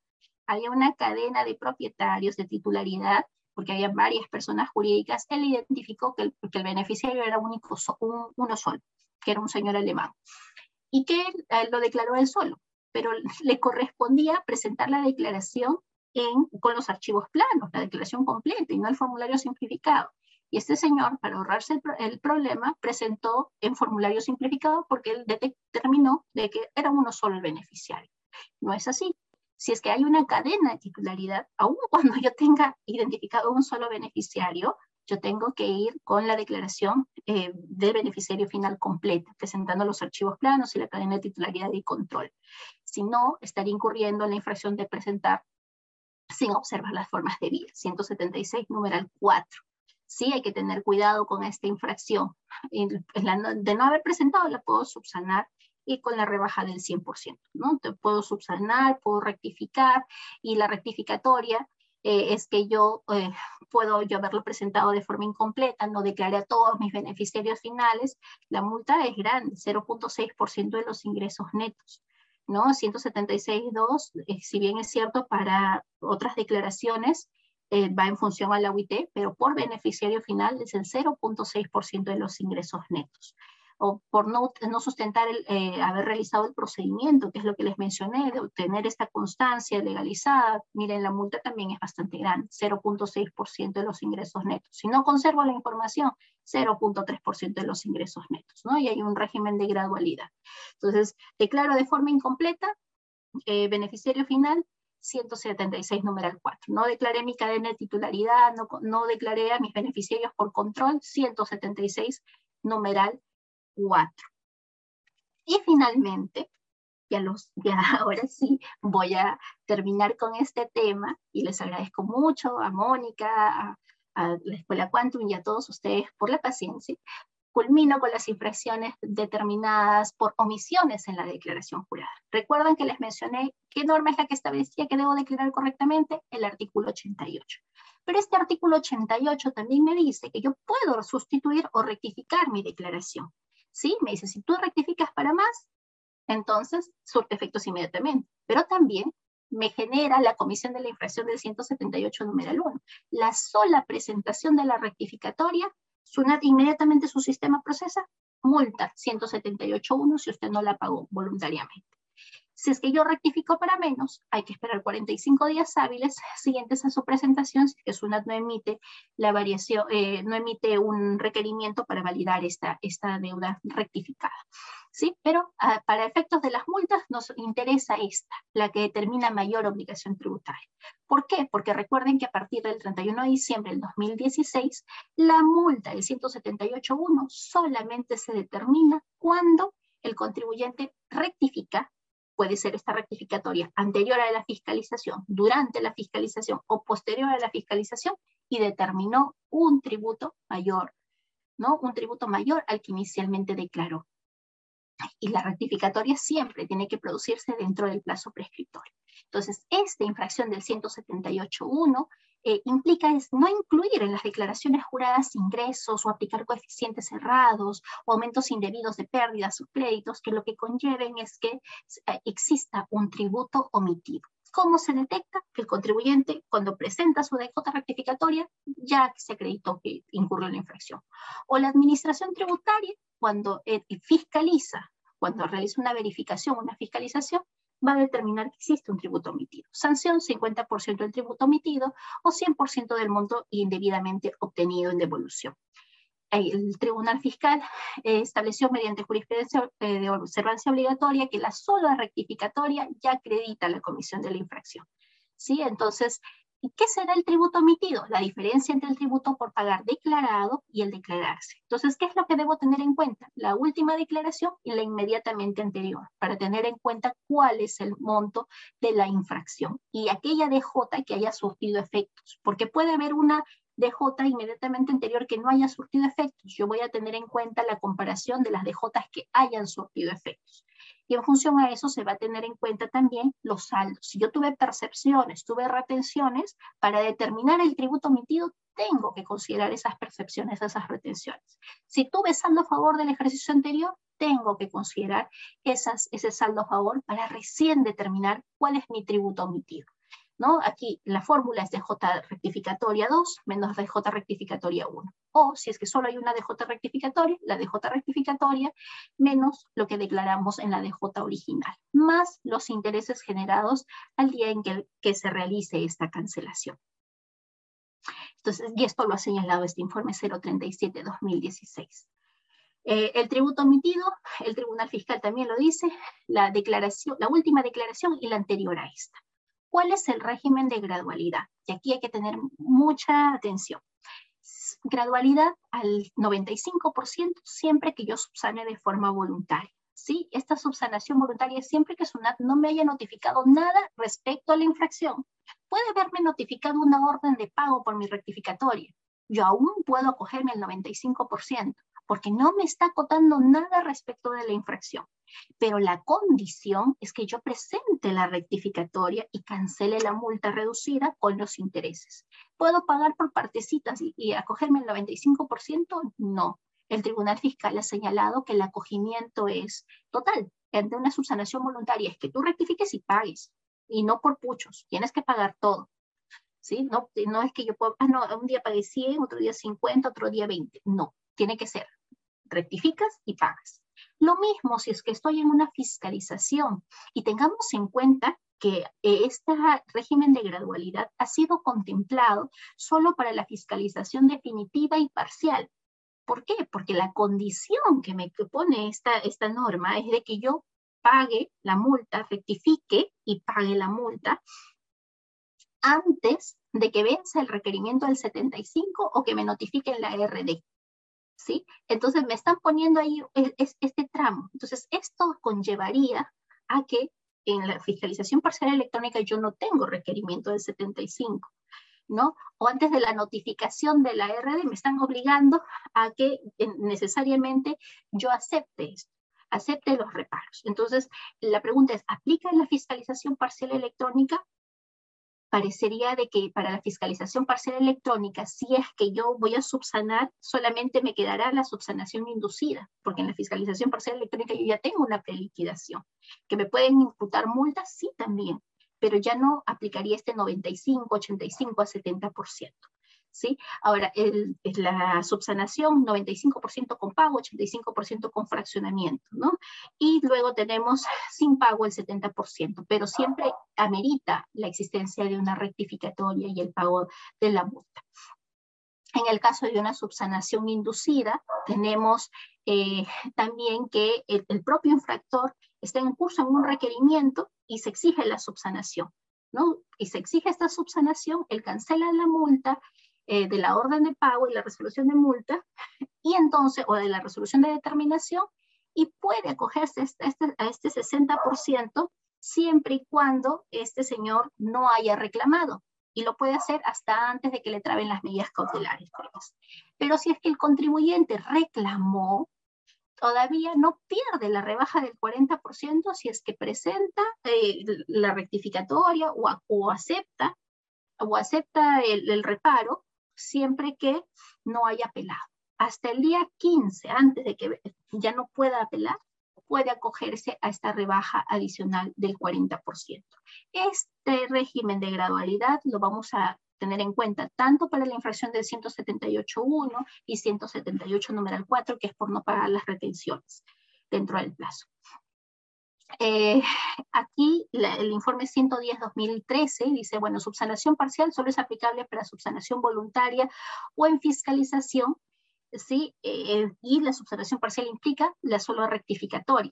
había una cadena de propietarios de titularidad, porque había varias personas jurídicas, él identificó que el, que el beneficiario era único, uno solo, que era un señor alemán, y que él, lo declaró él solo, pero le correspondía presentar la declaración en, con los archivos planos, la declaración completa y no el formulario simplificado. Y este señor, para ahorrarse el, el, problema, presentó en formulario simplificado porque él determinó de que era uno solo el beneficiario. No es así si es que hay una cadena de titularidad, aun <laughs> cuando yo tenga identificado un solo beneficiario, yo tengo que ir con la declaración eh, de beneficiario final completa, presentando los archivos planos y la cadena de titularidad y control. Si no, estaría incurriendo en la infracción de presentar sin observar las formas de vida. 176, numeral 4. Sí, hay que tener cuidado con esta infracción. De no haber presentado, la puedo subsanar y con la rebaja del 100%, ¿no? Te puedo subsanar, puedo rectificar y la rectificatoria eh, es que yo eh, puedo yo haberlo presentado de forma incompleta, no declaré a todos mis beneficiarios finales, la multa es grande, 0.6% de los ingresos netos. ¿no? 176.2, eh, si bien es cierto para otras declaraciones, va en función a la UIT, pero por beneficiario final es el 0.6% de los ingresos netos o por no, no sustentar el, eh, haber realizado el procedimiento, que es lo que les mencioné, de obtener esta constancia legalizada, miren, la multa también es bastante grande, 0.6% de los ingresos netos. Si no conservo la información, 0.3% de los ingresos netos, ¿no? Y hay un régimen de gradualidad. Entonces, declaro de forma incompleta, eh, beneficiario final, 176 numeral 4. No declaré mi cadena de titularidad, no, no declaré a mis beneficiarios por control, 176 numeral 4. Y finalmente, ya, los, <laughs> ya ahora sí voy a terminar con este tema y les agradezco mucho a Mónica, a, a la Escuela Quantum y a todos ustedes por la paciencia. Culmino con las infracciones determinadas por omisiones en la declaración jurada. Recuerdan que les mencioné qué norma es la que establecía que debo declarar correctamente, el artículo 88. Pero este artículo 88 también me dice que yo puedo sustituir o rectificar mi declaración. ¿Sí? Me dice, si tú rectificas para más, entonces surte efectos inmediatamente. Pero también me genera la comisión de la infracción del 178 numeral 1. La sola presentación de la rectificatoria, SUNAT inmediatamente su sistema procesa, multa 178.1 si usted no la pagó voluntariamente. Si es que yo rectifico para menos, hay que esperar 45 días hábiles siguientes a su presentación, si que SUNAT no emite la variación, eh, no emite un requerimiento para validar esta, esta deuda rectificada. ¿Sí? Pero ah, para efectos de las multas nos interesa esta, la que determina mayor obligación tributaria. ¿Por qué? Porque recuerden que a partir del 31 de diciembre del 2016, la multa del 178.1 solamente se determina cuando el contribuyente rectifica puede ser esta rectificatoria anterior a la fiscalización, durante la fiscalización o posterior a la fiscalización y determinó un tributo mayor, ¿no? Un tributo mayor al que inicialmente declaró. Y la rectificatoria siempre tiene que producirse dentro del plazo prescriptorio. Entonces, esta infracción del 178.1 eh, implica es no incluir en las declaraciones juradas ingresos o aplicar coeficientes cerrados o aumentos indebidos de pérdidas o créditos que lo que conlleven es que eh, exista un tributo omitido. ¿Cómo se detecta que el contribuyente, cuando presenta su DJ rectificatoria, ya se acreditó que incurrió en la infracción? O la administración tributaria, cuando eh, fiscaliza, cuando realiza una verificación, una fiscalización, va a determinar que existe un tributo omitido. Sanción 50% del tributo omitido o 100% del monto indebidamente obtenido en devolución. El Tribunal Fiscal eh, estableció mediante jurisprudencia eh, de observancia obligatoria que la sola rectificatoria ya acredita la comisión de la infracción. ¿Sí? Entonces, ¿Y qué será el tributo omitido? La diferencia entre el tributo por pagar declarado y el declararse. Entonces, ¿qué es lo que debo tener en cuenta? La última declaración y la inmediatamente anterior, para tener en cuenta cuál es el monto de la infracción y aquella DJ que haya surtido efectos, porque puede haber una DJ inmediatamente anterior que no haya surtido efectos. Yo voy a tener en cuenta la comparación de las DJs que hayan surtido efectos. Y en función a eso se va a tener en cuenta también los saldos. Si yo tuve percepciones, tuve retenciones, para determinar el tributo omitido tengo que considerar esas percepciones, esas retenciones. Si tuve saldo a favor del ejercicio anterior, tengo que considerar esas, ese saldo a favor para recién determinar cuál es mi tributo omitido. Aquí la fórmula es DJ rectificatoria 2 menos DJ rectificatoria 1. O si es que solo hay una DJ rectificatoria, la DJ rectificatoria menos lo que declaramos en la DJ original, más los intereses generados al día en que, se realice esta cancelación. Entonces, y esto lo ha señalado este informe 037-2016. Eh, el tributo omitido, el Tribunal Fiscal también lo dice, la última declaración y la anterior a esta. ¿Cuál es el régimen de gradualidad? Y aquí hay que tener mucha atención. Gradualidad al 95% siempre que yo subsane de forma voluntaria. ¿sí? Esta subsanación voluntaria es siempre que SUNAT no me haya notificado nada respecto a la infracción. Puede haberme notificado una orden de pago por mi rectificatoria. Yo aún puedo acogerme al 95% porque no me está acotando nada respecto de la infracción. Pero la condición es que yo presente la rectificatoria y cancele la multa reducida con los intereses. ¿Puedo pagar por partecitas y, acogerme el 95%? No. El Tribunal Fiscal ha señalado que el acogimiento es total. Ante una subsanación voluntaria es que tú rectifiques y pagues, y no por puchos. Tienes que pagar todo. ¿Sí? No, no es que yo pueda, ah, no, un día pagué 100, otro día 50, otro día 20. No, tiene que ser. Rectificas y pagas. Lo mismo si es que estoy en una fiscalización y tengamos en cuenta que este régimen de gradualidad ha sido contemplado solo para la fiscalización definitiva y parcial. ¿Por qué? Porque la condición que me pone esta, esta norma es de que yo pague la multa, rectifique y pague la multa antes de que venza el requerimiento del 75 o que me notifiquen la RD. ¿Sí? Entonces me están poniendo ahí este tramo. Entonces esto conllevaría a que en la fiscalización parcial electrónica yo no tengo requerimiento del 75, ¿no? O antes de la notificación de la RD me están obligando a que necesariamente yo acepte esto acepte los reparos. Entonces, la pregunta es, ¿aplica en la fiscalización parcial electrónica? Parecería de que para la fiscalización parcial electrónica, si es que yo voy a subsanar, solamente me quedará la subsanación inducida, porque en la fiscalización parcial electrónica yo ya tengo una preliquidación. ¿Que me pueden imputar multas? Sí, también, pero ya no aplicaría este 95, 85 a 70%. ¿Sí? Ahora, el, la subsanación, 95% con pago, 85% con fraccionamiento, ¿no? Y luego tenemos sin pago el 70%, pero siempre amerita la existencia de una rectificatoria y el pago de la multa. En el caso de una subsanación inducida, tenemos eh, también que el, el, propio infractor está en curso en un requerimiento y se exige la subsanación, ¿no? Y se exige esta subsanación, él cancela la multa eh, de la orden de pago y la resolución de multa, y entonces, o de la resolución de determinación, y puede acogerse a este, a este 60% siempre y cuando este señor no haya reclamado. Y lo puede hacer hasta antes de que le traben las medidas cautelares. Pero si es que el contribuyente reclamó, todavía no pierde la rebaja del 40% si es que presenta eh, la rectificatoria o, o acepta o acepta el, reparo siempre que no haya apelado. Hasta el día 15, antes de que ya no pueda apelar, puede acogerse a esta rebaja adicional del 40%. Este régimen de gradualidad lo vamos a tener en cuenta tanto para la infracción del 178.1 y 178 numeral 4, que es por no pagar las retenciones dentro del plazo. Eh, aquí el informe 110-2013 dice, bueno, subsanación parcial solo es aplicable para subsanación voluntaria o en fiscalización, ¿sí? Eh, y la subsanación parcial implica la solo rectificatoria.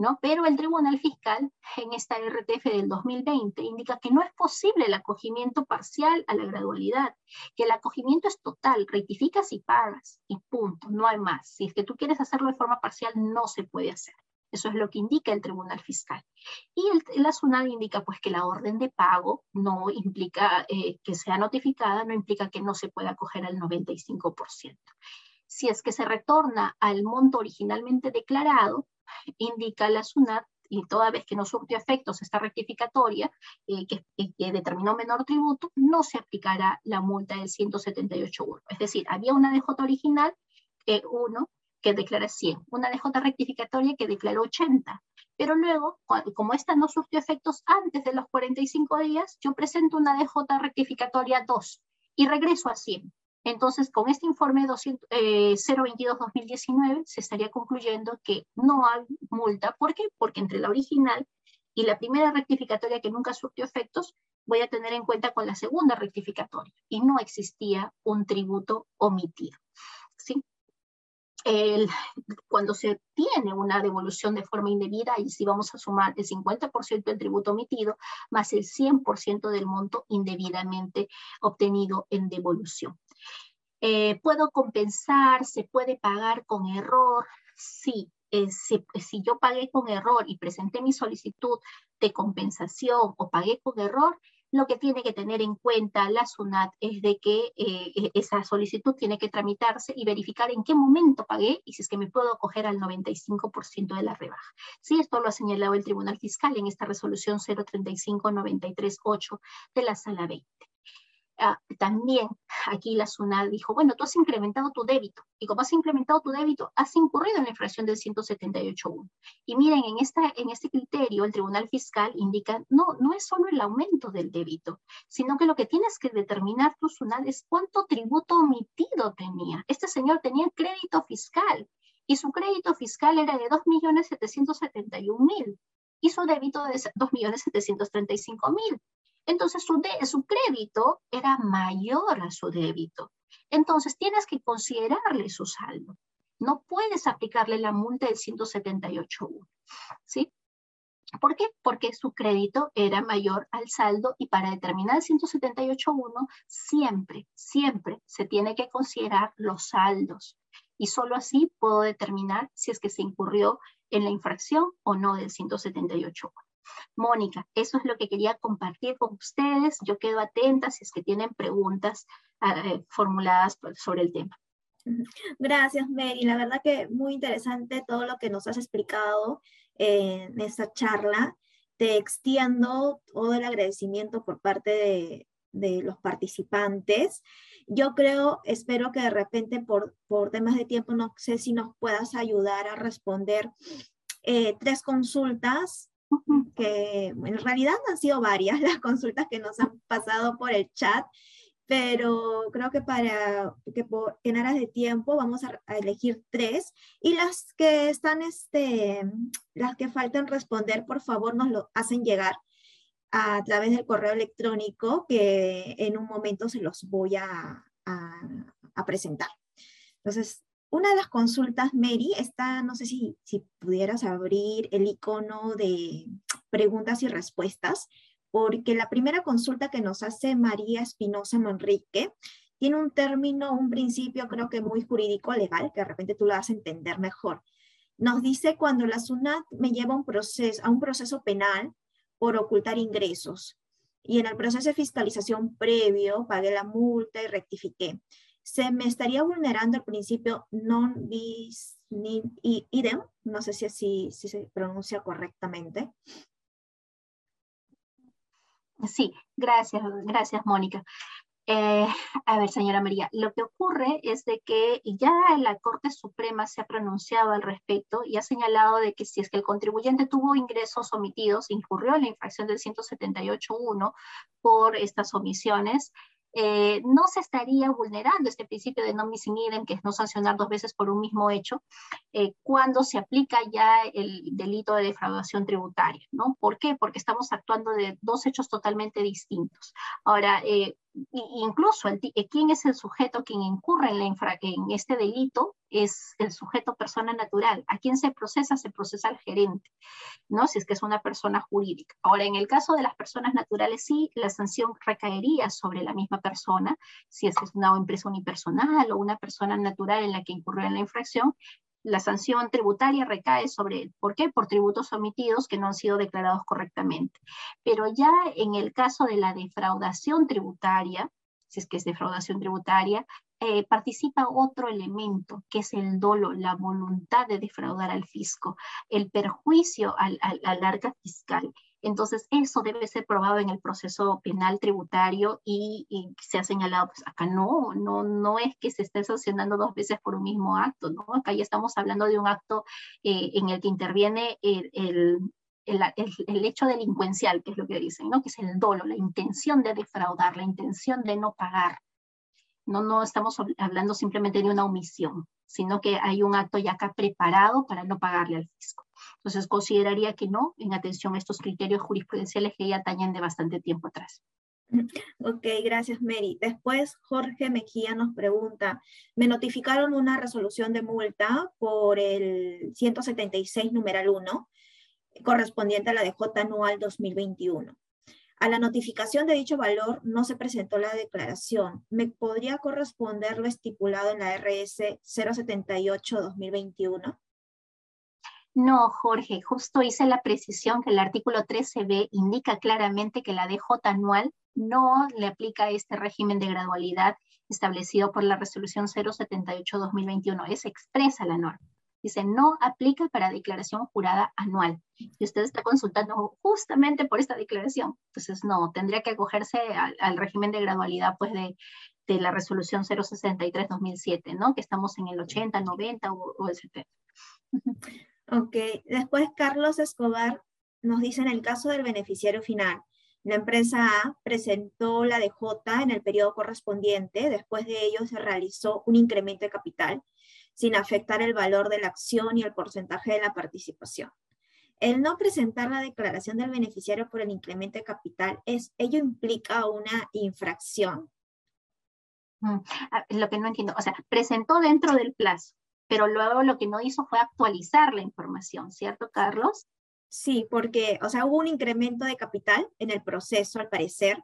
¿No? Pero el Tribunal Fiscal en esta RTF del 2020 indica que no es posible el acogimiento parcial a la gradualidad, que el acogimiento es total, rectificas y pagas y punto, no hay más. Si es que tú quieres hacerlo de forma parcial, no se puede hacer. Eso es lo que indica el Tribunal Fiscal. Y el, la SUNAT indica pues que la orden de pago no implica eh, que sea notificada, no implica que no se pueda acoger al 95%. Si es que se retorna al monto originalmente declarado, indica la SUNAT y toda vez que no surtió efectos esta rectificatoria eh, que, determinó menor tributo, no se aplicará la multa del 178.1. Es decir, había una DJ original, eh, 1, que declara 100, una DJ rectificatoria que declaró 80. Pero luego, como esta no surtió efectos antes de los 45 días, yo presento una DJ rectificatoria 2 y regreso a 100. Entonces, con este informe 022-2019 eh, se estaría concluyendo que no hay multa. ¿Por qué? Porque entre la original y la primera rectificatoria que nunca surtió efectos, voy a tener en cuenta con la segunda rectificatoria y no existía un tributo omitido. ¿sí? Cuando se tiene una devolución de forma indebida, y si vamos a sumar el 50% del tributo omitido más el 100% del monto indebidamente obtenido en devolución. Eh, ¿Puedo compensar? ¿Se puede pagar con error? Sí, eh, si, si, yo pagué con error y presenté mi solicitud de compensación o pagué con error, lo que tiene que tener en cuenta la SUNAT es de que eh, e, esa solicitud tiene que tramitarse y verificar en qué momento pagué y si es que me puedo acoger al 95% de la rebaja. Sí, esto lo ha señalado el Tribunal Fiscal en esta resolución 035-938 de la Sala 20. Ah, también aquí la SUNAT dijo, bueno, tú has incrementado tu débito y como has incrementado tu débito, has incurrido en la infracción del 178.1. Y miren, en, esta, en este criterio el Tribunal Fiscal indica, no, no es solo el aumento del débito, sino que lo que tienes que determinar tu SUNAT es cuánto tributo omitido tenía. Este señor tenía crédito fiscal y su crédito fiscal era de 2.771.000 y su débito de 2.735.000. Entonces su, su crédito era mayor a su débito. Entonces tienes que considerarle su saldo. No puedes aplicarle la multa del 178.1. ¿Sí? ¿Por qué? Porque su crédito era mayor al saldo y para determinar el 178.1 siempre, siempre se tiene que considerar los saldos. Y solo así puedo determinar si es que se incurrió en la infracción o no del 178.1. Mónica, eso es lo que quería compartir con ustedes. Yo quedo atenta si es que tienen preguntas eh, formuladas sobre el tema. Gracias, Mary. La verdad que muy interesante todo lo que nos has explicado en esta charla. Te extiendo todo el agradecimiento por parte de, de los participantes. Yo creo, espero que de repente por, por temas de tiempo, no sé si nos puedas ayudar a responder eh, tres consultas que en realidad han sido varias <laughs> las consultas que nos han pasado por el chat, pero creo que para que por, en aras de tiempo vamos a, elegir tres y las que están, este, las que faltan responder, por favor nos lo hacen llegar a través del correo electrónico que en un momento se los voy a, a, a presentar. Entonces, una de las consultas, Mary, está, no sé si, si pudieras abrir el icono de preguntas y respuestas, porque la primera consulta que nos hace María Espinosa Manrique tiene un término, un principio creo que muy jurídico legal, que de repente tú lo vas entender mejor. Nos dice cuando la SUNAT me lleva un proceso, a un proceso penal por ocultar ingresos y en el proceso de fiscalización previo pagué la multa y rectifiqué se me estaría vulnerando el principio non bis idem, no sé si así si se pronuncia correctamente. Sí, gracias, gracias, Mónica. Eh, a ver, señora María, lo que ocurre es de que ya la Corte Suprema se ha pronunciado al respecto y ha señalado de que si es que el contribuyente tuvo ingresos omitidos, incurrió en la infracción del 178.1 por estas omisiones, eh, no se estaría vulnerando este principio de no missing idem, que es no sancionar dos veces por un mismo hecho, eh, cuando se aplica ya el delito de defraudación tributaria, ¿no? ¿Por qué? Porque estamos actuando de dos hechos totalmente distintos. Ahora, eh, incluso el, quién es el sujeto quien incurre en, la en este delito es el sujeto persona natural. A quién se procesa, se procesa al gerente, ¿no? Si es que es una persona jurídica. Ahora, en el caso de las personas naturales, sí, la sanción recaería sobre la misma persona, si es que es una empresa unipersonal o una persona natural en la que incurrió en la infracción, la sanción tributaria recae sobre él. ¿Por qué? Por tributos omitidos que no han sido declarados correctamente. Pero ya en el caso de la defraudación tributaria, si es que es defraudación tributaria, eh, participa otro elemento, que es el dolo, la voluntad de defraudar al fisco, el perjuicio al, al arca fiscal. Entonces, eso debe ser probado en el proceso penal tributario y, se ha señalado, pues acá no, no, no es que se esté sancionando dos veces por un mismo acto, ¿no? Acá ya estamos hablando de un acto eh, en el que interviene el, el, el, hecho delincuencial, que es lo que dicen, ¿no? Que es el dolo, la intención de defraudar, la intención de no pagar. No, no estamos hablando simplemente de una omisión, sino que hay un acto ya acá preparado para no pagarle al fisco. Entonces consideraría que no, en atención a estos criterios jurisprudenciales que ya atañen de bastante tiempo atrás. Ok, gracias Mary. Después Jorge Mejía nos pregunta, me notificaron una resolución de multa por el 176 numeral 1, correspondiente a la DJ anual 2021. A la notificación de dicho valor no se presentó la declaración. ¿Me podría corresponder lo estipulado en la RS 078-2021? No, Jorge, justo hice la precisión que el artículo 13b indica claramente que la DJ anual no le aplica este régimen de gradualidad establecido por la resolución 078-2021. Es expresa la norma. Dice, no aplica para declaración jurada anual. Y usted está consultando justamente por esta declaración. Entonces, no, tendría que acogerse al, régimen de gradualidad pues, de, la resolución 063-2007, ¿no? Que estamos en el 80, 90 o, o el 70. Ok, después Carlos Escobar nos dice en el caso del beneficiario final, la empresa A presentó la DJ en el periodo correspondiente, después de ello se realizó un incremento de capital sin afectar el valor de la acción y el porcentaje de la participación. El no presentar la declaración del beneficiario por el incremento de capital, es, ¿ello implica una infracción? Mm, lo que no entiendo, o sea, presentó dentro del plazo, pero luego lo que no hizo fue actualizar la información, ¿cierto, Carlos? Sí, porque, o sea, hubo un incremento de capital en el proceso, al parecer,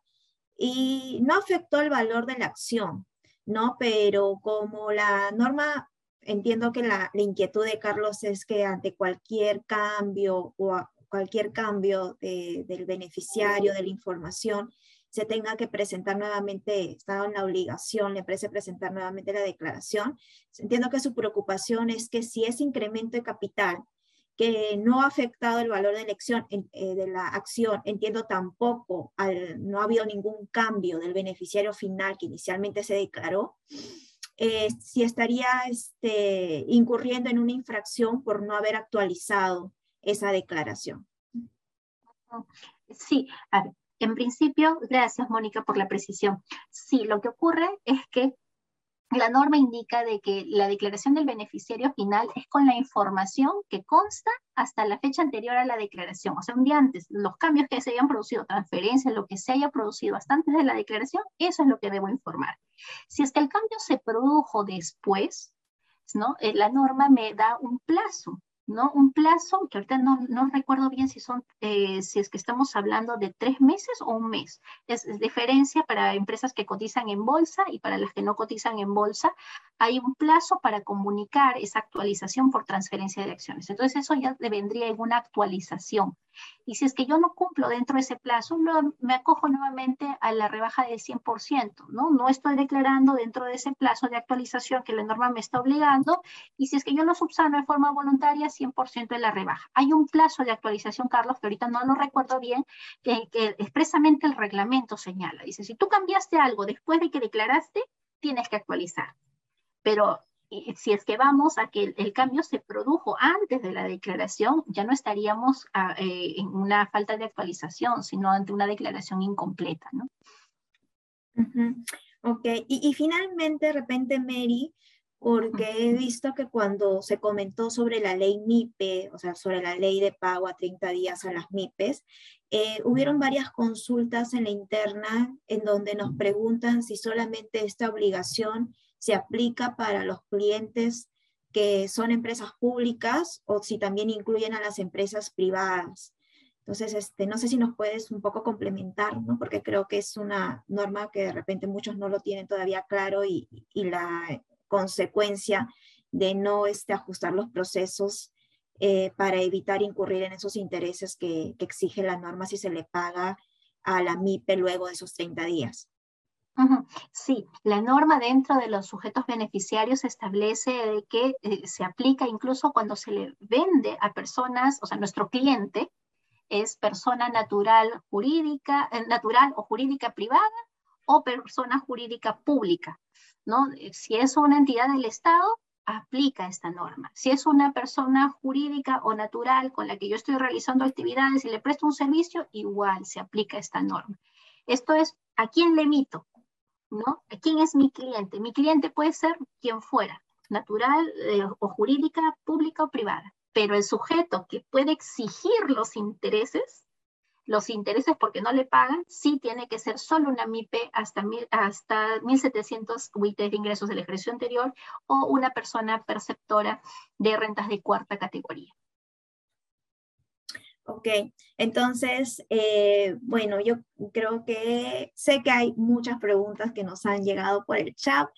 y no afectó el valor de la acción, ¿no? Pero como la norma, entiendo que la, inquietud de Carlos es que ante cualquier cambio o cualquier cambio del beneficiario, de la información, se tenga que presentar nuevamente, está en la obligación, le parece presentar nuevamente la declaración. Entiendo que su preocupación es que si ese incremento de capital que no ha afectado el valor de elección eh, de la acción, entiendo tampoco, al, no ha habido ningún cambio del beneficiario final que inicialmente se declaró, eh, si estaría este, incurriendo en una infracción por no haber actualizado esa declaración. Sí, a ver, en principio, gracias Mónica por la precisión. Sí, lo que ocurre es que la norma indica de que la declaración del beneficiario final es con la información que consta hasta la fecha anterior a la declaración, o sea, un día antes, los cambios que se hayan producido, transferencias, lo que se haya producido hasta antes de la declaración, eso es lo que debo informar. Si es que el cambio se produjo después, ¿no? Eh, la norma me da un plazo ¿no? Un plazo que ahorita no, no recuerdo bien si son, eh, si es que estamos hablando de tres meses o un mes. Es, diferencia para empresas que cotizan en bolsa y para las que no cotizan en bolsa. Hay un plazo para comunicar esa actualización por transferencia de acciones. Entonces eso ya vendría en una actualización Y si es que yo no cumplo dentro de ese plazo, me acojo nuevamente a la rebaja del 100%, ¿no? No estoy declarando dentro de ese plazo de actualización que la norma me está obligando. Y si es que yo no subsano de forma voluntaria, 100% de la rebaja. Hay un plazo de actualización, Carlos, que ahorita no lo recuerdo bien, que, que expresamente el reglamento señala. Dice, si tú cambiaste algo después de que declaraste, tienes que actualizar. Pero si es que vamos a que el, cambio se produjo antes de la declaración, ya no estaríamos ah, eh, en una falta de actualización, sino ante una declaración incompleta, ¿no? Ok, y, y, finalmente, de repente, Mary, porque he visto que cuando se comentó sobre la ley MIPE, o sea, sobre la ley de pago a 30 días a las MIPES, eh, hubieron varias consultas en la interna en donde nos preguntan si solamente esta obligación se aplica para los clientes que son empresas públicas o si también incluyen a las empresas privadas. Entonces, este, no sé si nos puedes un poco complementar, ¿no? porque creo que es una norma que de repente muchos no lo tienen todavía claro y, y la consecuencia de no este, ajustar los procesos eh, para evitar incurrir en esos intereses que, que, exige la norma si se le paga a la MIPE luego de esos 30 días. Sí, la norma dentro de los sujetos beneficiarios establece que eh, se aplica incluso cuando se le vende a personas, o sea, nuestro cliente es persona natural jurídica, eh, natural o jurídica privada o persona jurídica pública, ¿no? Eh, si es una entidad del Estado, aplica esta norma. Si es una persona jurídica o natural con la que yo estoy realizando actividades y le presto un servicio, igual se aplica esta norma. Esto es, ¿a quién le emito? ¿no? ¿Quién es mi cliente? Mi cliente puede ser quien fuera, natural eh, o jurídica, pública o privada, pero el sujeto que puede exigir los intereses, los intereses porque no le pagan, sí tiene que ser solo una MIPE hasta, mil, hasta 1.700 UIT de ingresos del ejercicio anterior o una persona perceptora de rentas de cuarta categoría. Ok, entonces, eh, bueno, yo creo que sé que hay muchas preguntas que nos han llegado por el chat.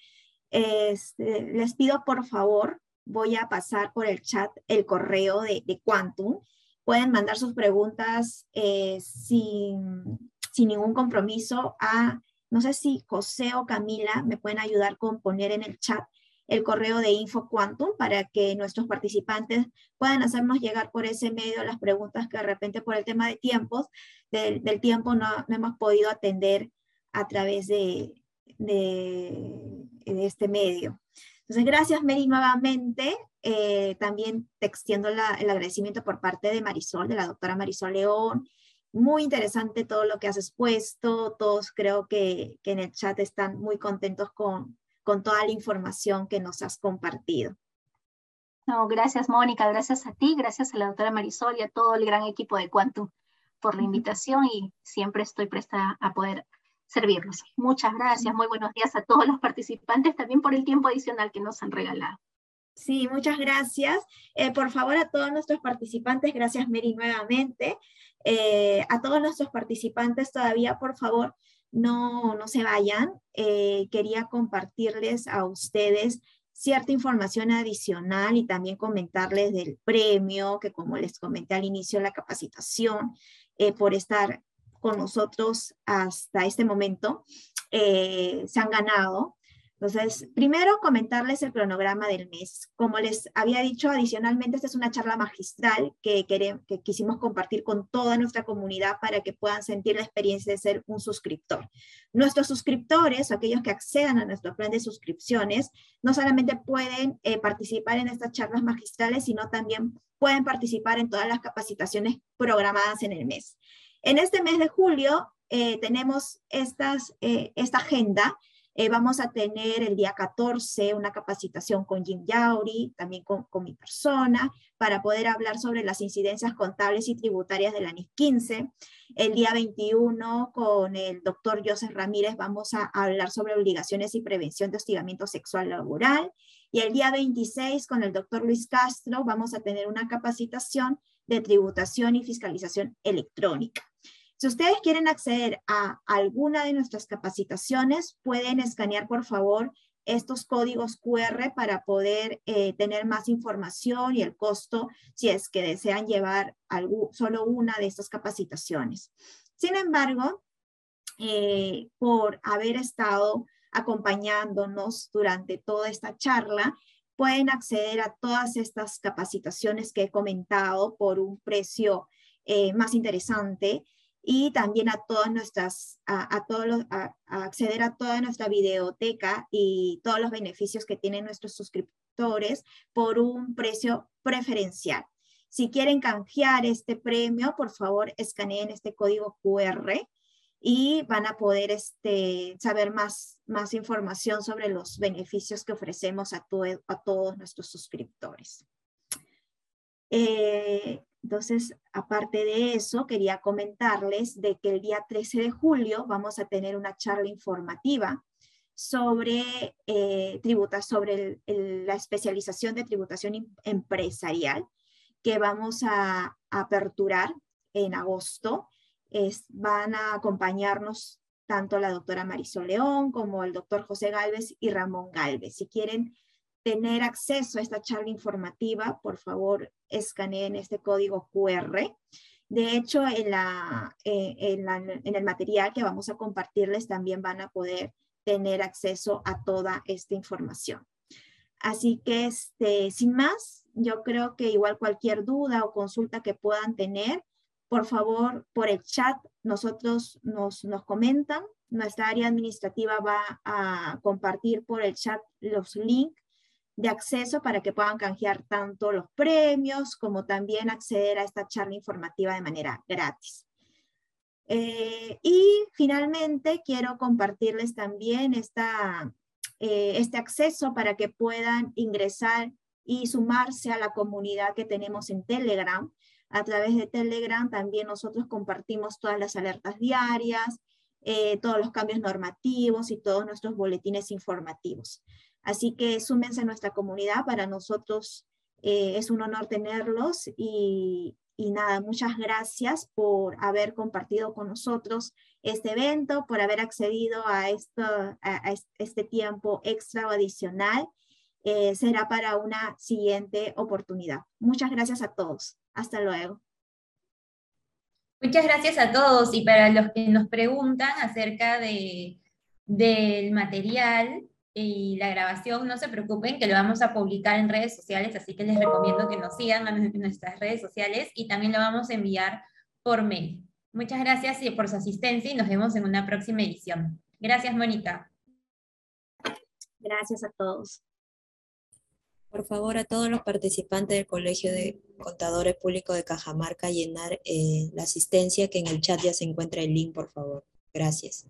Este, les pido por favor, voy a pasar por el chat el correo de, de Quantum. Pueden mandar sus preguntas eh, sin, sin ningún compromiso a, no sé si José o Camila me pueden ayudar con poner en el chat el correo de Info Quantum para que nuestros participantes puedan hacernos llegar por ese medio las preguntas que de repente por el tema de tiempos, del, tiempo no, hemos podido atender a través de, de, este medio. Entonces, gracias Mary nuevamente. Eh, también te extiendo el agradecimiento por parte de Marisol, de la doctora Marisol León. Muy interesante todo lo que has expuesto. Todos creo que, que en el chat están muy contentos con, con toda la información que nos has compartido. No, gracias Mónica, gracias a ti, gracias a la doctora Marisol y a todo el gran equipo de Quantum por la invitación y siempre estoy presta a poder servirlos. Muchas gracias, muy buenos días a todos los participantes, también por el tiempo adicional que nos han regalado. Sí, muchas gracias. Eh, por favor, a todos nuestros participantes, gracias Mary nuevamente. Eh, a todos nuestros participantes todavía, por favor, no, no se vayan. Eh, quería compartirles a ustedes cierta información adicional y también comentarles del premio que como les comenté al inicio la capacitación, por estar con nosotros hasta este momento, eh, se han ganado entonces, primero comentarles el cronograma del mes. Como les había dicho, adicionalmente, esta es una charla magistral que, queremos, que quisimos compartir con toda nuestra comunidad para que puedan sentir la experiencia de ser un suscriptor. Nuestros suscriptores, aquellos que accedan a nuestro plan de suscripciones, no solamente pueden eh, participar en estas charlas magistrales, sino también pueden participar en todas las capacitaciones programadas en el mes. En este mes de julio eh, tenemos eh, esta agenda eh, vamos a tener el día 14 una capacitación con Jim Yauri, también con, mi persona, para poder hablar sobre las incidencias contables y tributarias del ANIS 15. El día 21 con el doctor Joseph Ramírez vamos a hablar sobre obligaciones y prevención de hostigamiento sexual laboral. Y el día 26 con el doctor Luis Castro vamos a tener una capacitación de tributación y fiscalización electrónica. Si ustedes quieren acceder a alguna de nuestras capacitaciones, pueden escanear, por favor, estos códigos QR para poder eh, tener más información y el costo si es que desean llevar solo una de estas capacitaciones. Sin embargo, eh, por haber estado acompañándonos durante toda esta charla, pueden acceder a todas estas capacitaciones que he comentado por un precio eh, más interesante y también a todas nuestras, a, todos los, a, acceder a toda nuestra videoteca y todos los beneficios que tienen nuestros suscriptores por un precio preferencial. Si quieren canjear este premio, por favor, escaneen este código QR y van a poder este, saber más, más información sobre los beneficios que ofrecemos a, a todos nuestros suscriptores. Eh, entonces, aparte de eso, quería comentarles de que el día 13 de julio vamos a tener una charla informativa sobre, eh, sobre la especialización de tributación em, empresarial que vamos a, aperturar en agosto. Es, van a acompañarnos tanto la doctora Marisol León como el doctor José Galvez y Ramón Galvez. Si quieren tener acceso a esta charla informativa, por favor, escaneen este código QR. De hecho, en, la, eh, en, el material que vamos a compartirles también van a poder tener acceso a toda esta información. Así que, este, sin más, yo creo que igual cualquier duda o consulta que puedan tener, por favor, por el chat, nosotros nos, nos comentan. Nuestra área administrativa va a compartir por el chat los links de acceso para que puedan canjear tanto los premios como también acceder a esta charla informativa de manera gratis. Eh, y finalmente quiero compartirles también esta, eh, este acceso para que puedan ingresar y sumarse a la comunidad que tenemos en Telegram. A través de Telegram también nosotros compartimos todas las alertas diarias, eh, todos los cambios normativos y todos nuestros boletines informativos. Así que súmense a nuestra comunidad, para nosotros eh, es un honor tenerlos y, nada, muchas gracias por haber compartido con nosotros este evento, por haber accedido a, esto, a, este tiempo extra o adicional. Eh, será para una siguiente oportunidad. Muchas gracias a todos. Hasta luego. Muchas gracias a todos y para los que nos preguntan acerca de, del material, y la grabación, no se preocupen que lo vamos a publicar en redes sociales, así que les recomiendo que nos sigan en nuestras redes sociales y también lo vamos a enviar por mail. Muchas gracias por su asistencia y nos vemos en una próxima edición. Gracias, Mónica. Gracias a todos. Por favor, a todos los participantes del Colegio de Contadores Públicos de Cajamarca, llenar eh, la asistencia que en el chat ya se encuentra el link, por favor. Gracias.